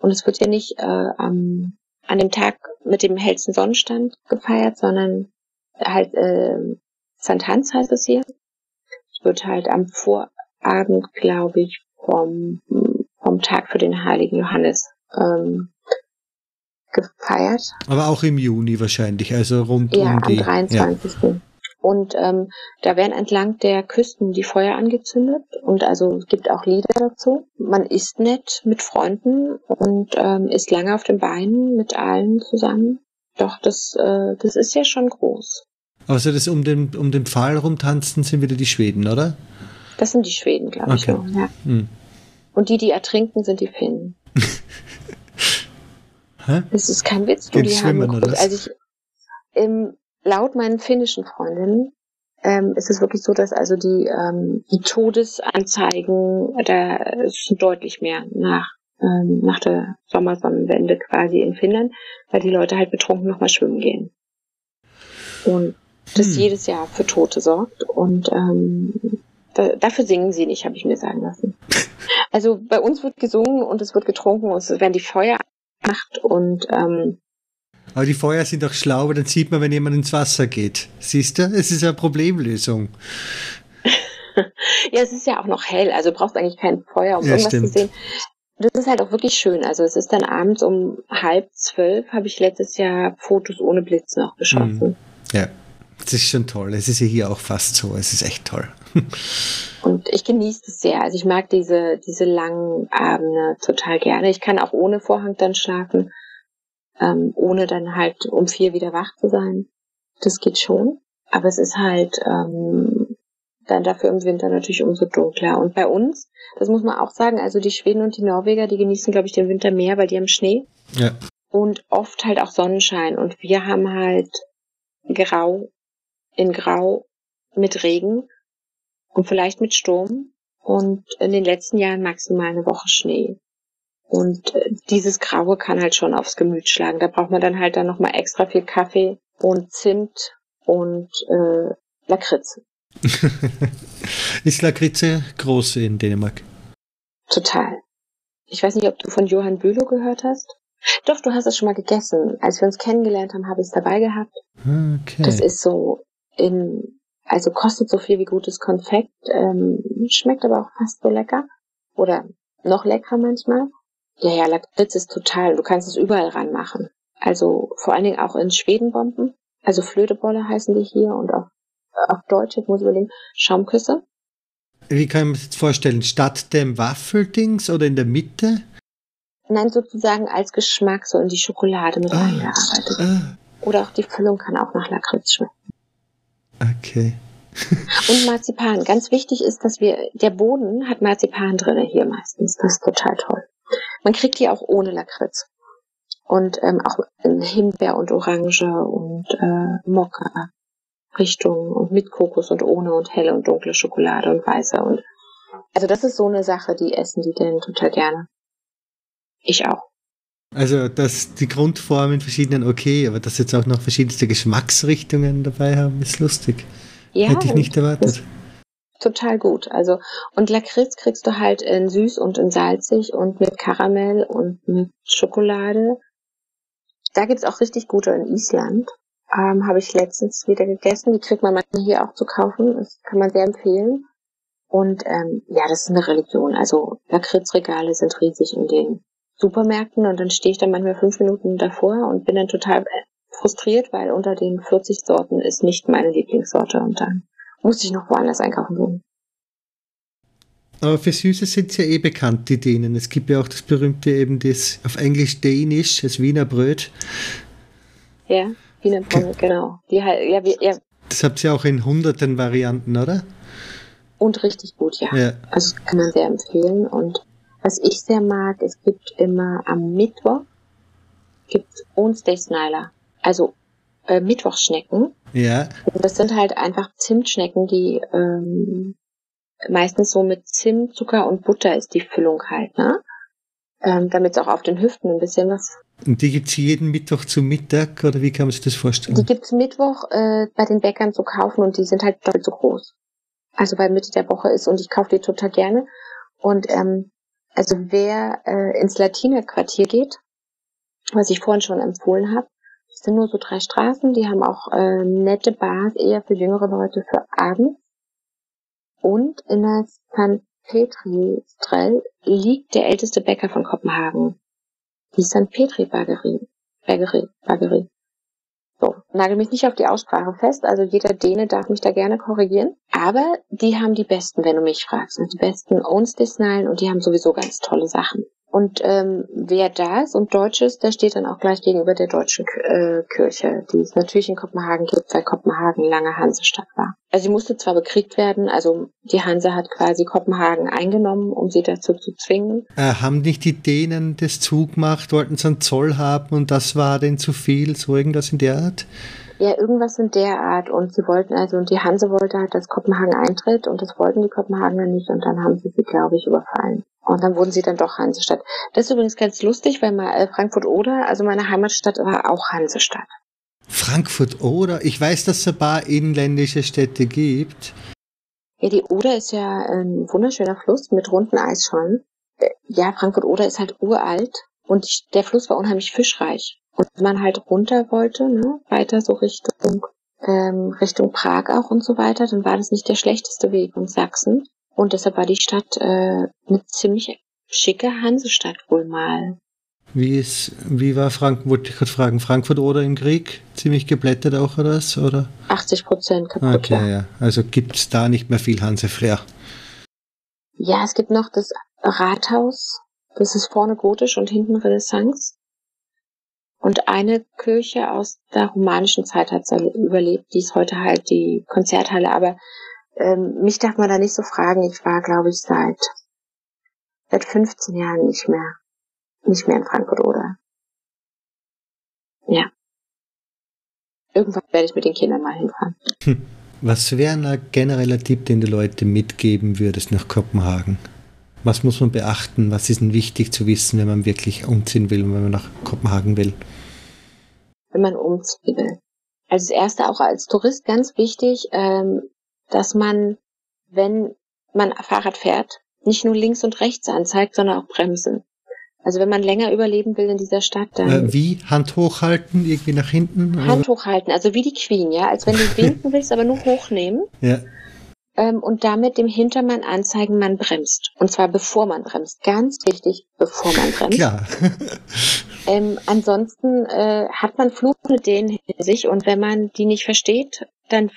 und es wird ja nicht äh, am, an dem Tag mit dem hellsten Sonnenstand gefeiert, sondern halt äh, St. Hans heißt es hier. Wird halt am Vorabend, glaube ich, vom, vom Tag für den heiligen Johannes ähm, gefeiert. Aber auch im Juni wahrscheinlich, also rund ja, um die... Ja, am 23. Ja. Und ähm, da werden entlang der Küsten die Feuer angezündet und also es gibt auch Lieder dazu. Man isst nett mit Freunden und ähm, ist lange auf den Beinen mit allen zusammen. Doch, das, äh, das ist ja schon groß. Also das um den, um den Pfahl rumtanzen sind wieder die Schweden, oder? Das sind die Schweden, glaube okay. ich. Auch, ja. Hm. Und die, die ertrinken, sind die Finnen. Hä? Das ist kein Witz. Du, die haben, oder also ich, im, laut meinen finnischen Freundinnen ähm, ist es wirklich so, dass also die, ähm, die Todesanzeigen da sind deutlich mehr nach ähm, nach der Sommersonnenwende quasi in Finnland, weil die Leute halt betrunken nochmal schwimmen gehen. Und das hm. jedes Jahr für Tote sorgt. Und ähm, da, dafür singen sie nicht, habe ich mir sagen lassen. Also bei uns wird gesungen und es wird getrunken und es werden die Feuer gemacht und ähm, aber die Feuer sind doch schlau, weil dann sieht man, wenn jemand ins Wasser geht. Siehst du? Es ist eine Problemlösung. ja, es ist ja auch noch hell, also brauchst eigentlich kein Feuer, um ja, irgendwas stimmt. zu sehen. Das ist halt auch wirklich schön. Also es ist dann abends um halb zwölf, habe ich letztes Jahr Fotos ohne Blitz noch geschossen. Mhm. Ja, das ist schon toll. Es ist ja hier auch fast so. Es ist echt toll. und ich genieße es sehr. Also ich mag diese, diese langen Abende total gerne. Ich kann auch ohne Vorhang dann schlafen, ähm, ohne dann halt um vier wieder wach zu sein. Das geht schon. Aber es ist halt ähm, dann dafür im Winter natürlich umso dunkler. Und bei uns, das muss man auch sagen, also die Schweden und die Norweger, die genießen, glaube ich, den Winter mehr, weil die haben Schnee. Ja. Und oft halt auch Sonnenschein. Und wir haben halt grau in grau mit Regen und vielleicht mit Sturm und in den letzten Jahren maximal eine Woche Schnee. Und äh, dieses Graue kann halt schon aufs Gemüt schlagen. Da braucht man dann halt dann nochmal extra viel Kaffee und Zimt und äh, Lakritze. Ist Lakritze groß in Dänemark? Total. Ich weiß nicht, ob du von Johann Bülow gehört hast. Doch, du hast es schon mal gegessen. Als wir uns kennengelernt haben, habe ich es dabei gehabt. Okay. Das ist so in, also kostet so viel wie gutes Konfekt, ähm, schmeckt aber auch fast so lecker. Oder noch leckerer manchmal. Ja, ja, Lakritz ist total, du kannst es überall ranmachen. Also vor allen Dingen auch in Schwedenbomben. Also Flötebolle heißen die hier und auf, auf Deutsch, jetzt muss ich überlegen, Schaumküsse. Wie kann man sich das vorstellen? Statt dem Waffeldings oder in der Mitte? Nein, sozusagen als Geschmack so in die Schokolade mit Ah. eingearbeitet. Ah, Oder auch die Füllung kann auch nach Lakritz schmecken. Okay. Und Marzipan. Ganz wichtig ist, dass wir, der Boden hat Marzipan drinne hier meistens. Das ist total toll. Man kriegt die auch ohne Lakritz. Und ähm, auch Himbeer und Orange und äh, Mokka Richtung und mit Kokos und ohne und helle und dunkle Schokolade und weiße und also das ist so eine Sache, die essen die denn total gerne. Ich auch. Also, dass die Grundformen verschiedenen okay, aber dass jetzt auch noch verschiedenste Geschmacksrichtungen dabei haben, ist lustig. Ja, Hätte ich nicht erwartet. total gut. Also und Lakritz kriegst du halt in süß und in salzig und mit Karamell und mit Schokolade. Da gibt's auch richtig gute in Island. Ähm, Habe ich letztens wieder gegessen. Die kriegt man manchmal hier auch zu kaufen. Das kann man sehr empfehlen. Und ähm, ja, das ist eine Religion. Also Lakritzregale sind riesig in den Supermärkten und dann stehe ich dann manchmal fünf Minuten davor und bin dann total frustriert, weil unter den 40 Sorten ist nicht meine Lieblingssorte und dann muss ich noch woanders einkaufen gehen. Aber für Süße sind sie ja eh bekannt, die Dänen. Es gibt ja auch das berühmte eben das auf Englisch Dänisch, das Wiener Bröt. Ja, Wiener Pommes, genau. Die ja, wir, ja, Das habt ihr auch in hunderten Varianten, oder? und richtig gut, ja. Ja. Also das kann man sehr empfehlen. Und was ich sehr mag, es gibt immer am Mittwoch gibt's Onsdagsneiler. Also äh, Mittwochsschnecken. Ja. Und das sind halt einfach Zimtschnecken, die ähm, meistens so mit Zimt, Zucker und Butter ist die Füllung halt, ne? Ähm, Damit es auch auf den Hüften ein bisschen was. Und die gibt's jeden Mittwoch zum Mittag, oder wie kann man sich das Die vorstellen? gibt's Mittwoch äh, bei den Bäckern zu kaufen und die sind halt doppelt so groß. Also weil Mitte der Woche ist und ich kaufe die total gerne. Und ähm, also wer äh, ins Latiner-Quartier geht, was ich vorhin schon empfohlen habe, das sind nur so drei Straßen, die haben auch äh, nette Bars, eher für jüngere Leute für abends. Und in der St. Petri Strell liegt der älteste Bäcker von Kopenhagen. Die St. Petri Baggerie. Baggerie. Baggerie. So, nagel mich nicht auf die Aussprache fest, also jeder Däne darf mich da gerne korrigieren. Aber die haben die besten, wenn du mich fragst. Die besten Onsdagsneilen und die haben sowieso ganz tolle Sachen. Und ähm, wer da ist und Deutsch ist, der steht dann auch gleich gegenüber der deutschen äh, Kirche, die es natürlich in Kopenhagen gibt, weil Kopenhagen lange Hansestadt war. Also sie musste zwar bekriegt werden, also die Hanse hat quasi Kopenhagen eingenommen, um sie dazu zu zwingen. Äh, haben nicht die Dänen das zugemacht, wollten sie einen Zoll haben und das war denen zu viel, so irgendwas in der Art? Ja, irgendwas in der Art. Und sie wollten also, und die Hanse wollte halt, dass Kopenhagen eintritt und das wollten die Kopenhagener nicht und dann haben sie sie, glaube ich, überfallen. Und dann wurden sie dann doch Hansestadt. Das ist übrigens ganz lustig, weil mal äh, Frankfurt oder, also meine Heimatstadt, war auch Hansestadt. Frankfurt oder? Ich weiß, dass es ein paar inländische Städte gibt. Ja, die Oder ist ja ein wunderschöner Fluss mit runden Eisschollen. Äh, Ja, Frankfurt Oder ist halt uralt und der Fluss war unheimlich fischreich. Und wenn man halt runter wollte, ne, weiter so Richtung, ähm, Richtung Prag auch und so weiter, dann war das nicht der schlechteste Weg in Sachsen. Und deshalb war die Stadt äh, eine ziemlich schicke Hansestadt wohl mal. Wie, ist, wie war Frankfurt, wollte ich gerade fragen, Frankfurt oder im Krieg? Ziemlich geblättert auch oder das? Oder? 80 Prozent kaputt. Okay, ja. ja. Also gibt es da nicht mehr viel Hanse Freer. Ja, es gibt noch das Rathaus. Das ist vorne gotisch und hinten Renaissance. Und eine Kirche aus der romanischen Zeit hat überlebt, die ist heute halt die Konzerthalle. Aber ähm, mich darf man da nicht so fragen. Ich war, glaube ich, seit seit 15 Jahren nicht mehr nicht mehr in Frankfurt oder ja. Irgendwann werde ich mit den Kindern mal hinfahren. Hm. Was wäre ein genereller Tipp, den du Leute mitgeben würdest nach Kopenhagen? Was muss man beachten? Was ist denn wichtig zu wissen, wenn man wirklich umziehen will und wenn man nach Kopenhagen will? Wenn man umziehen will. Also das erste auch als Tourist ganz wichtig, ähm, dass man, wenn man Fahrrad fährt, nicht nur links und rechts anzeigt, sondern auch bremsen. Also wenn man länger überleben will in dieser Stadt, dann. Äh, wie? Hand hochhalten, irgendwie nach hinten? Hand hochhalten, also wie die Queen, ja. Als wenn du winken willst, aber nur hochnehmen. Ja. Ähm, und damit dem Hintermann anzeigen, man bremst. Und zwar bevor man bremst. Ganz wichtig, bevor man bremst. Klar. ähm, ansonsten äh, hat man fluchende Dänen hinter sich und wenn man die nicht versteht, dann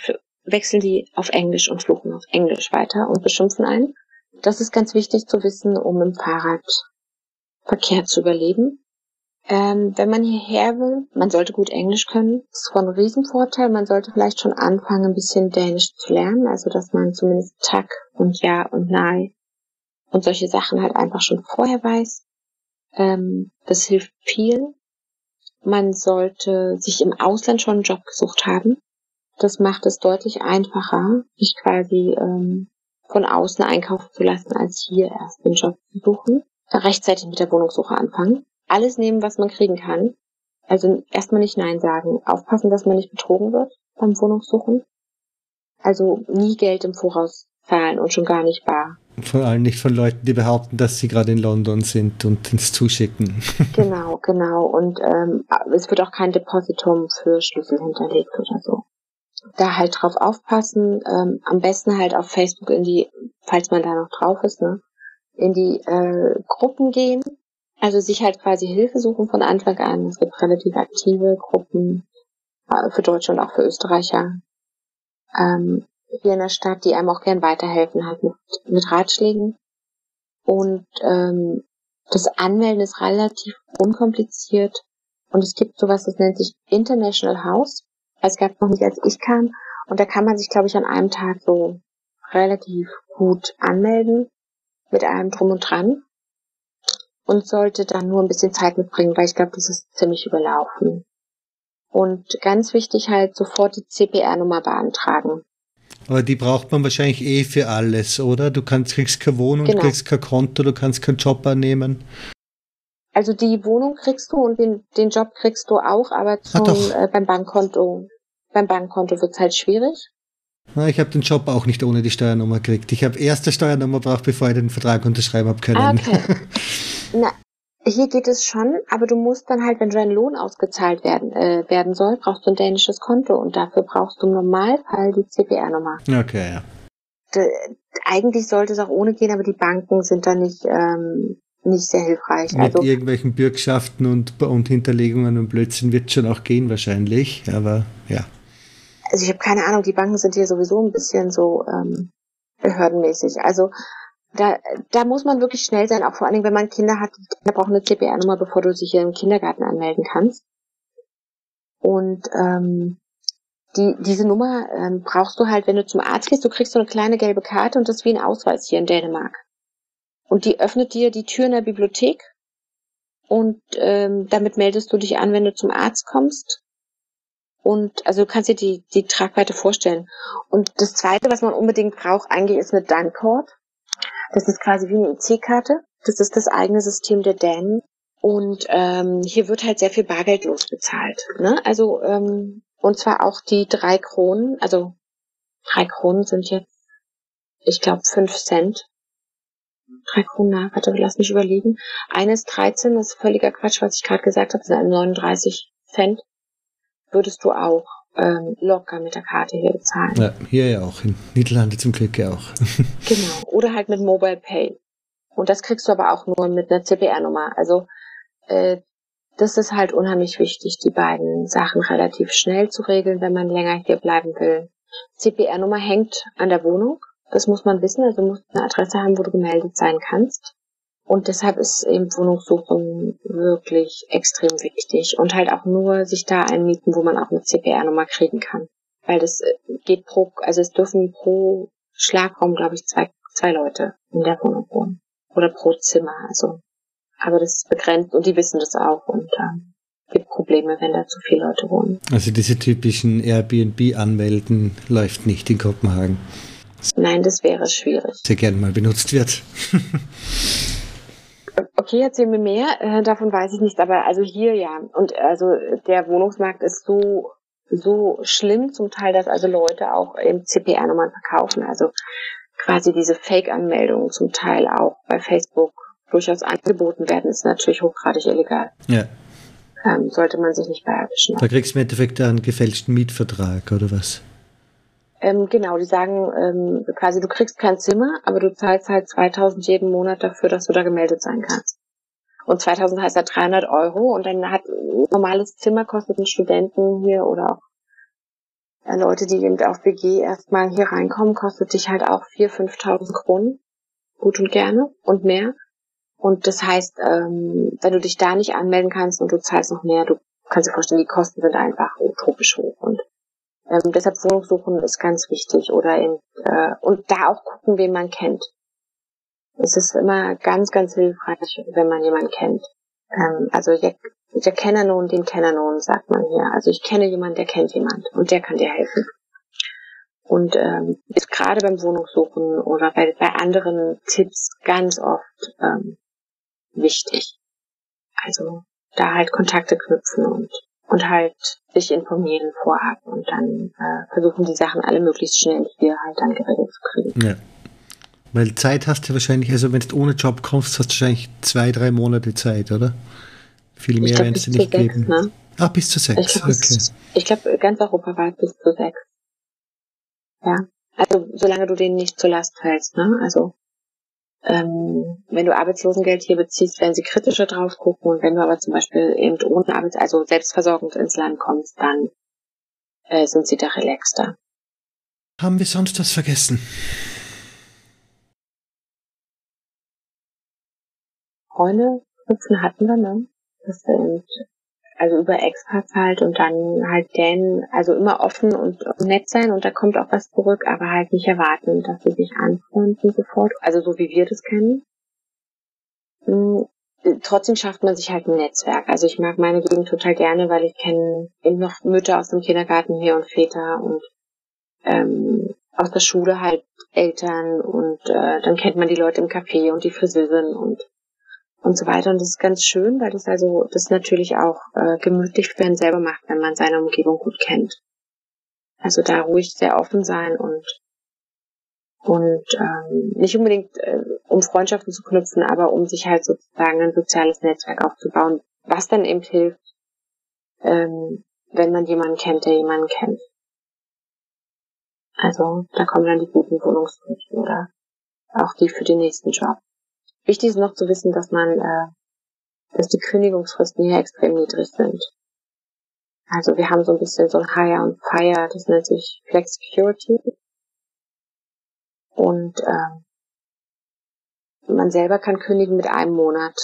wechseln die auf Englisch und fluchen auf Englisch weiter und beschimpfen einen. Das ist ganz wichtig zu wissen, um im Fahrradverkehr zu überleben. Ähm, wenn man hierher will, man sollte gut Englisch können. Das ist von Riesenvorteil. Man sollte vielleicht schon anfangen, ein bisschen Dänisch zu lernen. Also, dass man zumindest Tag und Ja und Nein und solche Sachen halt einfach schon vorher weiß. Ähm, das hilft viel. Man sollte sich im Ausland schon einen Job gesucht haben. Das macht es deutlich einfacher, sich quasi ähm, von außen einkaufen zu lassen, als hier erst den Job zu suchen. Rechtzeitig mit der Wohnungssuche anfangen. Alles nehmen, was man kriegen kann. Also erstmal nicht Nein sagen. Aufpassen, dass man nicht betrogen wird beim Wohnungssuchen. Also nie Geld im Voraus zahlen und schon gar nicht bar. Vor allem nicht von Leuten, die behaupten, dass sie gerade in London sind und ins zuschicken. genau, genau. Und ähm, es wird auch kein Depositum für Schlüssel hinterlegt oder so da halt drauf aufpassen, ähm, am besten halt auf Facebook in die, falls man da noch drauf ist, ne, in die äh, Gruppen gehen, also sich halt quasi Hilfe suchen von Anfang an. Es gibt relativ aktive Gruppen äh, für Deutsche und auch für Österreicher ähm, hier in der Stadt, die einem auch gern weiterhelfen halt mit, mit Ratschlägen. Und ähm, das Anmelden ist relativ unkompliziert und es gibt sowas, das nennt sich International House. Es gab noch nicht, als ich kam. Und da kann man sich, glaube ich, an einem Tag so relativ gut anmelden mit allem drum und dran und sollte dann nur ein bisschen Zeit mitbringen, weil ich glaube, das ist ziemlich überlaufen. Und ganz wichtig halt sofort die CPR-Nummer beantragen. Aber die braucht man wahrscheinlich eh für alles, oder? Du kannst, kriegst keine Wohnung, genau. kriegst kein Konto, du kannst keinen Job annehmen. Also die Wohnung kriegst du und den, den Job kriegst du auch, aber zum, äh, beim Bankkonto beim Bankkonto wird's halt schwierig. Na, ich habe den Job auch nicht ohne die Steuernummer gekriegt. Ich habe erste Steuernummer braucht, bevor ich den Vertrag unterschreiben habe können. Ah, okay. Na, hier geht es schon, aber du musst dann halt, wenn dein Lohn ausgezahlt werden, äh, werden soll, brauchst du ein dänisches Konto und dafür brauchst du im Normalfall die CPR-Nummer. Okay, ja. De, eigentlich sollte es auch ohne gehen, aber die Banken sind da nicht ähm, nicht sehr hilfreich. Mit also, irgendwelchen Bürgschaften und, und Hinterlegungen und Blödsinn wird schon auch gehen wahrscheinlich, aber ja also ich habe keine Ahnung, die Banken sind hier sowieso ein bisschen so ähm, behördenmäßig. Also da, da muss man wirklich schnell sein, auch vor allen Dingen, wenn man Kinder hat. Kinder brauchen eine CPR-Nummer, bevor du dich hier im Kindergarten anmelden kannst. Und ähm, die, diese Nummer ähm, brauchst du halt, wenn du zum Arzt gehst, du kriegst so eine kleine gelbe Karte und das ist wie ein Ausweis hier in Dänemark. Und die öffnet dir die Tür in der Bibliothek und ähm, damit meldest du dich an, wenn du zum Arzt kommst. Und also du kannst dir die, die Tragweite vorstellen. Und das zweite, was man unbedingt braucht, eigentlich ist eine Dankort. Das ist quasi wie eine EC-Karte. Das ist das eigene System der Dänen. Und ähm, hier wird halt sehr viel Bargeld losbezahlt. Ne? Also, ähm, und zwar auch die drei Kronen, also drei Kronen sind jetzt, ich glaube, fünf Cent. Drei Kronen, na, warte, lass mich überlegen. Eines 13, das ist völliger Quatsch, was ich gerade gesagt habe, sind 39 Cent würdest du auch ähm, locker mit der Karte hier bezahlen. Ja, hier ja auch, in Niederlande zum Glück ja auch. genau, oder halt mit Mobile Pay. Und das kriegst du aber auch nur mit einer CPR-Nummer. Also äh, das ist halt unheimlich wichtig, die beiden Sachen relativ schnell zu regeln, wenn man länger hier bleiben will. CPR-Nummer hängt an der Wohnung. Das muss man wissen. Also du musst eine Adresse haben, wo du gemeldet sein kannst. Und deshalb ist eben Wohnungssuchen wirklich extrem wichtig. Und halt auch nur sich da einmieten, wo man auch eine CPR-Nummer kriegen kann. Weil das äh, geht pro, also es dürfen pro Schlagraum, glaube ich, zwei, zwei Leute in der Wohnung wohnen. Oder pro Zimmer. Also aber das ist begrenzt und die wissen das auch und ähm, gibt Probleme, wenn da zu viele Leute wohnen. Also diese typischen Airbnb-Anmelden läuft nicht in Kopenhagen. Nein, das wäre schwierig. Sehr gern mal benutzt wird. okay, erzähl mir mehr. Äh, davon weiß ich nichts, aber also hier ja. Und also der Wohnungsmarkt ist so so schlimm zum Teil, dass also Leute auch im CPR-Nummern verkaufen. Also quasi diese Fake-Anmeldungen zum Teil auch bei Facebook durchaus angeboten werden, ist natürlich hochgradig illegal. Ja. Ähm, sollte man sich nicht bei erwischen. Da kriegst du im Endeffekt einen gefälschten Mietvertrag oder was? Ähm, genau, die sagen ähm, quasi, du kriegst kein Zimmer, aber du zahlst halt 2000 jeden Monat dafür, dass du da gemeldet sein kannst. Und 2000 heißt ja 300 Euro und dann hat ein normales Zimmer kostet ein Studenten hier oder auch äh, Leute, die eben auf WG erstmal hier reinkommen, kostet dich halt auch 4.000, 5.000 Kronen. Gut und gerne und mehr. Und das heißt, ähm, wenn du dich da nicht anmelden kannst und du zahlst noch mehr, du kannst dir vorstellen, die Kosten sind einfach utopisch hoch. Und ähm, deshalb Wohnungssuchen ist ganz wichtig. Oder in, äh, und da auch gucken, wen man kennt. Es ist immer ganz, ganz hilfreich, wenn man jemanden kennt. Ähm, also der, der Kenner nun, den Kenner nun, sagt man hier. Also ich kenne jemanden, der kennt jemand und der kann dir helfen. Und ähm, ist gerade beim Wohnungssuchen oder bei, bei anderen Tipps ganz oft ähm, wichtig. Also da halt Kontakte knüpfen und, und halt sich informieren vorab und dann äh, versuchen die Sachen alle möglichst schnell hier halt dann geregelt zu kriegen. Ja. Weil Zeit hast du wahrscheinlich, also wenn du ohne Job kommst, hast du wahrscheinlich zwei, drei Monate Zeit, oder? Viel mehr werden es dir nicht sechs, geben. Ne? Ah, bis zu sechs, ich glaub, okay. Ich glaube, ganz Europa war bis zu sechs. Ja. Also solange du denen nicht zur Last fällst, ne? Also ähm, wenn du Arbeitslosengeld hier beziehst, werden sie kritischer drauf gucken. Und wenn du aber zum Beispiel eben ohne Arbeits-, also selbstversorgend ins Land kommst, dann äh, sind sie da relaxter. Haben wir sonst was vergessen? Freunde knüpfen hatten wir, ne? Das sind also über Expats halt und dann halt gern, also immer offen und nett sein und da kommt auch was zurück, aber halt nicht erwarten, dass sie sich anfreunden sofort, also so wie wir das kennen. Hm, trotzdem schafft man sich halt ein Netzwerk. Also ich mag meine Gegend total gerne, weil ich kenne eben noch Mütter aus dem Kindergarten hier und Väter und ähm, aus der Schule halt Eltern und äh, dann kennt man die Leute im Café und die Friseurin und und so weiter. Und das ist ganz schön, weil das also das natürlich auch äh, gemütlich für einen selber macht, wenn man seine Umgebung gut kennt. Also da ruhig sehr offen sein und und ähm, nicht unbedingt äh, um Freundschaften zu knüpfen, aber um sich halt sozusagen ein soziales Netzwerk aufzubauen, was dann eben hilft, ähm, wenn man jemanden kennt, der jemanden kennt. Also da kommen dann die guten Wohnungsbrüche oder auch die für den nächsten Job. Wichtig ist noch zu wissen, dass man, äh, dass die Kündigungsfristen hier extrem niedrig sind. Also wir haben so ein bisschen so ein Hire und Fire, das nennt sich Flex Security. Und äh, man selber kann kündigen mit einem Monat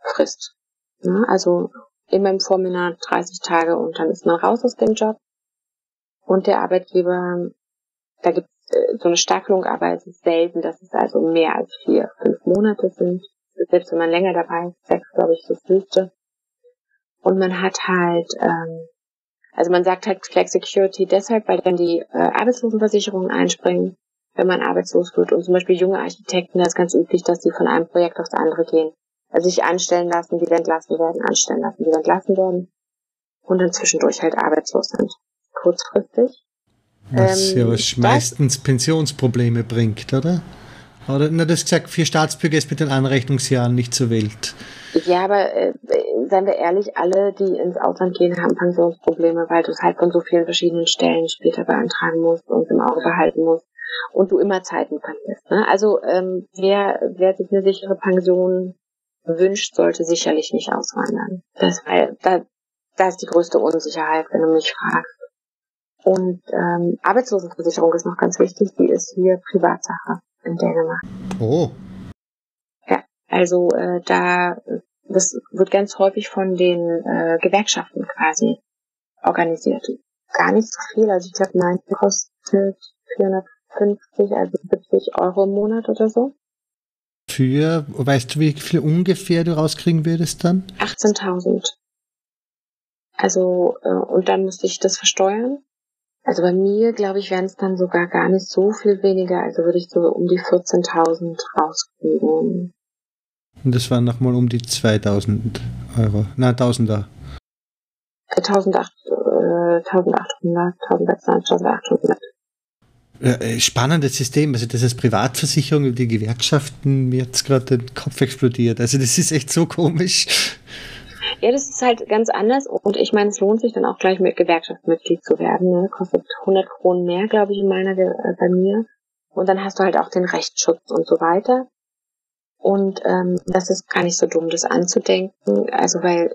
Frist. Ja, also immer im Vormonat 30 Tage und dann ist man raus aus dem Job. Und der Arbeitgeber, da gibt so eine Staffelung, aber es ist selten, dass es also mehr als vier, fünf Monate sind. Selbst wenn man länger dabei ist, sechs, glaube ich, das höchste. Und man hat halt, ähm, also man sagt halt Flex Security deshalb, weil dann die äh, Arbeitslosenversicherungen einspringen, wenn man arbeitslos wird. Und zum Beispiel junge Architekten, da ist ganz üblich, dass sie von einem Projekt aufs andere gehen. Also sich anstellen lassen, die entlassen werden, anstellen lassen, die entlassen werden. Und dann zwischendurch halt arbeitslos sind. Kurzfristig. Was ähm, ja was meistens Pensionsprobleme bringt, oder? Oder, na, das gesagt, für Staatsbürger ist mit den Anrechnungsjahren nicht so wild. Ja, aber äh, seien wir ehrlich, alle, die ins Ausland gehen, haben Pensionsprobleme, weil du es halt von so vielen verschiedenen Stellen später beantragen musst und im Auge behalten musst und du immer Zeiten verlierst. Ne? Also ähm, wer, wer sich eine sichere Pension wünscht, sollte sicherlich nicht auswandern. Das, da, da ist die größte Unsicherheit, wenn du mich fragst. Und ähm, Arbeitslosenversicherung ist noch ganz wichtig, die ist hier Privatsache in Dänemark. Oh. Ja, also äh, da das wird ganz häufig von den äh, Gewerkschaften quasi organisiert. Gar nicht so viel, also ich glaube, mein kostet 450, also 70 Euro im Monat oder so. Für, weißt du, wie viel ungefähr du rauskriegen würdest dann? 18.000. Also, äh, und dann musste ich das versteuern. Also bei mir, glaube ich, wären es dann sogar gar nicht so viel weniger. Also würde ich so um die 14.000 rauskriegen. Und das waren nochmal um die 2000 Euro. Na, Tausender. 1800, 1800, 1800. Äh, spannendes System. Also das ist Privatversicherung und die Gewerkschaften, mir jetzt gerade den Kopf explodiert. Also das ist echt so komisch. Ja, das ist halt ganz anders und ich meine, es lohnt sich dann auch gleich mit Gewerkschaftsmitglied zu werden. Ne? Kostet 100 Kronen mehr, glaube ich, in meiner, äh, bei mir. Und dann hast du halt auch den Rechtsschutz und so weiter. Und ähm, das ist gar nicht so dumm, das anzudenken. Also weil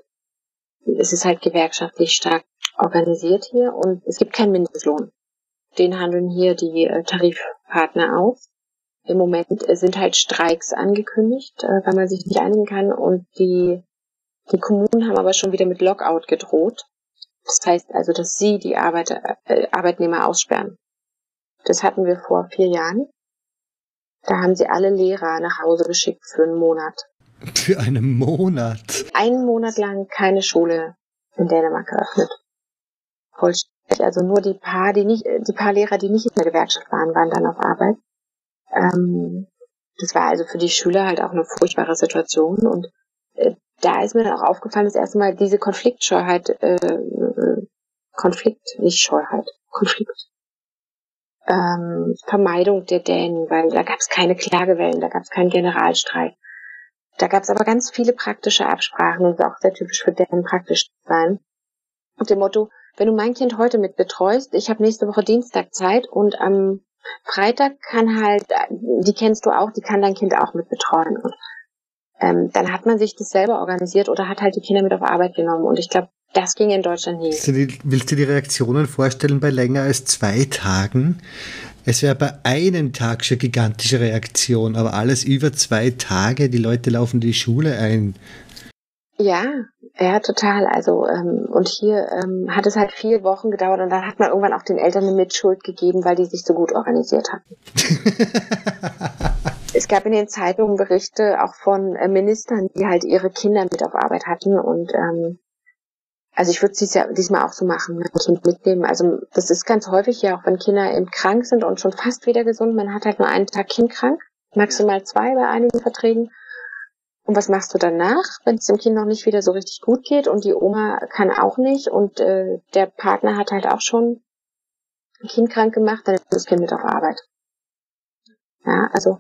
es ist halt gewerkschaftlich stark organisiert hier und es gibt keinen Mindestlohn. Den handeln hier die äh, Tarifpartner aus. Im Moment sind halt Streiks angekündigt, äh, weil man sich nicht einigen kann und die, die Kommunen haben aber schon wieder mit Lockout gedroht. Das heißt also, dass sie die Arbeiter, äh, Arbeitnehmer aussperren. Das hatten wir vor vier Jahren. Da haben sie alle Lehrer nach Hause geschickt für einen Monat. Für einen Monat? Einen Monat lang keine Schule in Dänemark geöffnet. Vollständig. Also nur die paar, die nicht, die paar Lehrer, die nicht in der Gewerkschaft waren, waren dann auf Arbeit. Ähm, das war also für die Schüler halt auch eine furchtbare Situation und da ist mir dann auch aufgefallen, dass erstmal diese Konfliktscheuheit, äh, Konflikt, nicht Scheuheit, Konflikt, ähm, Vermeidung der Dänen, weil da gab es keine Klagewellen, da gab es keinen Generalstreik. Da gab es aber ganz viele praktische Absprachen und auch sehr typisch für Dänen praktisch sein. Und dem Motto, wenn du mein Kind heute mit betreust, ich habe nächste Woche Dienstag Zeit und am Freitag kann halt, die kennst du auch, die kann dein Kind auch mit betreuen. Und ähm, dann hat man sich das selber organisiert oder hat halt die Kinder mit auf Arbeit genommen. Und ich glaube, das ging in Deutschland nie. Willst du die Reaktionen vorstellen bei länger als zwei Tagen? Es wäre bei einem Tag schon gigantische Reaktion, aber alles über zwei Tage, die Leute laufen die Schule ein. Ja, ja, total. Also ähm, und hier ähm, hat es halt vier Wochen gedauert und dann hat man irgendwann auch den Eltern eine Mitschuld gegeben, weil die sich so gut organisiert hatten. es gab in den Zeitungen Berichte auch von äh, Ministern, die halt ihre Kinder mit auf Arbeit hatten und ähm, also ich würde es diesmal auch so machen, mein Kind mitnehmen. Also das ist ganz häufig ja auch, wenn Kinder eben krank sind und schon fast wieder gesund. Man hat halt nur einen Tag Kind krank, maximal zwei bei einigen Verträgen. Und was machst du danach, wenn es dem Kind noch nicht wieder so richtig gut geht und die Oma kann auch nicht und äh, der Partner hat halt auch schon ein Kind krank gemacht, dann ist das Kind mit auf Arbeit. Ja, also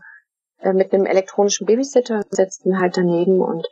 äh, mit einem elektronischen Babysitter setzt ihn halt daneben und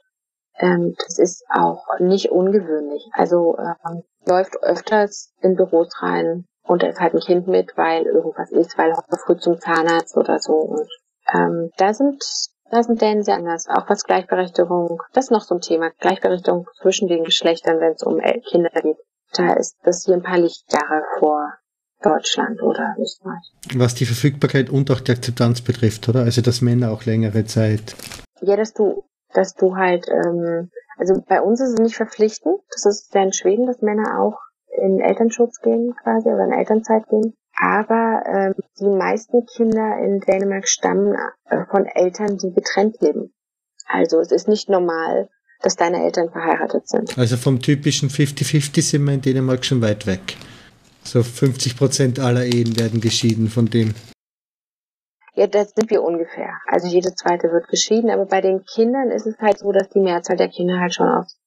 ähm, das ist auch nicht ungewöhnlich. Also ähm, läuft öfters in Büros rein und da ist halt ein Kind mit, weil irgendwas ist, weil heute früh zum Zahnarzt oder so. Und ähm, da sind da sind Dänen sehr anders, auch was Gleichberechtigung, das ist noch so ein Thema, Gleichberechtigung zwischen den Geschlechtern, wenn es um Kinder geht. Da ist das hier ein paar Lichtjahre vor Deutschland oder Österreich. Was die Verfügbarkeit und auch die Akzeptanz betrifft, oder? Also dass Männer auch längere Zeit. Ja, dass du dass du halt, ähm, also bei uns ist es nicht verpflichtend, das ist ja in Schweden, dass Männer auch in Elternschutz gehen quasi oder in Elternzeit gehen. Aber ähm, die meisten Kinder in Dänemark stammen äh, von Eltern, die getrennt leben. Also es ist nicht normal, dass deine Eltern verheiratet sind. Also vom typischen 50-50 sind wir in Dänemark schon weit weg. So 50 Prozent aller Ehen werden geschieden von dem. Ja, da sind wir ungefähr. Also jede zweite wird geschieden, aber bei den Kindern ist es halt so, dass die Mehrzahl der Kinder halt schon aus,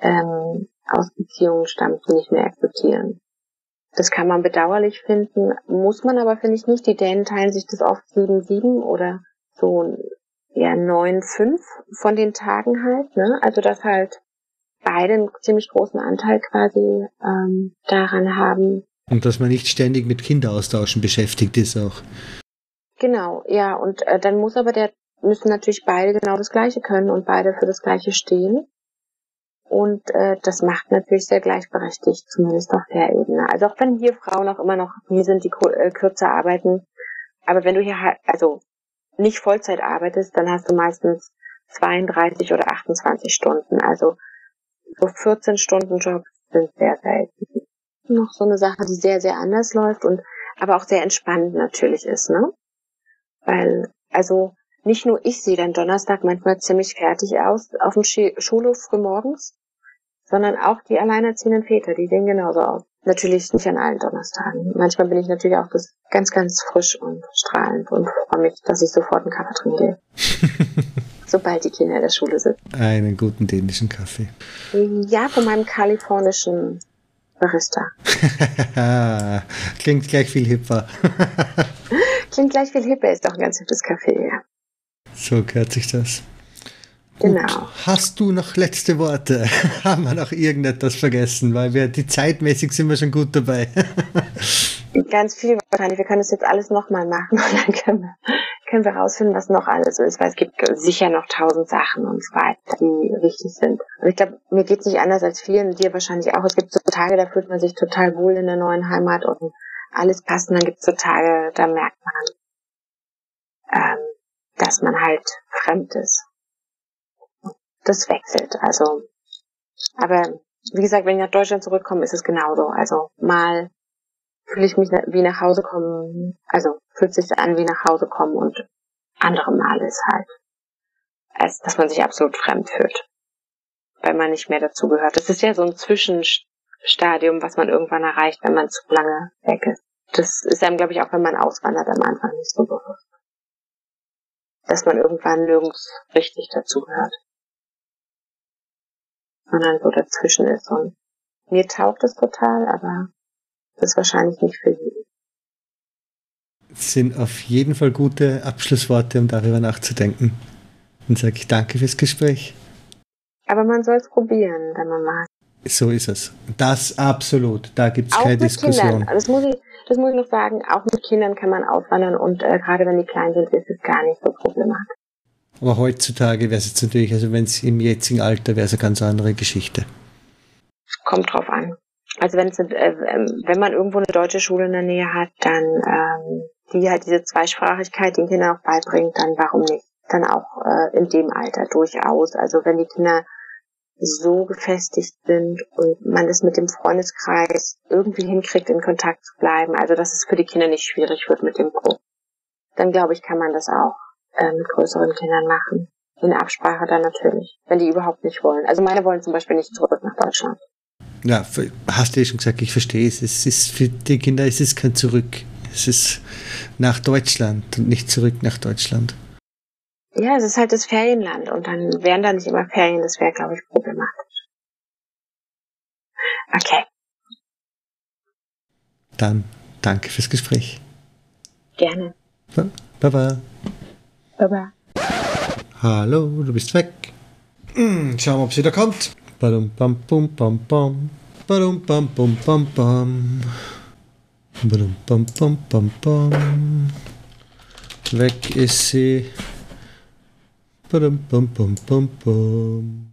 ähm, aus Beziehungen stammt, die nicht mehr existieren. Das kann man bedauerlich finden, muss man aber, finde ich nicht. Die Dänen teilen sich das oft 7-7 oder so ja 9-5 von den Tagen halt, ne? Also dass halt beide einen ziemlich großen Anteil quasi ähm, daran haben. Und dass man nicht ständig mit Kinderaustauschen beschäftigt ist auch. Genau, ja, und äh, dann muss aber der müssen natürlich beide genau das Gleiche können und beide für das Gleiche stehen. Und äh, das macht natürlich sehr gleichberechtigt, zumindest auf der Ebene. Also auch wenn hier Frauen auch immer noch hier sind, die äh, kürzer arbeiten. Aber wenn du hier halt, also nicht Vollzeit arbeitest, dann hast du meistens 32 oder 28 Stunden. Also so 14 Stunden Jobs sind sehr selten. Noch so eine Sache, die sehr, sehr anders läuft und aber auch sehr entspannt natürlich ist, ne? Weil, also nicht nur ich sehe dann Donnerstag manchmal ziemlich fertig aus auf dem Schulhof frühmorgens, sondern auch die alleinerziehenden Väter, die sehen genauso aus. Natürlich nicht an allen Donnerstagen. Manchmal bin ich natürlich auch ganz, ganz frisch und strahlend und freue mich, dass ich sofort einen Kaffee trinke. sobald die Kinder in der Schule sind. Einen guten dänischen Kaffee. Ja, von meinem kalifornischen Barista. Klingt gleich viel hipper. Klingt gleich viel hipper, ist doch ein ganz hübsches Kaffee, ja. So gehört sich das. Gut. Genau. Hast du noch letzte Worte? Haben wir noch irgendetwas vergessen? Weil wir die zeitmäßig sind wir schon gut dabei. Ganz viel wahrscheinlich. Wir können das jetzt alles nochmal machen und dann können wir, können wir rausfinden, was noch alles so ist, weil es gibt sicher noch tausend Sachen und so weiter, die wichtig sind. Und ich glaube, mir geht's nicht anders als vielen, dir wahrscheinlich auch. Es gibt so Tage, da fühlt man sich total wohl in der neuen Heimat und alles passt. Und dann gibt's so Tage, da merkt man, ähm, dass man halt fremd ist. Das wechselt. Also, aber wie gesagt, wenn ich nach Deutschland zurückkomme, ist es genauso. Also mal fühle ich mich wie nach Hause kommen, also fühlt sich an wie nach Hause kommen und andere Male ist halt, als dass man sich absolut fremd fühlt, weil man nicht mehr dazugehört. Das ist ja so ein Zwischenstadium, was man irgendwann erreicht, wenn man zu lange weg ist. Das ist einem, glaube ich, auch wenn man auswandert, am Anfang nicht so bewusst. Dass man irgendwann nirgends richtig dazugehört. Sondern so dazwischen ist und mir taugt es total, aber das ist wahrscheinlich nicht für jeden. Das sind auf jeden Fall gute Abschlussworte, um darüber nachzudenken. Dann sage ich danke fürs Gespräch. Aber man soll es probieren, wenn man mag. So ist es. Das absolut. Da gibt es keine Diskussion. Kindern. Das muss, ich, das muss ich noch sagen. Auch mit Kindern kann man auswandern und äh, gerade wenn die klein sind, ist es gar nicht so problematisch. Aber heutzutage wäre es jetzt natürlich, also wenn es im jetzigen Alter wäre es eine ganz andere Geschichte. Kommt drauf an. Also wenn, äh, ähm, wenn man irgendwo eine deutsche Schule in der Nähe hat, dann ähm, die halt diese Zweisprachigkeit den Kindern auch beibringt, dann warum nicht? Dann auch äh, in dem Alter durchaus. Also wenn die Kinder so gefestigt sind und man es mit dem Freundeskreis irgendwie hinkriegt, in Kontakt zu bleiben, also dass es für die Kinder nicht schwierig wird mit dem Pro, dann glaube ich, kann man das auch äh, mit größeren Kindern machen. In Absprache dann natürlich, wenn die überhaupt nicht wollen. Also meine wollen zum Beispiel nicht zurück nach Deutschland. Ja, hast du ja schon gesagt, ich verstehe es. Es ist für die Kinder es ist kein Zurück. Es ist nach Deutschland und nicht zurück nach Deutschland. Ja, es ist halt das Ferienland und dann wären da nicht immer Ferien, das wäre, glaube ich, problematisch. Okay. Dann danke fürs Gespräch. Gerne. Baba. Baba. Hallo, du bist weg. Hm, schauen wir, ob sie wieder kommt. Padum pam pum pam pam. Padum pam pum pam pam. Badum pam pam pam pam. Weg ist sie. Padum pam pam pam pam.